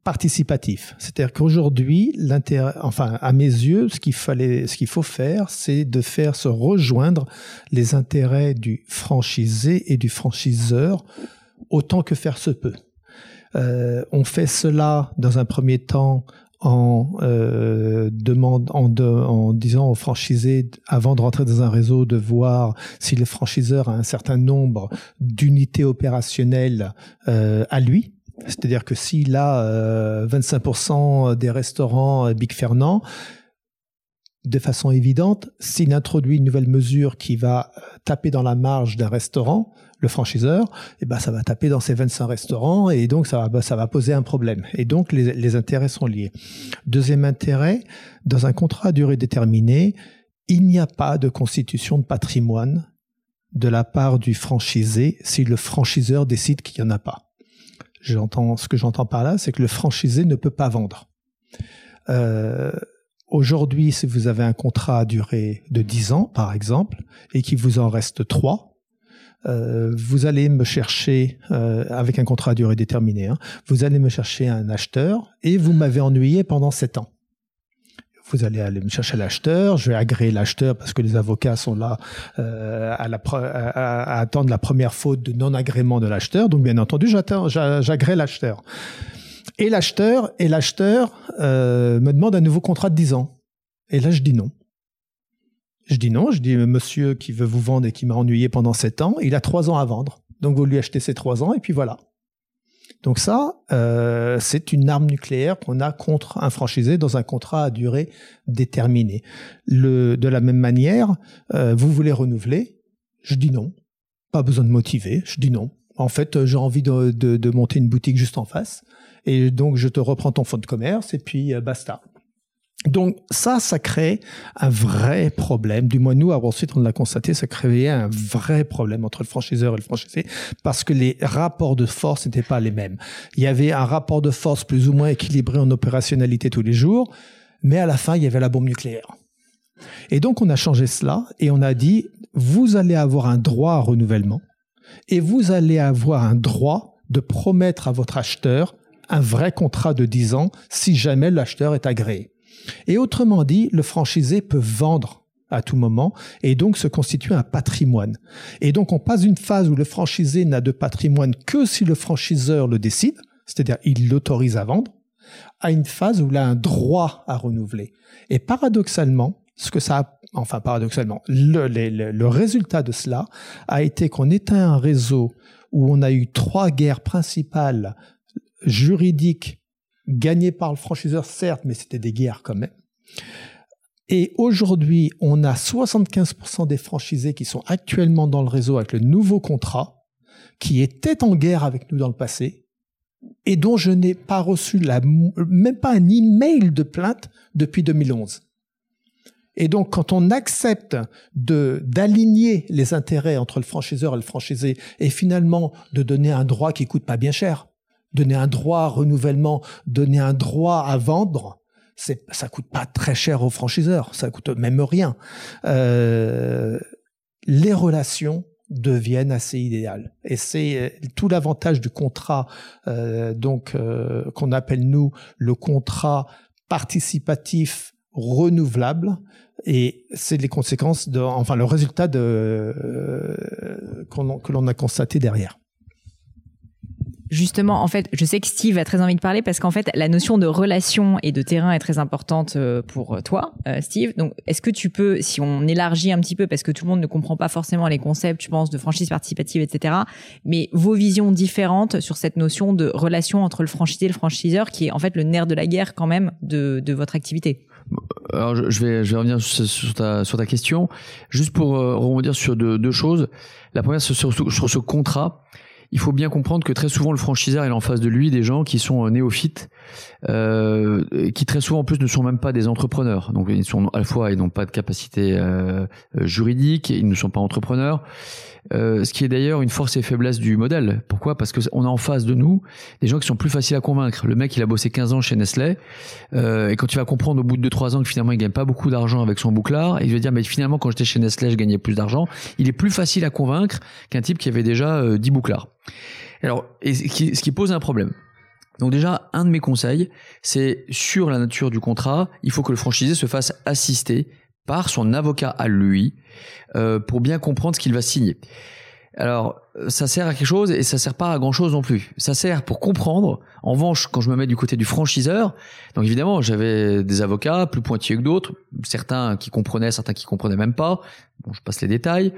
participatif. C'est-à-dire qu'aujourd'hui, enfin, à mes yeux, ce qu'il fallait, ce qu'il faut faire, c'est de faire se rejoindre les intérêts du franchisé et du franchiseur autant que faire se peut. Euh, on fait cela dans un premier temps en euh, demande en, en disant aux franchisés avant de rentrer dans un réseau de voir si le franchiseur a un certain nombre d'unités opérationnelles euh, à lui. C'est-à-dire que s'il a euh, 25% des restaurants Big Fernand, de façon évidente, s'il introduit une nouvelle mesure qui va taper dans la marge d'un restaurant, le franchiseur, eh ben ça va taper dans ses 25 restaurants et donc ça va, ça va poser un problème. Et donc les, les intérêts sont liés. Deuxième intérêt, dans un contrat à durée déterminée, il n'y a pas de constitution de patrimoine de la part du franchisé si le franchiseur décide qu'il n'y en a pas. J'entends, ce que j'entends par là, c'est que le franchisé ne peut pas vendre. Euh, Aujourd'hui, si vous avez un contrat à durée de 10 ans, par exemple, et qu'il vous en reste 3, euh, vous allez me chercher euh, avec un contrat à durée déterminée. Hein, vous allez me chercher un acheteur et vous m'avez ennuyé pendant sept ans. Vous allez aller me chercher l'acheteur, je vais agréer l'acheteur parce que les avocats sont là euh, à, la à, attendre la première faute de non-agrément de l'acheteur. Donc bien entendu, j'agrée l'acheteur. Et l'acheteur et l'acheteur euh, me demande un nouveau contrat de 10 ans. Et là, je dis non. Je dis non, je dis monsieur qui veut vous vendre et qui m'a ennuyé pendant sept ans, il a trois ans à vendre. Donc vous lui achetez ces trois ans et puis voilà. Donc ça, euh, c'est une arme nucléaire qu'on a contre un franchisé dans un contrat à durée déterminée. De la même manière, euh, vous voulez renouveler, je dis non. Pas besoin de motiver, je dis non. En fait, j'ai envie de, monter une boutique juste en face. Et donc, je te reprends ton fonds de commerce et puis euh, basta. Donc ça, ça crée un vrai problème. Du moins, nous, à on l'a constaté, ça créait un vrai problème entre le franchiseur et le franchisé parce que les rapports de force n'étaient pas les mêmes. Il y avait un rapport de force plus ou moins équilibré en opérationnalité tous les jours, mais à la fin, il y avait la bombe nucléaire. Et donc, on a changé cela et on a dit, vous allez avoir un droit à renouvellement et vous allez avoir un droit de promettre à votre acheteur un vrai contrat de 10 ans si jamais l'acheteur est agréé. Et autrement dit, le franchisé peut vendre à tout moment et donc se constituer un patrimoine. Et donc on passe d'une phase où le franchisé n'a de patrimoine que si le franchiseur le décide, c'est-à-dire il l'autorise à vendre, à une phase où il a un droit à renouveler. Et paradoxalement, ce que ça enfin paradoxalement, le, le résultat de cela a été qu'on était un réseau où on a eu trois guerres principales juridiques gagnées par le franchiseur, certes, mais c'était des guerres quand même. Et aujourd'hui, on a 75% des franchisés qui sont actuellement dans le réseau avec le nouveau contrat, qui étaient en guerre avec nous dans le passé, et dont je n'ai pas reçu même pas un email de plainte depuis 2011. Et donc, quand on accepte de d'aligner les intérêts entre le franchiseur et le franchisé, et finalement de donner un droit qui coûte pas bien cher, donner un droit à renouvellement, donner un droit à vendre, c'est ça coûte pas très cher aux franchiseurs, ça coûte même rien. Euh, les relations deviennent assez idéales. Et c'est euh, tout l'avantage du contrat, euh, donc euh, qu'on appelle nous le contrat participatif renouvelable. Et c'est les conséquences, de, enfin le résultat de euh, que l'on a constaté derrière justement, en fait, je sais que Steve a très envie de parler parce qu'en fait, la notion de relation et de terrain est très importante euh, pour toi, euh, Steve. Donc, est-ce que tu peux, si on élargit un petit peu, parce que tout le monde ne comprend pas forcément les concepts, je pense, de franchise participative, etc., mais vos visions différentes sur cette notion de relation entre le franchisé et le franchiseur, qui est en fait le nerf de la guerre quand même de, de votre activité? Alors je vais, je vais revenir sur ta, sur ta question, juste pour euh, rebondir sur deux, deux choses. La première, sur, sur ce contrat il faut bien comprendre que très souvent le franchiseur est en face de lui des gens qui sont euh, néophytes, euh, qui très souvent en plus ne sont même pas des entrepreneurs. Donc ils sont à la fois ils n'ont pas de capacité euh, juridique, ils ne sont pas entrepreneurs. Euh, ce qui est d'ailleurs une force et faiblesse du modèle. Pourquoi? Parce qu'on a en face de nous des gens qui sont plus faciles à convaincre. Le mec, il a bossé 15 ans chez Nestlé, euh, et quand tu vas comprendre au bout de 2-3 ans que finalement il gagne pas beaucoup d'argent avec son bouclard, et il va dire mais finalement quand j'étais chez Nestlé, je gagnais plus d'argent, il est plus facile à convaincre qu'un type qui avait déjà 10 euh, bouclards. Alors, et ce qui pose un problème. Donc déjà, un de mes conseils, c'est sur la nature du contrat, il faut que le franchisé se fasse assister par son avocat à lui euh, pour bien comprendre ce qu'il va signer. Alors, ça sert à quelque chose et ça sert pas à grand chose non plus. Ça sert pour comprendre. En revanche, quand je me mets du côté du franchiseur, donc évidemment, j'avais des avocats plus pointilleux que d'autres, certains qui comprenaient, certains qui comprenaient même pas. Bon, je passe les détails.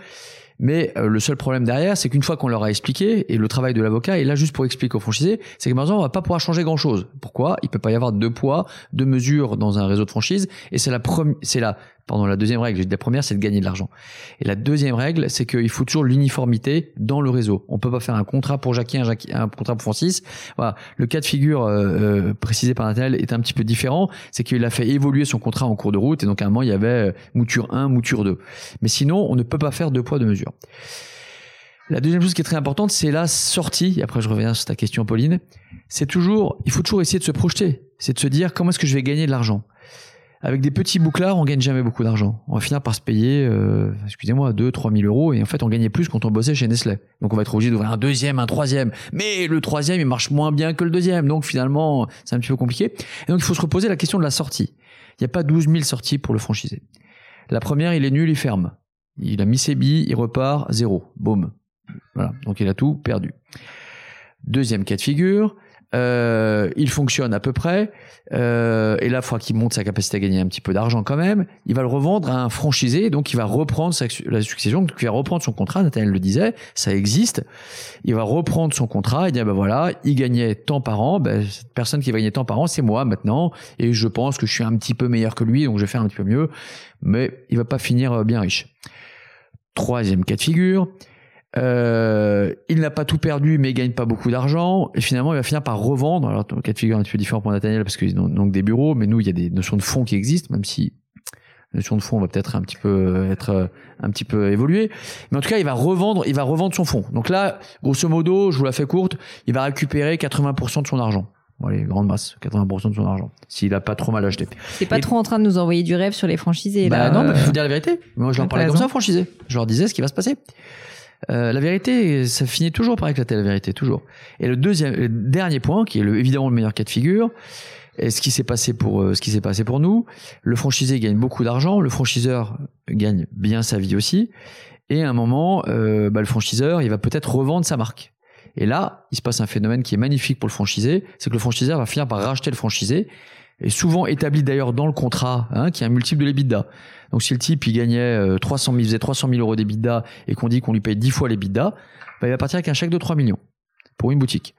Mais euh, le seul problème derrière, c'est qu'une fois qu'on leur a expliqué, et le travail de l'avocat est là juste pour expliquer au franchisé, c'est que maintenant on va pas pouvoir changer grand chose. Pourquoi? Il peut pas y avoir deux poids, deux mesures dans un réseau de franchise, et c'est la c'est la Pardon, la deuxième règle, la première, c'est de gagner de l'argent. Et la deuxième règle, c'est qu'il faut toujours l'uniformité dans le réseau. On peut pas faire un contrat pour Jackie, un, un contrat pour Francis. Voilà. Le cas de figure euh, euh, précisé par Nathaniel est un petit peu différent. C'est qu'il a fait évoluer son contrat en cours de route, et donc à un moment, il y avait euh, mouture 1, mouture 2. Mais sinon, on ne peut pas faire deux poids, deux mesures. La deuxième chose qui est très importante, c'est la sortie. Et après, je reviens sur ta question, Pauline. C'est toujours, il faut toujours essayer de se projeter. C'est de se dire comment est-ce que je vais gagner de l'argent? Avec des petits bouclards, on gagne jamais beaucoup d'argent. On va finir par se payer, euh, excusez-moi, 2 3 000 euros. Et en fait, on gagnait plus quand on bossait chez Nestlé. Donc, on va être obligé d'ouvrir un deuxième, un troisième. Mais le troisième, il marche moins bien que le deuxième. Donc, finalement, c'est un petit peu compliqué. Et donc, il faut se reposer la question de la sortie. Il n'y a pas 12 000 sorties pour le franchisé. La première, il est nul, il ferme. Il a mis ses billes, il repart, zéro. Boum. Voilà. Donc, il a tout perdu. Deuxième cas de figure, euh, il fonctionne à peu près, euh, et là, faudra qu'il monte sa capacité à gagner un petit peu d'argent quand même. Il va le revendre à un franchisé, donc il va reprendre la succession, donc il va reprendre son contrat. Nathaniel le disait, ça existe. Il va reprendre son contrat et dire ben voilà, il gagnait tant par an. Ben, cette personne qui gagner tant par an, c'est moi maintenant, et je pense que je suis un petit peu meilleur que lui, donc je vais faire un petit peu mieux. Mais il va pas finir bien riche. Troisième cas de figure, euh, il n'a pas tout perdu, mais il gagne pas beaucoup d'argent. Et finalement, il va finir par revendre. Alors, le cas de figure est un petit peu différent pour Nathaniel parce qu'ils ont donc des bureaux, mais nous, il y a des notions de fonds qui existent, même si la notion de fonds va peut-être un petit peu être un petit peu évoluée. Mais en tout cas, il va revendre, il va revendre son fonds. Donc là, grosso modo, je vous la fais courte, il va récupérer 80% de son argent. Bon, allez, grande masse, 80% de son argent. S'il a pas trop mal acheté. C'est pas trop en train de nous envoyer du rêve sur les franchisés, bah non, il faut dire la vérité. Moi, je leur parlais comme ça, franchisés. Je leur disais ce qui va se passer. Euh, la vérité, ça finit toujours par éclater la vérité, toujours. Et le deuxième, le dernier point, qui est le, évidemment le meilleur cas de figure, Et ce qui s'est passé pour euh, ce qui s'est passé pour nous, le franchisé gagne beaucoup d'argent, le franchiseur gagne bien sa vie aussi. Et à un moment, euh, bah, le franchiseur, il va peut-être revendre sa marque. Et là, il se passe un phénomène qui est magnifique pour le franchisé, c'est que le franchiseur va finir par racheter le franchisé, et souvent établi d'ailleurs dans le contrat, hein, qui est un multiple de l'EBITDA. Donc si le type il gagnait 300 000, il faisait 300 000 euros d'EBITDA et qu'on dit qu'on lui paye 10 fois l'EBITDA, bah, il va partir avec un chèque de 3 millions pour une boutique.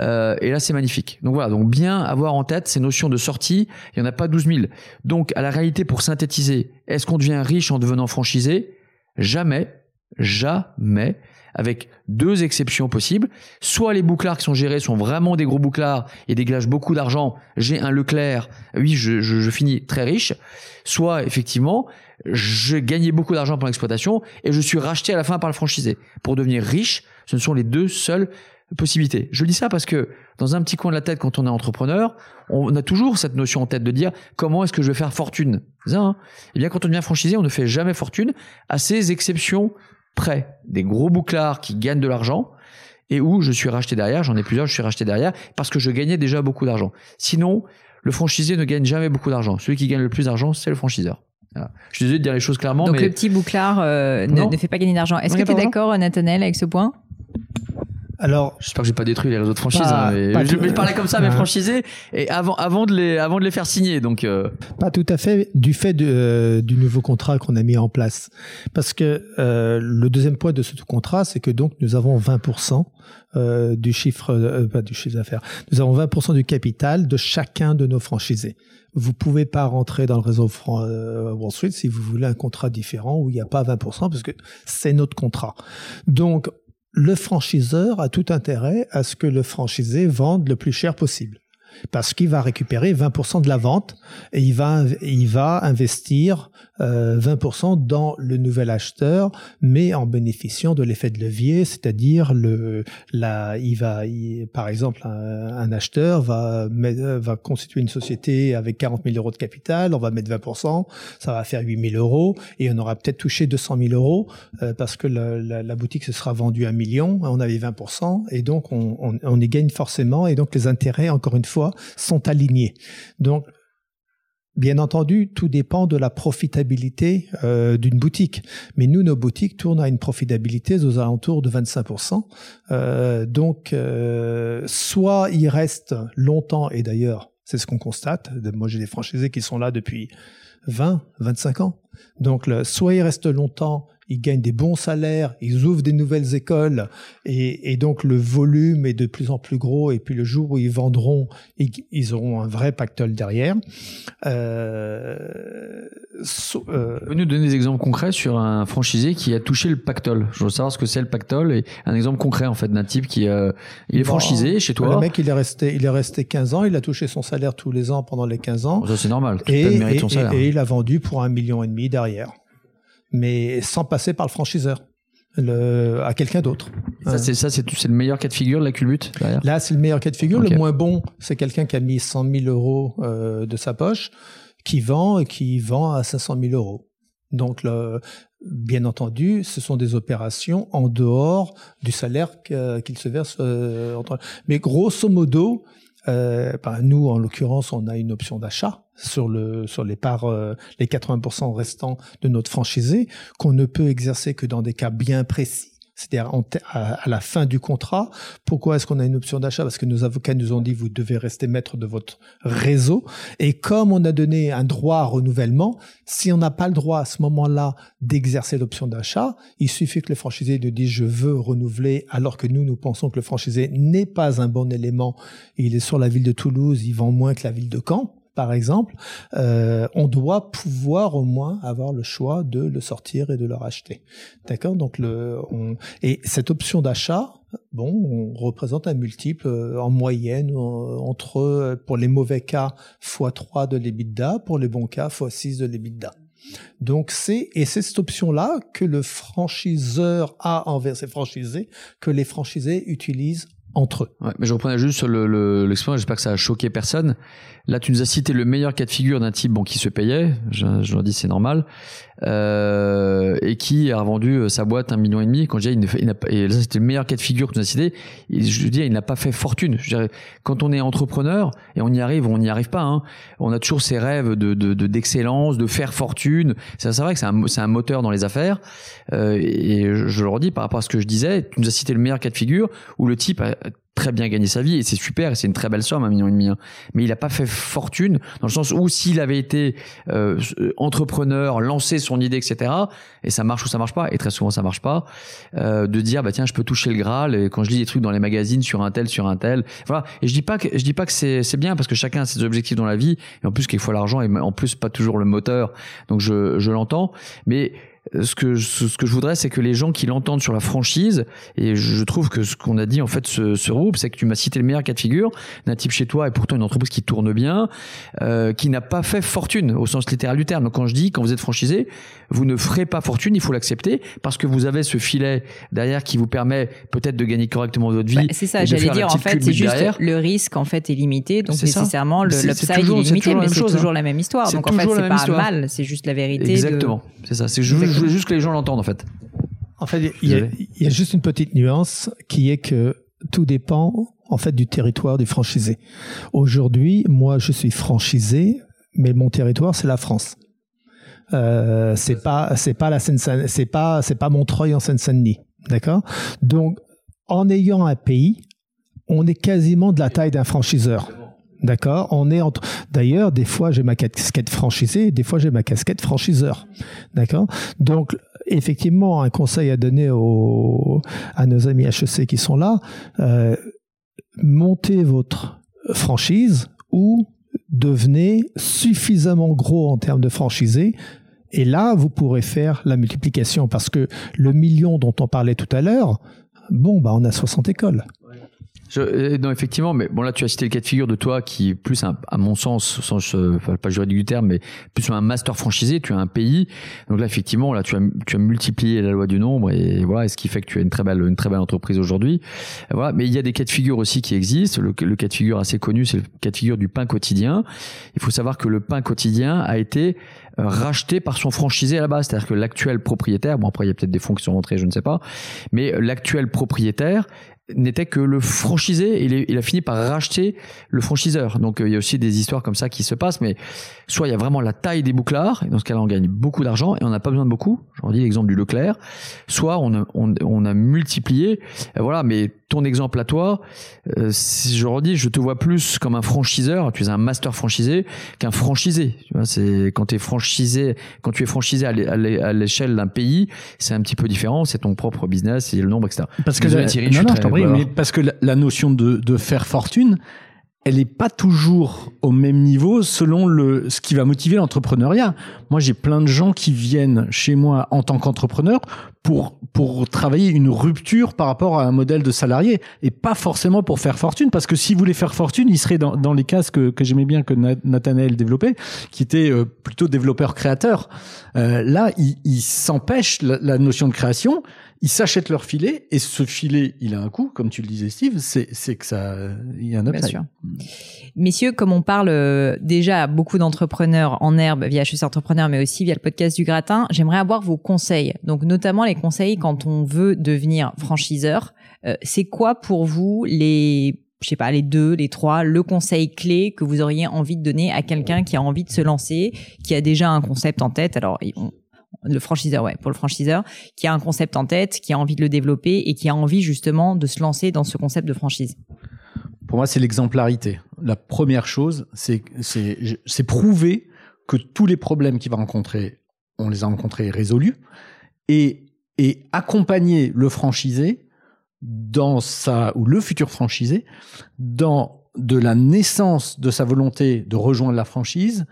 Euh, et là, c'est magnifique. Donc voilà, donc bien avoir en tête ces notions de sortie. Il n'y en a pas 12 000. Donc à la réalité, pour synthétiser, est-ce qu'on devient riche en devenant franchisé? Jamais, jamais, avec deux exceptions possibles. Soit les bouclards qui sont gérés sont vraiment des gros bouclards et dégagent beaucoup d'argent. J'ai un Leclerc, oui, je, je, je finis très riche. Soit effectivement, je gagnais beaucoup d'argent pour l'exploitation et je suis racheté à la fin par le franchisé. Pour devenir riche, ce ne sont les deux seuls possibilité. Je dis ça parce que dans un petit coin de la tête, quand on est entrepreneur, on a toujours cette notion en tête de dire comment est-ce que je vais faire fortune? Hein? Et eh bien, quand on devient franchisé, on ne fait jamais fortune, à ces exceptions près. Des gros bouclards qui gagnent de l'argent et où je suis racheté derrière, j'en ai plusieurs, je suis racheté derrière parce que je gagnais déjà beaucoup d'argent. Sinon, le franchisé ne gagne jamais beaucoup d'argent. Celui qui gagne le plus d'argent, c'est le franchiseur. Je suis désolé de dire les choses clairement. Donc le petit bouclard euh, ne, fait pas gagner d'argent. Est-ce que tu es d'accord, Nathanaël, avec ce point? Alors, j'espère que j'ai pas détruit les réseaux de franchise. Hein, je, vais parler comme ça, mais franchisés, et avant, avant de les, avant de les faire signer. Donc, euh. pas tout à fait du fait euh, du nouveau contrat qu'on a mis en place, parce que euh, le deuxième point de ce contrat, c'est que donc nous avons 20% du chiffre, pas du chiffre d'affaires, nous avons 20% du capital de chacun de nos franchisés. Vous pouvez pas rentrer dans le réseau Wall Street si vous voulez un contrat différent où il n'y a pas 20% parce que c'est notre contrat. Donc le franchiseur a tout intérêt à ce que le franchisé vende le plus cher possible. Parce qu'il va récupérer 20% de la vente et il va, il va investir 20% euh, dans le nouvel acheteur, mais en bénéficiant de l'effet de levier, c'est-à-dire le, la, il va, par exemple, un, acheteur va, va constituer une société avec 40 000 euros de capital, on va mettre 20%, ça va faire 8 000 euros et on aura peut-être touché 200 000 euros euh, parce que la, la, boutique se sera vendue un million, on avait 20% et donc on, on, on y gagne forcément et donc les intérêts, encore une fois, sont alignés. Donc, Bien entendu, tout dépend de la profitabilité euh, d'une boutique. Mais nous, nos boutiques tournent à une profitabilité aux alentours de 25%. Euh, donc, euh, soit ils restent longtemps, et d'ailleurs, c'est ce qu'on constate. Moi, j'ai des franchisés qui sont là depuis 20, 25 ans. Donc, soit ils restent longtemps ils gagnent des bons salaires, ils ouvrent des nouvelles écoles et, donc le volume est de plus en plus gros et puis le jour où ils vendront, ils, auront un vrai pactole derrière. Euh, euh, Vous nous donner des exemples concrets sur un franchisé qui a touché le pactole? Je veux savoir ce que c'est le pactole et un exemple concret en fait d'un type qui euh, il est franchisé chez toi. Le mec il est resté il est resté 15 ans, il a touché son salaire tous les ans pendant les 15 ans. Ça c'est normal. Et, et, et, il a vendu pour un million et demi derrière mais sans passer par le franchiseur. Le, à quelqu'un d'autre. Ça, c'est ça, c'est, le meilleur cas de figure de la culbute Là, c'est le meilleur cas de figure. Le moins bon, c'est quelqu'un qui a mis 100 000 euros euh, de sa poche, qui vend et qui vend à 500 000 euros. Donc, le, bien entendu, ce sont des opérations en dehors du salaire qu'il se verse. Euh. Mais grosso modo, euh, ben, nous, en l'occurrence, on a une option d'achat sur le sur les parts euh, les 80% restants de notre franchisé qu'on ne peut exercer que dans des cas bien précis c'est-à-dire à, la fin du contrat. Pourquoi est-ce qu'on a une option d'achat? Parce que nos avocats nous ont dit vous devez rester maître de votre réseau. Et comme on a donné un droit à renouvellement, si on n'a pas le droit à ce moment-là d'exercer l'option d'achat, il suffit que le franchisé nous dise je veux renouveler, alors que nous nous pensons que le franchisé n'est pas un bon élément. Il est sur la ville de Toulouse, il vend moins que la ville de Caen par exemple, euh, on doit pouvoir au moins avoir le choix de le sortir et de le racheter. D'accord? Donc le et cette option d'achat, bon, on représente un multiple euh, en moyenne entre pour les mauvais cas x3 de l'EBITDA, pour les bons cas x6 de l'EBITDA. Donc c'est et c'est cette option là que le franchiseur a envers ses franchisés que les franchisés utilisent entre eux. mais je reprenais juste sur l'expérience, le, j'espère que ça a choqué personne. Là, tu nous as cité le meilleur cas de figure d'un type bon, qui se payait, je, je leur dis c'est normal. euh, et qui a revendu euh, sa boîte un million et demi. Quand je dis, il, n'a pas, et là c'était le meilleur cas de figure que tu as cité. je veux dire, il n'a pas fait fortune. Je quand on est entrepreneur et on y arrive, on n'y arrive pas. Hein, on a toujours ces rêves de, de, d'excellence, de faire fortune. C'est, c'est vrai que c'est un, moteur dans les affaires. Euh, et je, je le redis par rapport à ce que je disais, tu nous as cité le meilleur cas de figure où le type a très bien gagné sa vie et c'est super et c'est une très belle somme un million et demi hein. mais il n'a pas fait fortune dans le sens où s'il avait été euh, entrepreneur lancé son idée etc et ça marche ou ça marche pas et très souvent ça marche pas euh, de dire bah tiens je peux toucher le graal et quand je lis des trucs dans les magazines sur un tel sur un tel voilà. Et je dis pas que je dis pas que c'est c'est bien parce que chacun a ses objectifs dans la vie et en plus quelquefois l'argent est en plus pas toujours le moteur. Donc je je l'entends. Mais ce que ce que je voudrais c'est que les gens qui l'entendent sur la franchise et je trouve que ce qu'on a dit en fait ce, ce groupe c'est que tu m'as cité le meilleur cas de figure d'un type chez toi et pourtant une entreprise qui tourne bien euh, qui n'a pas fait fortune au sens littéral du terme. Donc quand je dis quand vous êtes franchisé vous ne ferez pas fortune il faut l'accepter parce que vous avez ce filet derrière qui vous permet peut-être de gagner correctement votre vie bah, c'est ça j'allais dire en fait c'est juste le risque en fait est limité donc nécessairement le l'upside est, limité mais c'est toujours la même histoire. Donc en fait c'est pas mal c'est juste la vérité exactement c'est ça c'est je voulais juste que les gens l'entendent en fait. En fait, il y, a, juste une petite nuance qui est que tout dépend en fait du territoire du franchisé. Aujourd'hui, moi, je suis franchisé, mais mon territoire c'est la France. Euh, c'est pas c'est pas la c'est pas c'est pas Montreuil en Seine-Saint-Denis, d'accord? Donc, en ayant un pays, on est quasiment de la taille d'un franchiseur. D'accord On est entre. D'ailleurs, des fois, j'ai ma casquette franchisée, des fois, j'ai ma casquette franchiseur. D'accord Donc, effectivement, un conseil à donner aux, à nos amis HEC qui sont là euh, montez votre franchise ou devenez suffisamment gros en termes de franchisés. Et là, vous pourrez faire la multiplication parce que le million dont on parlait tout à l'heure, bon, bah, on a 60 écoles. Je, euh, non, effectivement, mais bon là tu as cité le cas de figure de toi qui plus à mon sens, sans enfin, pas juridique du terme, mais plus un master franchisé. Tu as un pays, donc là effectivement là tu as tu as multiplié la loi du nombre et voilà, et ce qui fait que tu as une très belle une très belle entreprise aujourd'hui. Voilà, mais il y a des cas de figure aussi qui existent. Le, le cas de figure assez connu, c'est le cas de figure du pain quotidien. Il faut savoir que le pain quotidien a été euh, racheté par son franchisé à la base, c'est-à-dire que l'actuel propriétaire, bon après il y a peut-être des fonds qui sont rentrés, je ne sais pas, mais l'actuel propriétaire n'était que le franchisé et il, a fini par racheter le franchiseur. Donc euh, il y a aussi des histoires comme ça qui se passent, mais soit il y a vraiment la taille des bouclards, et dans ce cas-là on gagne beaucoup d'argent et on n'a pas besoin de beaucoup. J'en dis l'exemple du Leclerc. Soit on a, on, a multiplié, voilà. Mais ton exemple à toi, euh, si je redis, je te vois plus comme un franchiseur. Tu es un master franchisé qu'un franchisé. Tu vois, c'est quand tu es franchisé, quand tu es franchisé à l'échelle d'un pays, c'est un petit peu différent. C'est ton propre business et le nombre, etc. Parce que mais parce que la, notion de, de faire fortune, elle n'est pas toujours au même niveau selon le ce qui va motiver l'entrepreneuriat. Moi, j'ai plein de gens qui viennent chez moi en tant qu'entrepreneur pour pour travailler une rupture par rapport à un modèle de salarié et pas forcément pour faire fortune parce que s'ils voulaient faire fortune, ils seraient dans, dans les cases que, que j'aimais bien que Nathanaël développait, qui était euh, plutôt développeur créateur. Euh, là, ils il s'empêchent la, la notion de création ils s'achètent leur filet et ce filet, il a un coût, comme tu le disais, Steve. C'est que ça, il y a un upside. Bien sûr. Messieurs, comme on parle euh, déjà à beaucoup d'entrepreneurs en herbe via HEC Entrepreneur, mais aussi via le podcast du Gratin, j'aimerais avoir vos conseils. Donc notamment les conseils quand on veut devenir franchiseur. Euh, c'est quoi pour vous les je sais pas, les deux, les trois, le conseil clé que vous auriez envie de donner à quelqu'un qui a envie de se lancer, qui a déjà un concept en tête? Alors, le franchiseur, ouais, pour le franchiseur, qui a un concept en tête, qui a envie de le développer et qui a envie justement de se lancer dans ce concept de franchise Pour moi, c'est l'exemplarité. La première chose, c'est prouver que tous les problèmes qu'il va rencontrer, on les a rencontrés résolus, et et accompagner le franchisé dans sa ou le futur franchisé dans de la naissance de sa volonté de rejoindre la franchise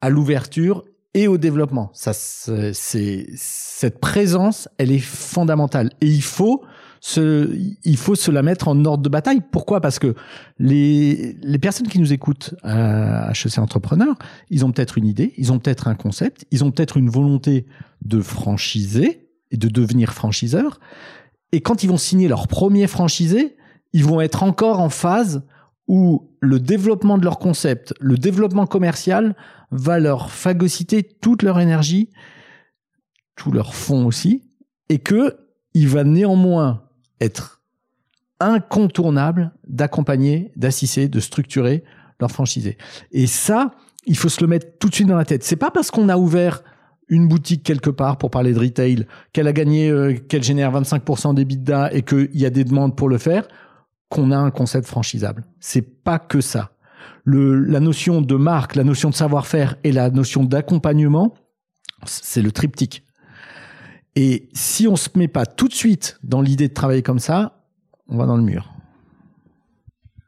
à l'ouverture et au développement. Ça, c'est cette présence, elle est fondamentale et il faut se, il faut se la mettre en ordre de bataille. Pourquoi? Parce que les, les personnes qui nous écoutent à HEC Entrepreneur, ils ont peut-être une idée, ils ont peut-être un concept, ils ont peut-être une volonté de franchiser et de devenir franchiseur. Et quand ils vont signer leur premier franchisé, ils vont être encore en phase où le développement de leur concept, le développement commercial va leur phagocyter toute leur énergie tous leurs fonds aussi, et que il va néanmoins être incontournable d'accompagner, d'assister, de structurer leurs franchisés. Et ça, il faut se le mettre tout de suite dans la tête. C'est pas parce qu'on a ouvert une boutique quelque part pour parler de retail, qu'elle a gagné, euh, qu'elle génère 25% des d'A et qu'il y a des demandes pour le faire, qu'on a un concept franchisable. C'est pas que ça. Le, la notion de marque, la notion de savoir-faire et la notion d'accompagnement, c'est le triptyque. Et si on se met pas tout de suite dans l'idée de travailler comme ça, on va dans le mur.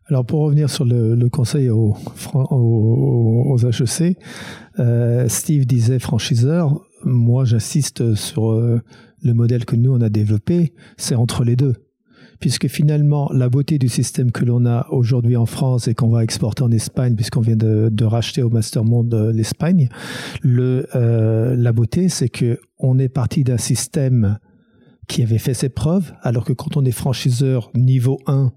Alors pour revenir sur le, conseil aux, aux, HEC, euh, Steve disait franchiseur, moi j'insiste sur euh, le modèle que nous on a développé, c'est entre les deux. Puisque finalement, la beauté du système que l'on a aujourd'hui en France et qu'on va exporter en Espagne, puisqu'on vient de, racheter au Master Monde euh, l'Espagne, le, la beauté, c'est que on est parti d'un système qui avait fait ses preuves, alors que quand on est franchiseur niveau 1,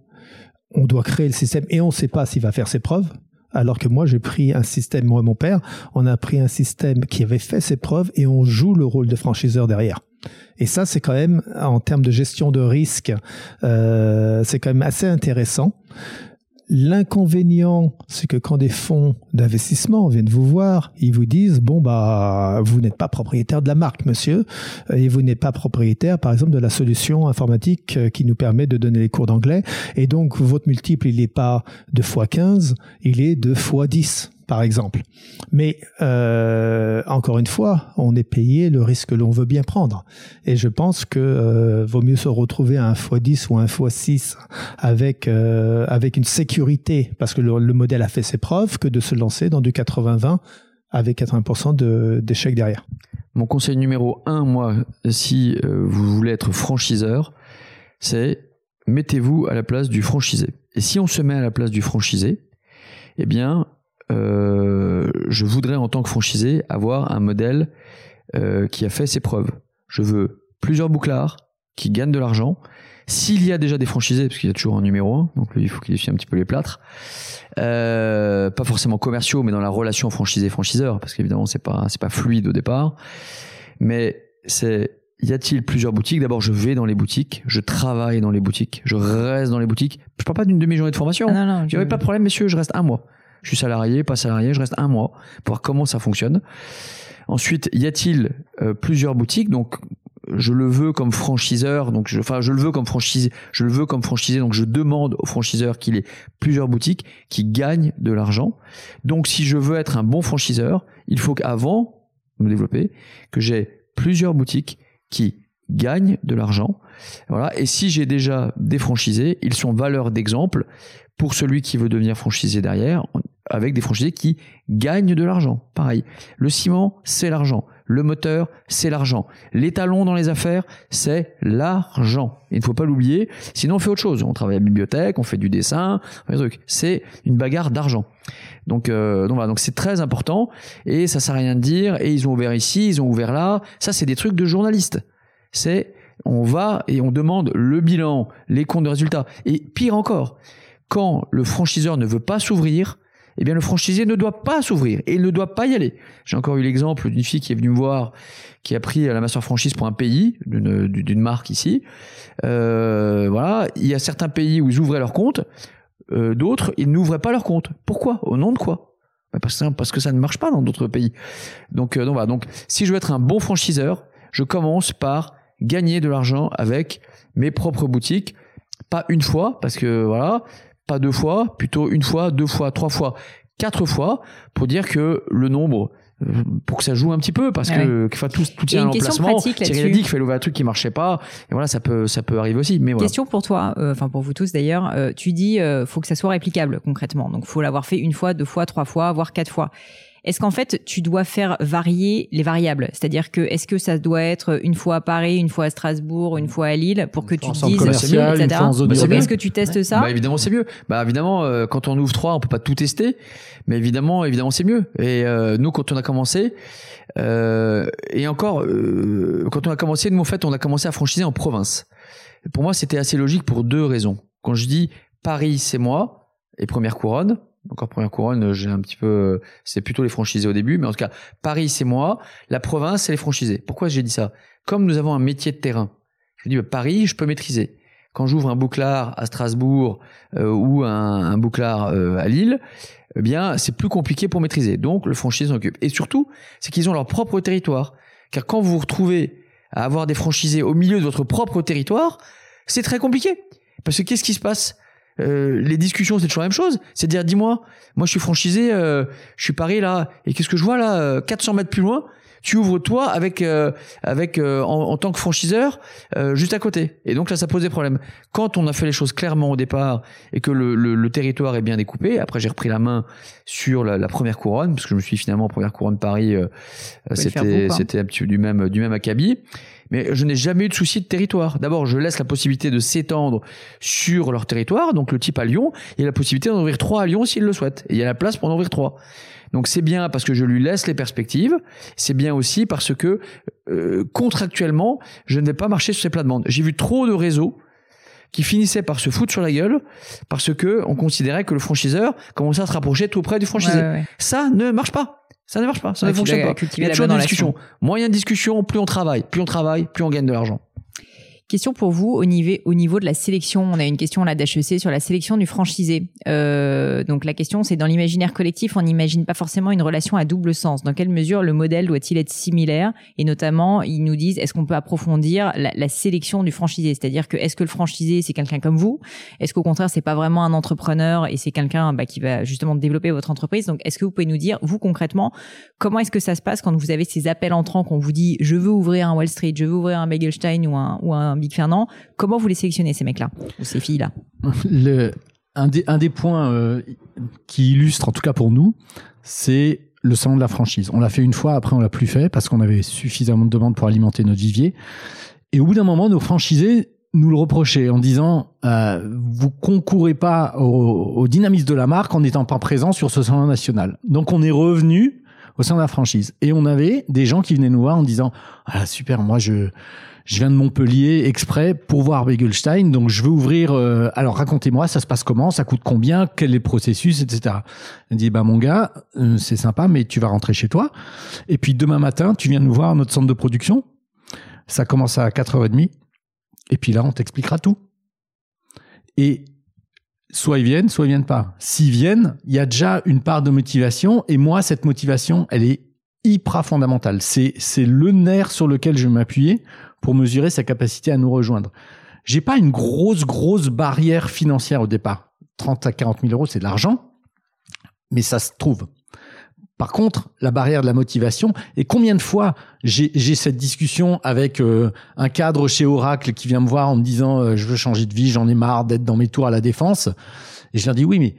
on doit créer le système et on ne sait pas s'il va faire ses preuves. Alors que moi, j'ai pris un système, moi et mon père, on a pris un système qui avait fait ses preuves et on joue le rôle de franchiseur derrière. Et ça, c'est quand même, en termes de gestion de risque, euh, c'est quand même assez intéressant. L'inconvénient, c'est que quand des fonds d'investissement viennent vous voir, ils vous disent bon bah vous n'êtes pas propriétaire de la marque, monsieur, et vous n'êtes pas propriétaire, par exemple, de la solution informatique euh, qui nous permet de donner les cours d'anglais, et donc votre multiple il n'est pas de fois 15, il est de fois 10 par exemple. Mais euh, encore une fois, on est payé le risque que l'on veut bien prendre. Et je pense que euh, vaut mieux se retrouver à un x10 ou un x6 avec euh, avec une sécurité, parce que le, modèle a fait ses preuves, que de se lancer dans du 80-20 avec 80% d'échecs derrière. Mon conseil numéro un, moi, si vous voulez être franchiseur, c'est mettez-vous à la place du franchisé. Et si on se met à la place du franchisé, eh bien, euh, je voudrais en tant que franchisé avoir un modèle euh, qui a fait ses preuves. Je veux plusieurs bouclards qui gagnent de l'argent. S'il y a déjà des franchisés, parce qu'il y a toujours un numéro 1, donc il faut qu'il défie un petit peu les plâtres, euh, pas forcément commerciaux, mais dans la relation franchisé-franchiseur, parce qu'évidemment c'est pas c'est pas fluide au départ. Mais c'est y a-t-il plusieurs boutiques? D'abord, je vais dans les boutiques, je travaille dans les boutiques, je reste dans les boutiques. Je parle pas d'une demi-journée de formation. Ah non, non, je... pas de problème, messieurs, je reste un mois je suis salarié, pas salarié, je reste un mois pour voir comment ça fonctionne. Ensuite, y a-t-il euh, plusieurs boutiques? Donc, je le veux comme franchiseur, donc je, enfin, je le veux comme franchisé, je le veux comme franchisé, donc je demande au franchiseur qu'il ait plusieurs boutiques qui gagnent de l'argent. Donc, si je veux être un bon franchiseur, il faut qu'avant me développer, que j'ai plusieurs boutiques qui gagnent de l'argent. Voilà. Et si j'ai déjà des franchisés, ils sont valeurs d'exemple pour celui qui veut devenir franchisé derrière avec des franchisés qui gagnent de l'argent. Pareil. Le ciment, c'est l'argent. Le moteur, c'est l'argent. Les talons dans les affaires, c'est l'argent. Il ne faut pas l'oublier. Sinon, on fait autre chose. On travaille à la bibliothèque, on fait du dessin. C'est une bagarre d'argent. Donc, euh, donc voilà. Donc c'est très important. Et ça sert à rien de dire. Et ils ont ouvert ici, ils ont ouvert là. Ça, c'est des trucs de journalistes. C'est on va et on demande le bilan, les comptes de résultats. Et pire encore, quand le franchiseur ne veut pas s'ouvrir, eh bien le franchisé ne doit pas s'ouvrir et il ne doit pas y aller. J'ai encore eu l'exemple d'une fille qui est venue me voir, qui a pris la master franchise pour un pays, d'une marque ici. Euh, voilà, il y a certains pays où ils ouvraient leur compte, euh, d'autres ils n'ouvraient pas leur compte. Pourquoi? Au nom de quoi? Bah, parce, que, parce que ça ne marche pas dans d'autres pays. Donc, euh, donc. Donc si je veux être un bon franchiseur, je commence par gagner de l'argent avec mes propres boutiques, pas une fois, parce que voilà, pas deux fois, plutôt une fois, deux fois, trois fois, quatre fois, pour dire que le nombre euh, pour que ça joue un petit peu parce que enfin, tout, tout tient à l'emplacement Thierry a dit qu'il fallait ouvrir un truc qui marchait pas et voilà ça peut ça peut arriver aussi mais voilà. question pour toi euh, enfin pour vous tous d'ailleurs euh, tu dis faut que ça soit réplicable concrètement. Donc faut l'avoir fait une fois deux fois trois fois voire quatre fois est-ce qu'en fait, tu dois faire varier les variables? C'est-à-dire que est-ce que ça doit être une fois à Paris, une fois à Strasbourg, une fois à Lille pour que tu te dises, etc. Bah, est-ce que tu testes ça Bah évidemment, c'est mieux. Bah évidemment, euh, quand on ouvre trois, on peut pas tout tester, mais évidemment, évidemment, c'est mieux. Et euh, nous, quand on a commencé, euh, et encore, quand on a commencé, nous en fait, on a commencé à franchiser en province. Pour moi, c'était assez logique pour deux raisons. Quand je dis Paris, c'est moi et première couronne, Encore première couronne, j'ai un petit peu, c'est plutôt les franchisés au début, mais en tout cas, Paris c'est moi, la province c'est les franchisés. Pourquoi j'ai dit ça? Comme nous avons un métier de terrain, je dis bah, Paris, je peux maîtriser. Quand j'ouvre un bouclard à Strasbourg euh, ou un, un bouclard euh, à Lille, eh bien c'est plus compliqué pour maîtriser. Donc le franchisé s'en occupe. Et surtout, c'est qu'ils ont leur propre territoire. Car quand vous vous retrouvez à avoir des franchisés au milieu de votre propre territoire, c'est très compliqué. Parce que qu'est-ce qui se passe? Euh, les discussions, c'est toujours la même chose. C'est dire, dis-moi, moi je suis franchisé, euh, je suis Paris là, et qu'est-ce que je vois là 400 mètres plus loin, tu ouvres toi avec euh, avec euh, en, tant que franchiseur euh, juste à côté. Et donc là, ça pose des problèmes. Quand on a fait les choses clairement au départ et que le, le, territoire est bien découpé, après j'ai repris la main sur la, la, première couronne parce que je me suis finalement en première couronne Paris, c'était c'était du même du même acabit. Mais je n'ai jamais eu de souci de territoire. D'abord, je laisse la possibilité de s'étendre sur leur territoire, donc le type à Lyon, et la possibilité d'en ouvrir trois à Lyon s'ils le souhaitent. Et il y a la place pour en ouvrir trois. Donc c'est bien parce que je lui laisse les perspectives, c'est bien aussi parce que euh, contractuellement, je ne vais pas marcher sur ces plates-bandes. J'ai vu trop de réseaux qui finissaient par se foutre sur la gueule parce que on considérait que le franchiseur commençait à se rapprocher tout près du franchisé. Ça ne marche pas. Ça ne marche pas, ça ne fonctionne pas. Il y a toujours des discussions. Moyen de discussion, plus on travaille, plus on travaille, plus on gagne de l'argent. Question pour vous au niveau, au niveau de la sélection. On a une question là d'HEC sur la sélection du franchisé. Euh, donc la question c'est dans l'imaginaire collectif, on n'imagine pas forcément une relation à double sens. Dans quelle mesure le modèle doit-il être similaire? Et notamment, ils nous disent est-ce qu'on peut approfondir la, sélection du franchisé? C'est-à-dire que est-ce que le franchisé c'est quelqu'un comme vous? Est-ce qu'au contraire c'est pas vraiment un entrepreneur et c'est quelqu'un bah, qui va justement développer votre entreprise? Donc est-ce que vous pouvez nous dire vous concrètement comment est-ce que ça se passe quand vous avez ces appels entrants qu'on vous dit je veux ouvrir un Wall Street, je veux ouvrir un Bagelstein ou un ou un Big Fernand. Comment vous les sélectionnez, ces mecs-là, ou ces filles-là? Un, des, points euh, qui illustre, en tout cas pour nous, c'est le salon de la franchise. On l'a fait une fois, après on l'a plus fait parce qu'on avait suffisamment de demandes pour alimenter notre vivier. Et au bout d'un moment, nos franchisés nous le reprochaient en disant euh, vous concourez pas au, au, dynamisme de la marque en n'étant pas présent sur ce salon national. Donc on est revenu au sein de la franchise et on avait des gens qui venaient nous voir en disant ah super moi je je viens de Montpellier exprès pour voir Begelstein, donc je veux ouvrir. Euh, alors racontez-moi, ça se passe comment, ça coûte combien, quel est le processus, etc. Elle dit bah mon gars, euh, c'est sympa, mais tu vas rentrer chez toi. Et puis demain matin, tu viens nous voir notre centre de production. Ça commence à 4h30. Et puis là, on t'expliquera tout. Et soit ils viennent, soit ils viennent pas. S'ils viennent, il y a déjà une part de motivation. Et moi, cette motivation, elle est hyper fondamentale. C'est, c'est le nerf sur lequel je vais m'appuyer pour mesurer sa capacité à nous rejoindre. J'ai pas une grosse, grosse barrière financière au départ. 30 à 40 000 euros, c'est de l'argent, mais ça se trouve. Par contre, la barrière de la motivation, et combien de fois j'ai cette discussion avec euh, un cadre chez Oracle qui vient me voir en me disant euh, je veux changer de vie, j'en ai marre d'être dans mes tours à la défense. Et je leur dis oui, mais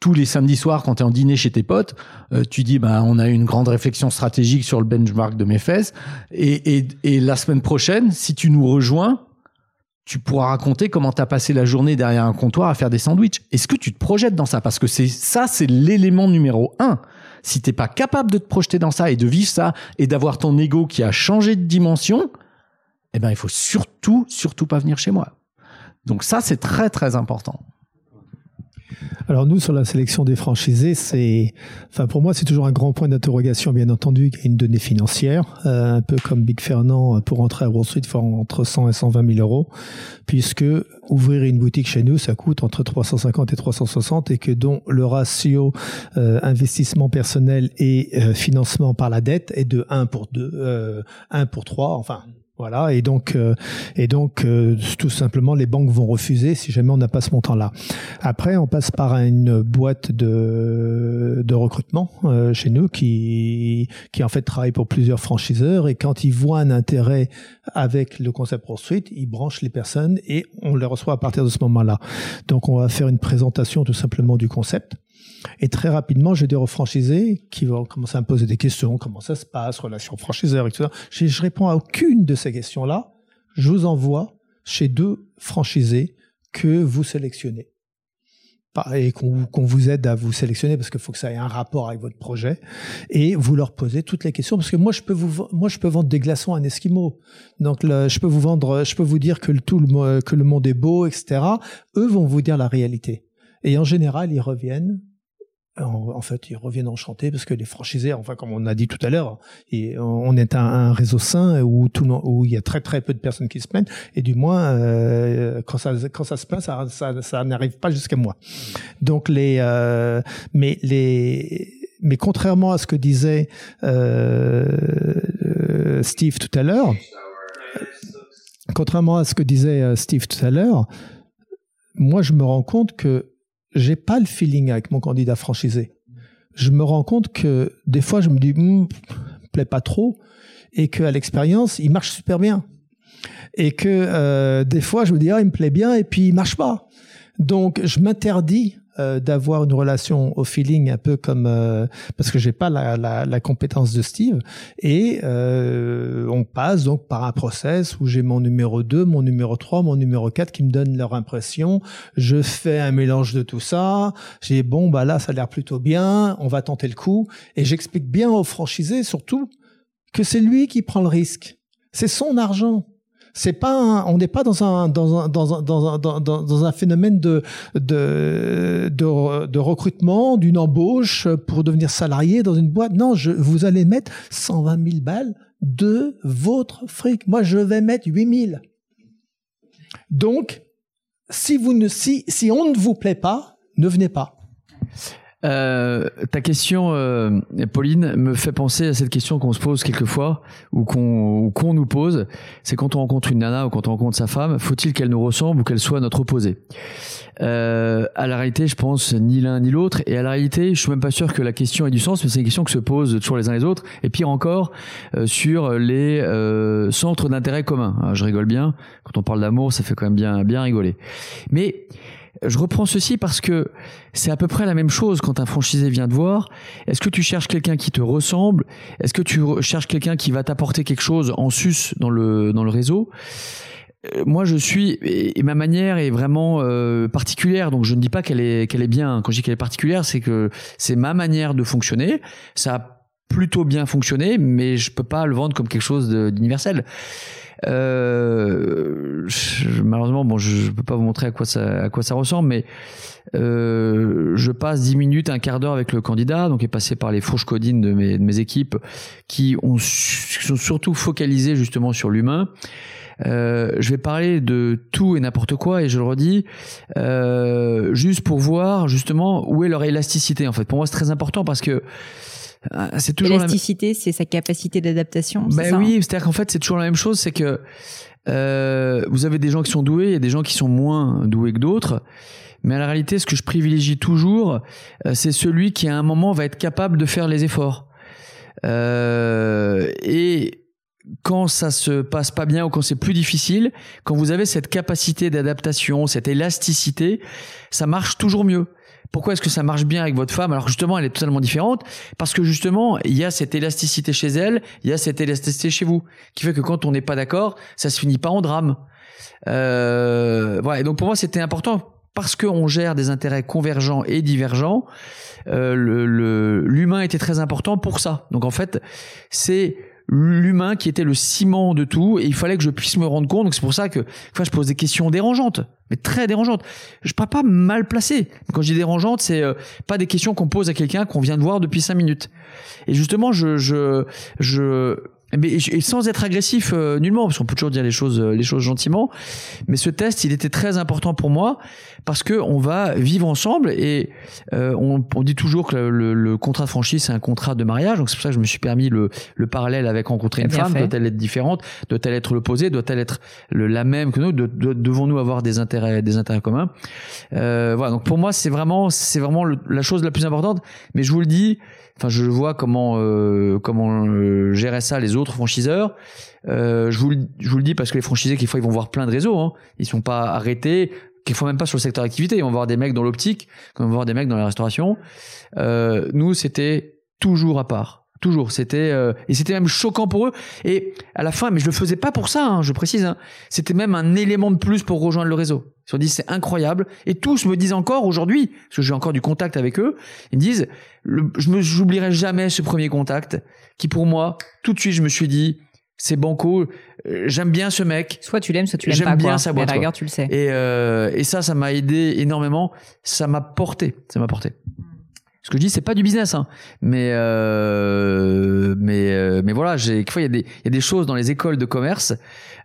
tous les samedis soirs, quand tu es en dîner chez tes potes, euh, tu dis bah on a une grande réflexion stratégique sur le benchmark de mes fesses. Et, et, et la semaine prochaine, si tu nous rejoins, tu pourras raconter comment tu as passé la journée derrière un comptoir à faire des sandwichs. Est-ce que tu te projettes dans ça? Parce que c'est ça, c'est l'élément numéro un. Si t'es pas capable de te projeter dans ça et de vivre ça et d'avoir ton ego qui a changé de dimension, eh ben il faut surtout, surtout pas venir chez moi. Donc ça, c'est très très important. Alors nous, sur la sélection des franchisés, c'est, enfin pour moi, c'est toujours un grand point d'interrogation, bien entendu, qu'il y a une donnée financière, euh, un peu comme Big Fernand, pour entrer à Wall Street, il faut entre 100 et 120 000 euros, puisque ouvrir une boutique chez nous, ça coûte entre 350 et 360, et que dont le ratio euh, investissement personnel et euh, financement par la dette est de 1 pour 2, 1 pour 3, enfin voilà, et donc, euh, et donc euh, tout simplement, les banques vont refuser si jamais on n'a pas ce montant-là. Après, on passe par une boîte de, de recrutement euh, chez nous qui, qui en fait travaille pour plusieurs franchiseurs et quand ils voient un intérêt avec le concept Street, ils branchent les personnes et on les reçoit à partir de ce moment-là. Donc, on va faire une présentation tout simplement du concept et très rapidement, j'ai des refranchisés qui vont commencer à me poser des questions, comment ça se passe, relation franchiseur, etc. Je, je réponds à aucune de ces questions-là. Je vous envoie chez deux franchisés que vous sélectionnez. Et qu'on vous aide à vous sélectionner parce qu'il faut que ça ait un rapport avec votre projet. Et vous leur posez toutes les questions parce que moi je peux vous moi je peux vendre des glaçons à un esquimau donc je peux vous vendre je peux vous dire que le tout que le monde est beau etc eux vont vous dire la réalité. Et en général ils reviennent en, fait, ils reviennent enchantés parce que les franchisés, enfin, comme on a dit tout à l'heure, on est un, réseau sain où tout, où il y a très très peu de personnes qui se plaignent et du moins euh, quand ça quand ça se plaint, ça n'arrive pas jusqu'à moi. Donc les euh, mais les mais contrairement à ce que disait euh, Steve tout à l'heure, contrairement à ce que disait Steve tout à l'heure, moi je me rends compte que j'ai pas le feeling avec mon candidat franchisé. Je me rends compte que des fois, je me dis, hm, plaît pas trop, et qu'à l'expérience, il marche super bien. Et que euh, des fois, je me dis, ah, il me plaît bien, et puis il marche pas. Donc, je m'interdis euh, d'avoir une relation au feeling un peu comme euh, parce que j'ai pas la, la, la, compétence de Steve. Et euh, on passe donc par un process où j'ai mon numéro 2, mon numéro 3, mon numéro 4 qui me donnent leur impression, je fais un mélange de tout ça, j'ai bon bah là ça a l'air plutôt bien, on va tenter le coup. Et j'explique bien au franchisé surtout que c'est lui qui prend le risque. C'est son argent on n'est pas dans un phénomène de recrutement d'une embauche pour devenir salarié dans une boîte. Non je vous allez mettre 120 000 balles de votre fric. Moi je vais mettre 8 000 donc si vous ne si on ne vous plaît pas ne venez pas euh, ta question, euh, Pauline, me fait penser à cette question qu'on se pose quelquefois ou qu'on qu'on nous pose. C'est quand on rencontre une nana ou quand on rencontre sa femme, faut-il qu'elle nous ressemble ou qu'elle soit notre opposée? Euh, À la réalité, je pense ni l'un ni l'autre. Et à la réalité, je suis même pas sûr que la question ait du sens, mais c'est une question qui se pose toujours les uns les autres. Et pire encore, euh, sur les centres d'intérêt communs. Je rigole bien. Quand on parle d'amour, ça fait quand même bien bien rigoler. Mais je reprends ceci parce que c'est à peu près la même chose quand un franchisé vient te voir. Est-ce que tu cherches quelqu'un qui te ressemble? Est-ce que tu cherches quelqu'un qui va t'apporter quelque chose en sus dans le, dans le réseau? Euh, moi je suis et ma manière est vraiment euh, particulière. Donc je ne dis pas qu'elle est qu'elle est bien. Quand je dis qu'elle est particulière c'est que c'est ma manière de fonctionner. Ça plutôt bien fonctionné mais je peux pas le vendre comme quelque chose d'universel euh, malheureusement, bon, je, ne peux pas vous montrer à quoi ça, à quoi ça ressemble, mais euh, je passe 10 minutes, un quart d'heure avec le candidat, donc est passé par les fourches codines de mes, de mes équipes, qui ont sont surtout focalisées justement sur l'humain. Euh, je vais parler de tout et n'importe quoi et je le redis euh, juste pour voir justement où est leur élasticité en fait. Pour moi c'est très important parce que c'est toujours l'élasticité, c'est sa capacité d'adaptation. Ben oui, c'est-à-dire qu'en fait c'est toujours la même chose, c'est que euh, vous avez des gens qui sont doués, il y a des gens qui sont moins doués que d'autres. Mais en réalité, ce que je privilégie toujours, euh, c'est celui qui à un moment va être capable de faire les efforts. Euh, et quand ça se passe pas bien ou quand c'est plus difficile, quand vous avez cette capacité d'adaptation, cette élasticité, ça marche toujours mieux. Pourquoi est-ce que ça marche bien avec votre femme alors justement elle est totalement différente? Parce que justement il y a cette élasticité chez elle, il y a cette élasticité chez vous, qui fait que quand on n'est pas d'accord, ça se finit pas en drame. Euh, voilà. Et donc pour moi c'était important parce qu'on gère des intérêts convergents et divergents. Euh, l'humain était très important pour ça. Donc en fait c'est l'humain qui était le ciment de tout et il fallait que je puisse me rendre compte. Donc c'est pour ça que je pose des questions dérangeantes, mais très dérangeantes. Je pas pas mal placé. Quand je dis dérangeantes, c'est euh, pas des questions qu'on pose à quelqu'un qu'on vient de voir depuis cinq minutes. Et justement, je je je mais et sans être agressif euh, nullement parce qu'on peut toujours dire les choses euh, les choses gentiment mais ce test il était très important pour moi parce que on va vivre ensemble et euh, on, on, dit toujours que le, le, contrat de franchise c'est un contrat de mariage donc c'est pour ça que je me suis permis le, le parallèle avec rencontrer une femme. doit-elle être différente? Doit-elle être l'opposé? Doit-elle être le, la même que nous? De, devons-nous avoir des intérêts des intérêts communs? Euh, voilà. Donc pour moi c'est vraiment c'est vraiment la chose la plus importante. Mais je vous le dis Enfin, je vois comment euh, comment euh, gérer ça les autres franchiseurs. Euh, je vous le, je vous le dis parce que les franchisés, quelquefois, ils vont voir plein de réseaux. Hein. Ils sont pas arrêtés. Quelquefois même pas sur le secteur d'activité. Ils vont voir des mecs dans l'optique, ils vont voir des mecs dans la restauration. Euh, nous, c'était toujours à part. Toujours, c'était euh, et c'était même choquant pour eux. Et à la fin, mais je le faisais pas pour ça, hein, je précise. Hein, c'était même un élément de plus pour rejoindre le réseau. Ils se dit c'est incroyable. Et tous me disent encore aujourd'hui, parce que j'ai encore du contact avec eux, ils me disent, je me j'oublierai jamais ce premier contact, qui pour moi, tout de suite, je me suis dit, c'est banco. Euh, j'aime bien ce mec. Soit tu l'aimes, soit tu l'aimes pas. J'aime bien sa boîte. tu le sais. Et, euh, et ça, ça m'a aidé énormément. Ça m'a porté. Ça m'a porté. Ce que je dis, c'est pas du business, hein. mais euh, mais euh, mais voilà, j'ai il y a des il y a des choses dans les écoles de commerce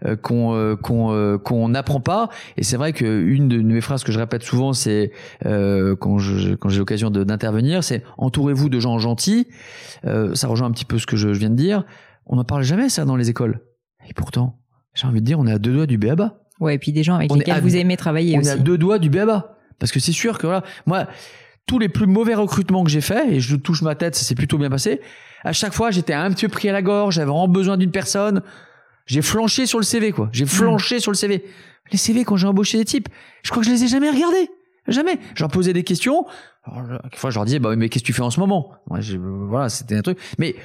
euh, qu'on euh, qu'on euh, qu'on n'apprend pas. Et c'est vrai que une de mes phrases que je répète souvent, c'est quand je quand j'ai l'occasion d'intervenir, c'est entourez-vous de gens gentils. ça rejoint un petit peu ce que je, viens de dire. On n'en parle jamais ça dans les écoles. Et pourtant, j'ai envie de dire, on est à deux doigts du béaba. Ouais, et puis des gens avec lesquels vous aimez travailler on est à deux doigts du béaba. Parce que c'est sûr que voilà, moi, tous les plus mauvais recrutements que j'ai faits, et je touche ma tête, ça s'est plutôt bien passé, à chaque fois, j'étais un petit peu pris à la gorge, j'avais vraiment besoin d'une personne. J'ai flanché sur le CV, quoi. J'ai flanché sur le CV. Les CV, quand j'ai embauché des types, je crois que je les ai jamais regardés. Jamais. J'en posais des questions. Quelquefois, je leur disais, bah, mais qu'est-ce que tu fais en ce moment? voilà, c'était un truc. Mais,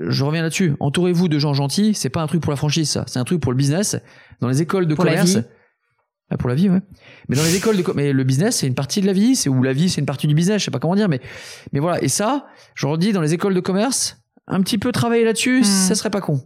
je reviens là-dessus. Entourez-vous de gens gentils. C'est pas un truc pour la franchise, ça. C'est un truc pour le business. Dans les écoles de commerce. Ah, pour la vie, ouais. Mais dans les écoles de mais le business, c'est une partie de la vie, c'est où la vie, c'est une partie du business, je sais pas comment dire, mais, mais voilà. Et ça, je redis, dans les écoles de commerce, un petit peu travailler là-dessus, hmm. ça serait pas con.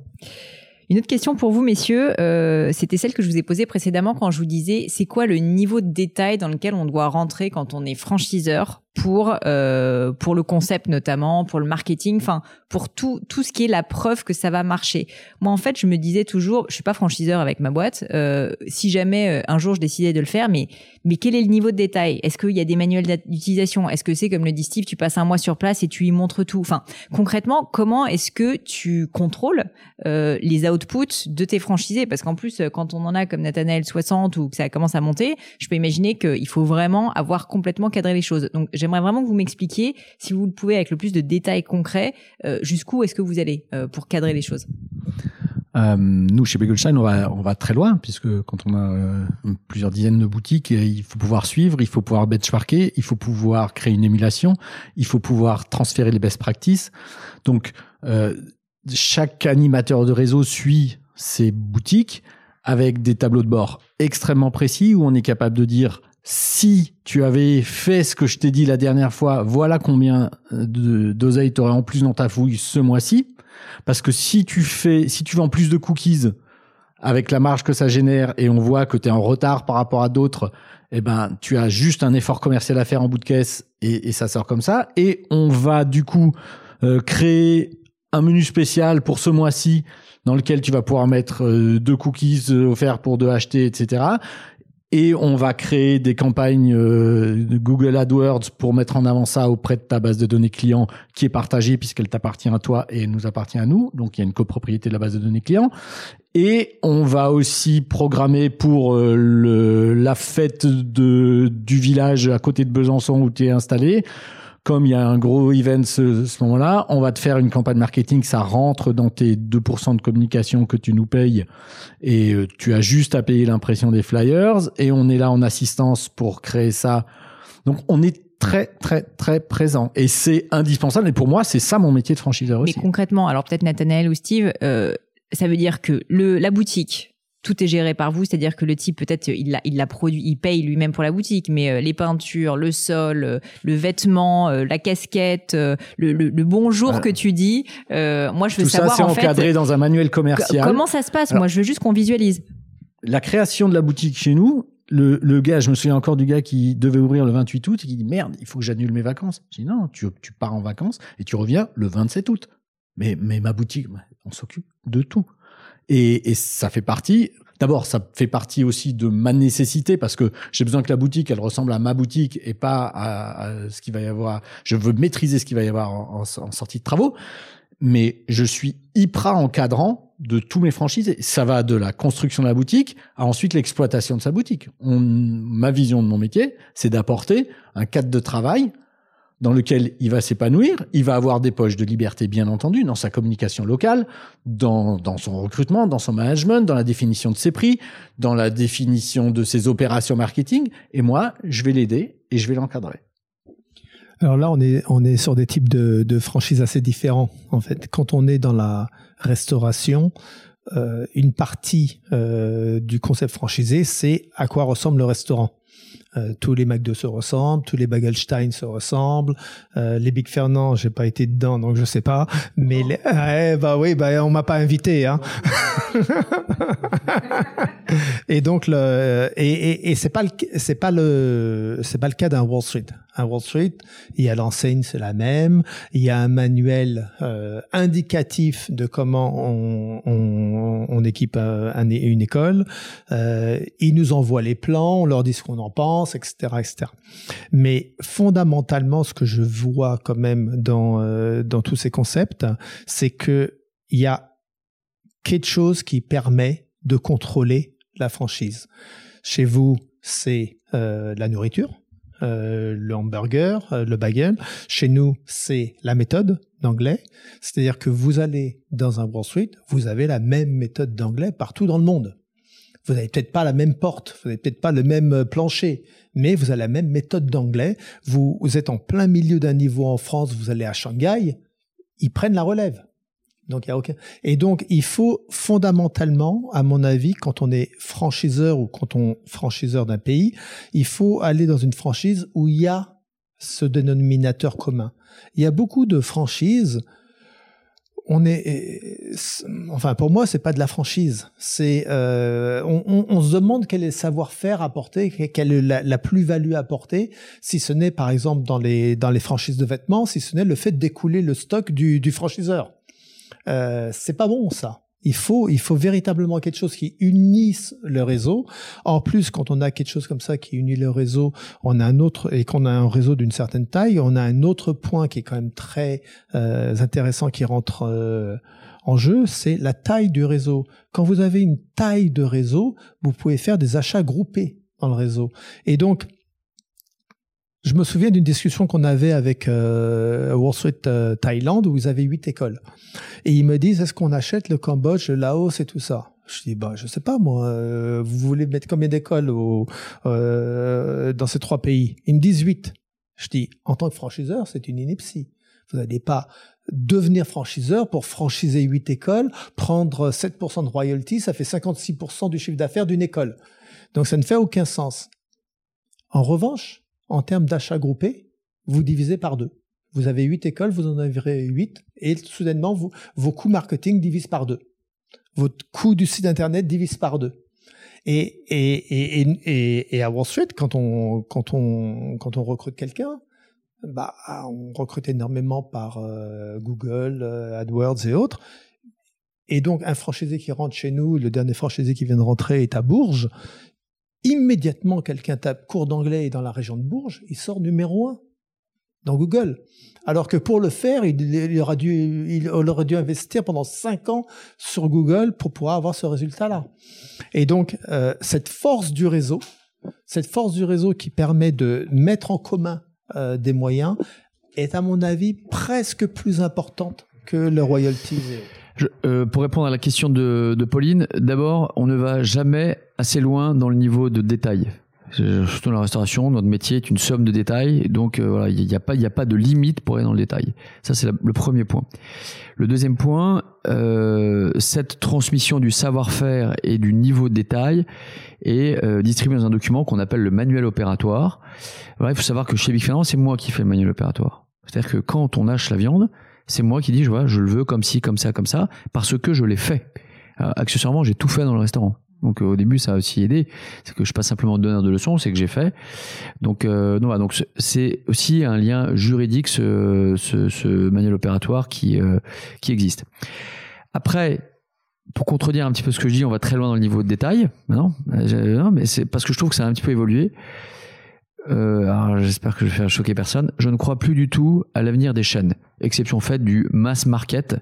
Une autre question pour vous, messieurs, euh, c'était celle que je vous ai posée précédemment quand je vous disais, c'est quoi le niveau de détail dans lequel on doit rentrer quand on est franchiseur? Pour euh, pour le concept notamment, pour le marketing, enfin pour tout tout ce qui est la preuve que ça va marcher. Moi en fait, je me disais toujours, je suis pas franchiseur avec ma boîte. Euh, si jamais euh, un jour je décidais de le faire, mais mais quel est le niveau de détail? Est-ce qu'il y a des manuels d'utilisation? Est-ce que c'est comme le dit Steve, tu passes un mois sur place et tu y montres tout? Enfin concrètement, comment est-ce que tu contrôles euh, les outputs de tes franchisés? Parce qu'en plus, quand on en a comme Nathanaël 60 ou que ça commence à monter, je peux imaginer qu'il faut vraiment avoir complètement cadré les choses. Donc j'aimerais vraiment que vous m'expliquiez, si vous le pouvez avec le plus de détails concrets, euh, jusqu'où est-ce que vous allez euh, pour cadrer les choses? Euh, nous, chez Begelstein, on va, on va très loin, puisque quand on a plusieurs dizaines de boutiques, il faut pouvoir suivre, il faut pouvoir benchmarker, il faut pouvoir créer une émulation, il faut pouvoir transférer les best practices. Donc, chaque animateur de réseau suit ses boutiques avec des tableaux de bord extrêmement précis où on est capable de dire si tu avais fait ce que je t'ai dit la dernière fois, voilà combien d'oseilles tu aurais en plus dans ta fouille ce mois-ci. Parce que si tu fais, si tu vends plus de cookies avec la marge que ça génère et on voit que tu es en retard par rapport à d'autres, eh ben, tu as juste un effort commercial à faire en bout de caisse et, ça sort comme ça. Et on va du coup euh, créer un menu spécial pour ce mois-ci dans lequel tu vas pouvoir mettre euh, deux cookies offerts pour deux achetés, etc et on va créer des campagnes euh, Google AdWords pour mettre en avant ça auprès de ta base de données client qui est partagée puisqu'elle t'appartient à toi et nous appartient à nous. Donc il y a une copropriété de la base de données client. Et on va aussi programmer pour euh, la fête du village à côté de Besançon où tu es installé comme il y a un gros event ce, ce moment-là, on va te faire une campagne marketing, ça rentre dans tes 2% de communication que tu nous payes et euh, tu as juste à payer l'impression des flyers et on est là en assistance pour créer ça. Donc on est très très très présent et c'est indispensable et pour moi c'est ça mon métier de franchiseur aussi. Mais concrètement, alors peut-être Nathanaël ou Steve, euh, ça veut dire que le la boutique tout est géré par vous, c'est-à-dire que le type peut-être il l'a il l'a produit, il paye lui-même pour la boutique, mais euh, les peintures, le sol, euh, le vêtement, euh, la casquette, le, le, bonjour que tu dis, moi je veux savoir ça, c'est encadré dans un manuel commercial. Comment ça se passe? Moi je veux juste qu'on visualise. La création de la boutique chez nous, le, le, gars, je me souviens encore du gars qui devait ouvrir le 28 août et qui dit merde, il faut que j'annule mes vacances. Je dis non, tu, tu pars en vacances et tu reviens le 27 août. Mais, mais ma boutique, on s'occupe de tout. Et, et ça fait partie. D'abord, ça fait partie aussi de ma nécessité parce que j'ai besoin que la boutique, elle ressemble à ma boutique et pas à, ce qu'il va y avoir. Je veux maîtriser ce qu'il va y avoir en, sortie de travaux. Mais je suis hyper encadrant de tous mes franchises. Ça va de la construction de la boutique à ensuite l'exploitation de sa boutique. Ma vision de mon métier, c'est d'apporter un cadre de travail dans lequel il va s'épanouir, il va avoir des poches de liberté, bien entendu, dans sa communication locale, dans, son recrutement, dans son management, dans la définition de ses prix, dans la définition de ses opérations marketing. Et moi, je vais l'aider et je vais l'encadrer. Alors là, on est, sur des types de, de franchises assez différents. En fait, quand on est dans la restauration, euh, une partie euh, du concept franchisé, c'est à quoi ressemble le restaurant. Euh, tous les McDo se ressemblent, tous les Bagelstein se ressemblent. Euh, les Big Fernand, j'ai pas été dedans, donc je sais pas. Mais les... bah oui, bah on m'a pas invité. Hein. Et donc le et, et, c'est pas le c'est pas le c'est pas le cas d'un Wall Street. Un Wall Street, il y a l'enseigne, c'est la même. Il y a un manuel euh, indicatif de comment on, on, on équipe un, une école. Euh, ils nous envoient les plans, on leur dit ce qu'on en pense, etc., etc. Mais fondamentalement, ce que je vois quand même dans euh, dans tous ces concepts, c'est que il y a quelque chose qui permet de contrôler la franchise. Chez vous, c'est euh, la nourriture, euh, le hamburger, le bagel. Chez nous, c'est la méthode d'anglais. C'est-à-dire que vous allez dans un Wall Street, vous avez la même méthode d'anglais partout dans le monde. Vous n'avez peut-être pas la même porte, vous n'avez peut-être pas le même plancher, mais vous avez la même méthode d'anglais. Vous, vous êtes en plein milieu d'un niveau en France, vous allez à Shanghai, ils prennent la relève. Donc il y a aucun. Et donc il faut fondamentalement, à mon avis, quand on est franchiseur ou quand on franchiseur d'un pays, il faut aller dans une franchise où il y a ce dénominateur commun. Il y a beaucoup de franchises. On est, enfin pour moi c'est pas de la franchise. C'est, euh, on, on, on, se demande quel est le savoir-faire apporté, quelle est la, la plus-value apportée, si ce n'est par exemple dans les dans les franchises de vêtements, si ce n'est le fait d'écouler le stock du, du franchiseur. Euh, c'est pas bon ça. Il faut, il faut véritablement quelque chose qui unisse le réseau. En plus, quand on a quelque chose comme ça qui unit le réseau, on a un autre et qu'on a un réseau d'une certaine taille, on a un autre point qui est quand même très euh, intéressant qui rentre euh, en jeu, c'est la taille du réseau. Quand vous avez une taille de réseau, vous pouvez faire des achats groupés dans le réseau. Et donc, je me souviens d'une discussion qu'on avait avec euh, Wall Street euh, où ils avaient huit écoles. Et ils me disent, est-ce qu'on achète le Cambodge, le Laos et tout ça? Je dis, bah, je sais pas moi, euh, vous voulez mettre combien d'écoles euh, dans ces trois pays? Ils me disent huit. Je dis, en tant que franchiseur, c'est une ineptie. Vous n'allez pas devenir franchiseur pour franchiser huit écoles, prendre 7% de royalty, ça fait 56% du chiffre d'affaires d'une école. Donc ça ne fait aucun sens. En revanche, en termes d'achat groupé, vous divisez par deux. Vous avez huit écoles, vous en avez huit, et soudainement, vos coûts marketing divisent par deux. Votre coût du site internet divise par deux. Et, et, et, et, à Wall Street, quand on, quand on, quand on recrute quelqu'un, bah, on recrute énormément par euh, Google, euh, AdWords et autres. Et donc, un franchisé qui rentre chez nous, le dernier franchisé qui vient de rentrer est à Bourges, immédiatement quelqu'un tape cours d'anglais dans la région de Bourges, il sort numéro un dans Google. Alors que pour le faire, il, aura dû, il aurait dû investir pendant cinq ans sur Google pour pouvoir avoir ce résultat-là. Et donc, euh, cette force du réseau, cette force du réseau qui permet de mettre en commun euh, des moyens, est à mon avis presque plus importante que le royalty. Euh, pour répondre à la question de, de Pauline, d'abord, on ne va jamais assez loin dans le niveau de détail. Surtout dans la restauration, notre métier est une somme de détails, donc euh, voilà, il n'y a pas, a pas de limite pour aller dans le détail. Ça, c'est le premier point. Le deuxième point, euh, cette transmission du savoir-faire et du niveau de détail est euh, distribuée dans un document qu'on appelle le manuel opératoire. Voilà, il faut savoir que chez Big c'est moi qui fais le manuel opératoire. C'est-à-dire que quand on hache la viande, c'est moi qui dis, je vois, je le veux comme ci, comme ça, comme ça, parce que je l'ai fait. Euh, accessoirement, j'ai tout fait dans le restaurant. Donc euh, au début, ça a aussi aidé. C'est que je pas simplement donneur de leçons, c'est que j'ai fait. Donc, euh, donc c'est aussi un lien juridique, ce, ce, manuel opératoire qui euh, qui existe. Après, pour contredire un petit peu ce que je dis, on va très loin dans le niveau de détail. Non, non mais c'est parce que je trouve que ça a un petit peu évolué. Euh, alors j'espère que je vais faire choquer personne. Je ne crois plus du tout à l'avenir des chaînes, exception faite du mass market,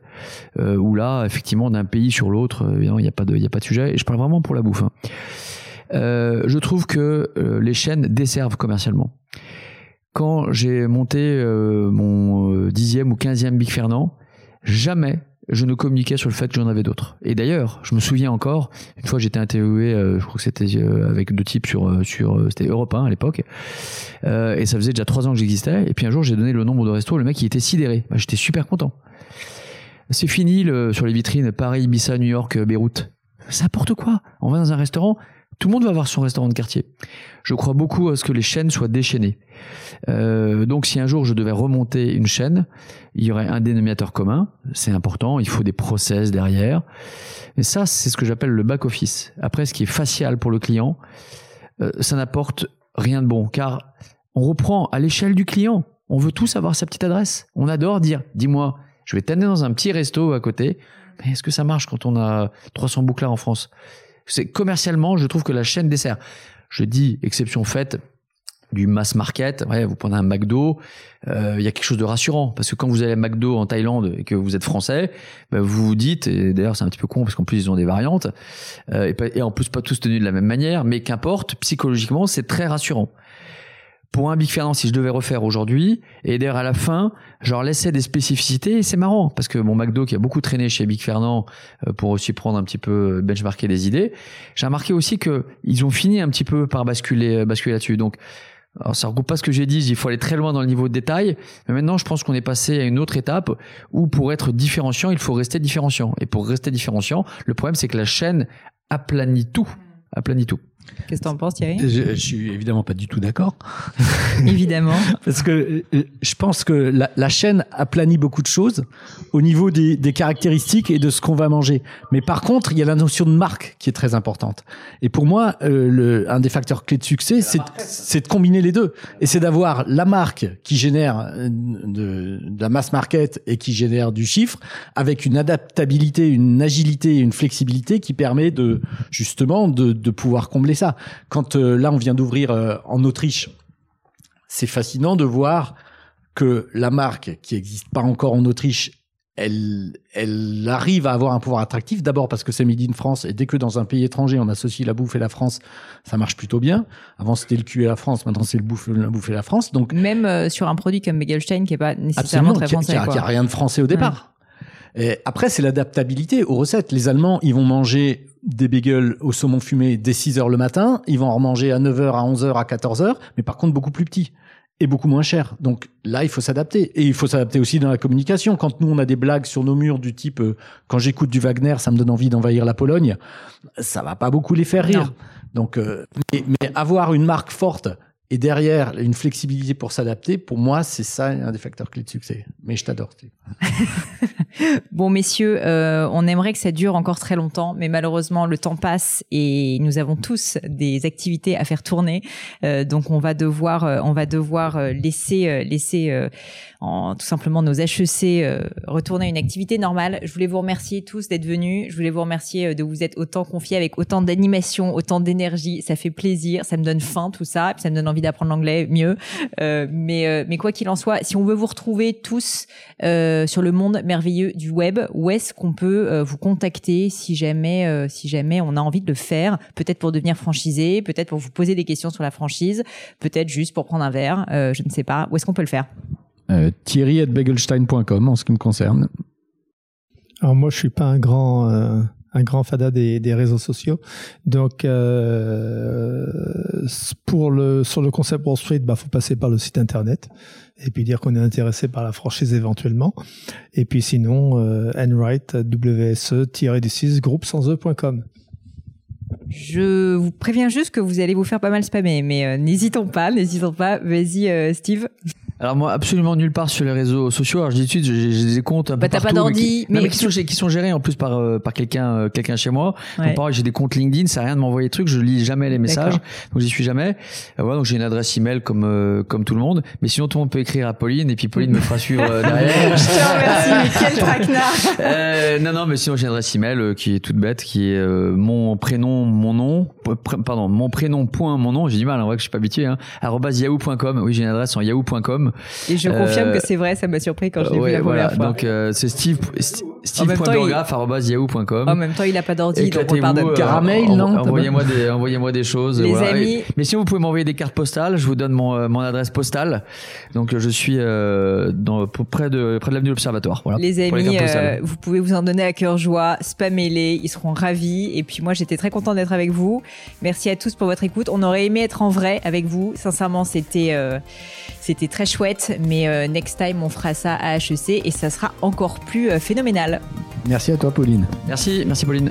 euh, où là, effectivement, d'un pays sur l'autre, euh, il n'y a pas de, il a pas de sujet. Et je parle vraiment pour la bouffe. Hein. Euh, je trouve que euh, les chaînes desservent commercialement. Quand j'ai monté euh, mon dixième ou quinzième Big Fernand, jamais je ne communiquais sur le fait que j'en avais d'autres. Et d'ailleurs, je me souviens encore, une fois j'étais interviewé, euh, je crois que c'était euh, avec deux types sur, euh, sur c'était Europe 1 à l'époque, et ça faisait déjà trois ans que j'existais, et puis un jour j'ai donné le nombre de restos, le mec il était sidéré, bah, j'étais super content. C'est fini le, sur les vitrines Paris, Ibiza, New York, Beyrouth. C'est n'importe quoi. On va dans un restaurant, Tout le monde va avoir son restaurant de quartier. Je crois beaucoup à ce que les chaînes soient déchaînées. Euh, donc si un jour je devais remonter une chaîne, il y aurait un dénominateur commun, c'est important, il faut des process derrière. Mais ça, c'est ce que j'appelle le back-office. Après, ce qui est facial pour le client, euh, ça n'apporte rien de bon, car on reprend à l'échelle du client. On veut tous avoir sa petite adresse. On adore dire, dis-moi, je vais t'amener dans un petit resto à côté. Mais est-ce que ça marche quand on a 300 bouclards en France? C'est commercialement, je trouve que la chaîne dessert. Je dis exception faite du mass market. Ouais, vous prenez un McDo, euh, il y a quelque chose de rassurant parce que quand vous allez à McDo en Thaïlande et que vous êtes français, ben vous vous dites et d'ailleurs c'est un petit peu con parce qu'en plus ils ont des variantes euh, et, et, en plus pas tous tenus de la même manière, mais qu'importe, psychologiquement c'est très rassurant. Pour un Big Fernand, si je devais refaire aujourd'hui, et d'ailleurs à la fin, je leur laissais des spécificités, et c'est marrant, parce que mon McDo qui a beaucoup traîné chez Big Fernand euh, pour aussi prendre un petit peu benchmarker des idées, j'ai remarqué aussi que ils ont fini un petit peu par basculer, basculer là-dessus. Donc alors ça regroupe pas ce que j'ai dit, il faut aller très loin dans le niveau de détail, mais maintenant je pense qu'on est passé à une autre étape où pour être différenciant, il faut rester différenciant. Et pour rester différenciant, le problème c'est que la chaîne aplanit tout, aplanit tout. Qu'est-ce que tu en penses, Thierry? Je, je, suis évidemment pas du tout d'accord. évidemment. Parce que euh, je pense que la, la, chaîne aplanit beaucoup de choses au niveau des, des caractéristiques et de ce qu'on va manger. Mais par contre, il y a la notion de marque qui est très importante. Et pour moi, euh, le, un des facteurs clés de succès, c'est de combiner les deux. Et c'est d'avoir la marque qui génère euh, de, de, la mass market et qui génère du chiffre, avec une adaptabilité, une agilité et une flexibilité qui permet de justement de, de pouvoir combler ça. Quand euh, là, on vient d'ouvrir euh, en Autriche, c'est fascinant de voir que la marque qui n'existe pas encore en Autriche, elle, elle arrive à avoir un pouvoir attractif. D'abord parce que c'est made in France et dès que dans un pays étranger on associe la bouffe et la France, ça marche plutôt bien. Avant c'était le cul et la France, maintenant c'est le bouffe, la bouffe et la France. Donc même euh, sur un produit comme Begelstein qui est pas nécessairement très français, qui a, a, rien de français au départ. Et après c'est l'adaptabilité aux recettes. Les Allemands ils vont manger des bagels au saumon fumé dès 6 heures le matin, ils vont en remanger à 9 heures, à 11 heures, à 14 heures, mais par contre beaucoup plus petits et beaucoup moins cher. Donc là, il faut s'adapter. Et il faut s'adapter aussi dans la communication. Quand nous, on a des blagues sur nos murs du type euh, quand j'écoute du Wagner, ça me donne envie d'envahir la Pologne », ça va pas beaucoup les faire rire. Donc, euh, mais, mais, avoir une marque forte et derrière, une flexibilité pour s'adapter, pour moi, c'est ça un des facteurs clés de succès. Mais je t'adore. bon, messieurs, euh, on aimerait que ça dure encore très longtemps, mais malheureusement, le temps passe et nous avons tous des activités à faire tourner. Euh, donc, on va devoir, euh, on va devoir laisser, laisser en, tout simplement nos HEC retourner à une activité normale. Je voulais vous remercier tous d'être venus. Je voulais vous remercier de vous être autant confiés avec autant d'animation, autant d'énergie. Ça fait plaisir, ça me donne faim tout ça, et puis ça me donne envie d'apprendre l'anglais mieux. Euh, mais, euh, mais quoi qu'il en soit, si on veut vous retrouver tous euh, sur le monde merveilleux du web, où est-ce qu'on peut vous contacter si jamais, si jamais on a envie de le faire? Peut-être pour devenir franchisé, peut-être pour vous poser des questions sur la franchise, peut-être juste pour prendre un verre, je ne sais pas. Où est-ce qu'on peut le faire? Thierry at begelstein.com en ce qui me concerne. Alors moi, je suis pas un grand un grand fada des, des réseaux sociaux. Donc, euh, pour le, sur le concept Wall Street, bah, faut passer par le site internet et puis dire qu'on est intéressé par la franchise éventuellement. Et puis sinon, euh, Enright, WSE-du6, groupe sans E.com. Je vous préviens juste que vous allez vous faire pas mal spammer, mais euh, n'hésitons pas, n'hésitons pas. Vas-y, euh, Steve. Alors moi, absolument nulle part sur les réseaux sociaux. Alors je dis tout de suite, j'ai des comptes un peu bah, partout. pas d'ordi, mais, qui, sont, qui, sont, gérés en plus par euh, par quelqu'un euh, quelqu'un chez moi. Donc pareil, j'ai des comptes LinkedIn, ça à rien de m'envoyer des trucs, je lis jamais les messages, donc j'y suis jamais. Euh, voilà, donc j'ai une adresse email comme comme tout le monde, mais sinon tout le monde peut écrire à Pauline et puis Pauline me fera suivre derrière. je te remercie, quel traquenard. non non, mais sinon j'ai une adresse email qui est toute bête, qui est mon prénom, mon nom, pardon, mon prénom point mon nom. J'ai du mal, en vrai que je suis pas habitué. Hein, @yahoo.com. Oui, j'ai une adresse en yahoo.com. Et je confirme que c'est vrai, ça m'a surpris quand je l'ai vu la première fois. Donc euh, c'est Steve steve.burgraph.yahoo.com. En même temps, il a pas d'ordi, donc on parle de euh, caramel, non Envoyez-moi des, choses. Les amis. Mais si vous pouvez m'envoyer des cartes postales, je vous donne mon, euh, mon adresse postale. Donc je suis dans, près de près de l'avenue de l'Observatoire. Voilà, les amis, vous pouvez vous en donner à cœur joie, spammez-les, ils seront ravis. Et puis moi, j'étais très content d'être avec vous. Merci à tous pour votre écoute. On aurait aimé être en vrai avec vous. Sincèrement, c'était c'était très chouette, mais euh, next time, on fera ça à HEC et ça sera encore plus euh, phénoménal. Merci à toi, Pauline. Merci, merci, Pauline.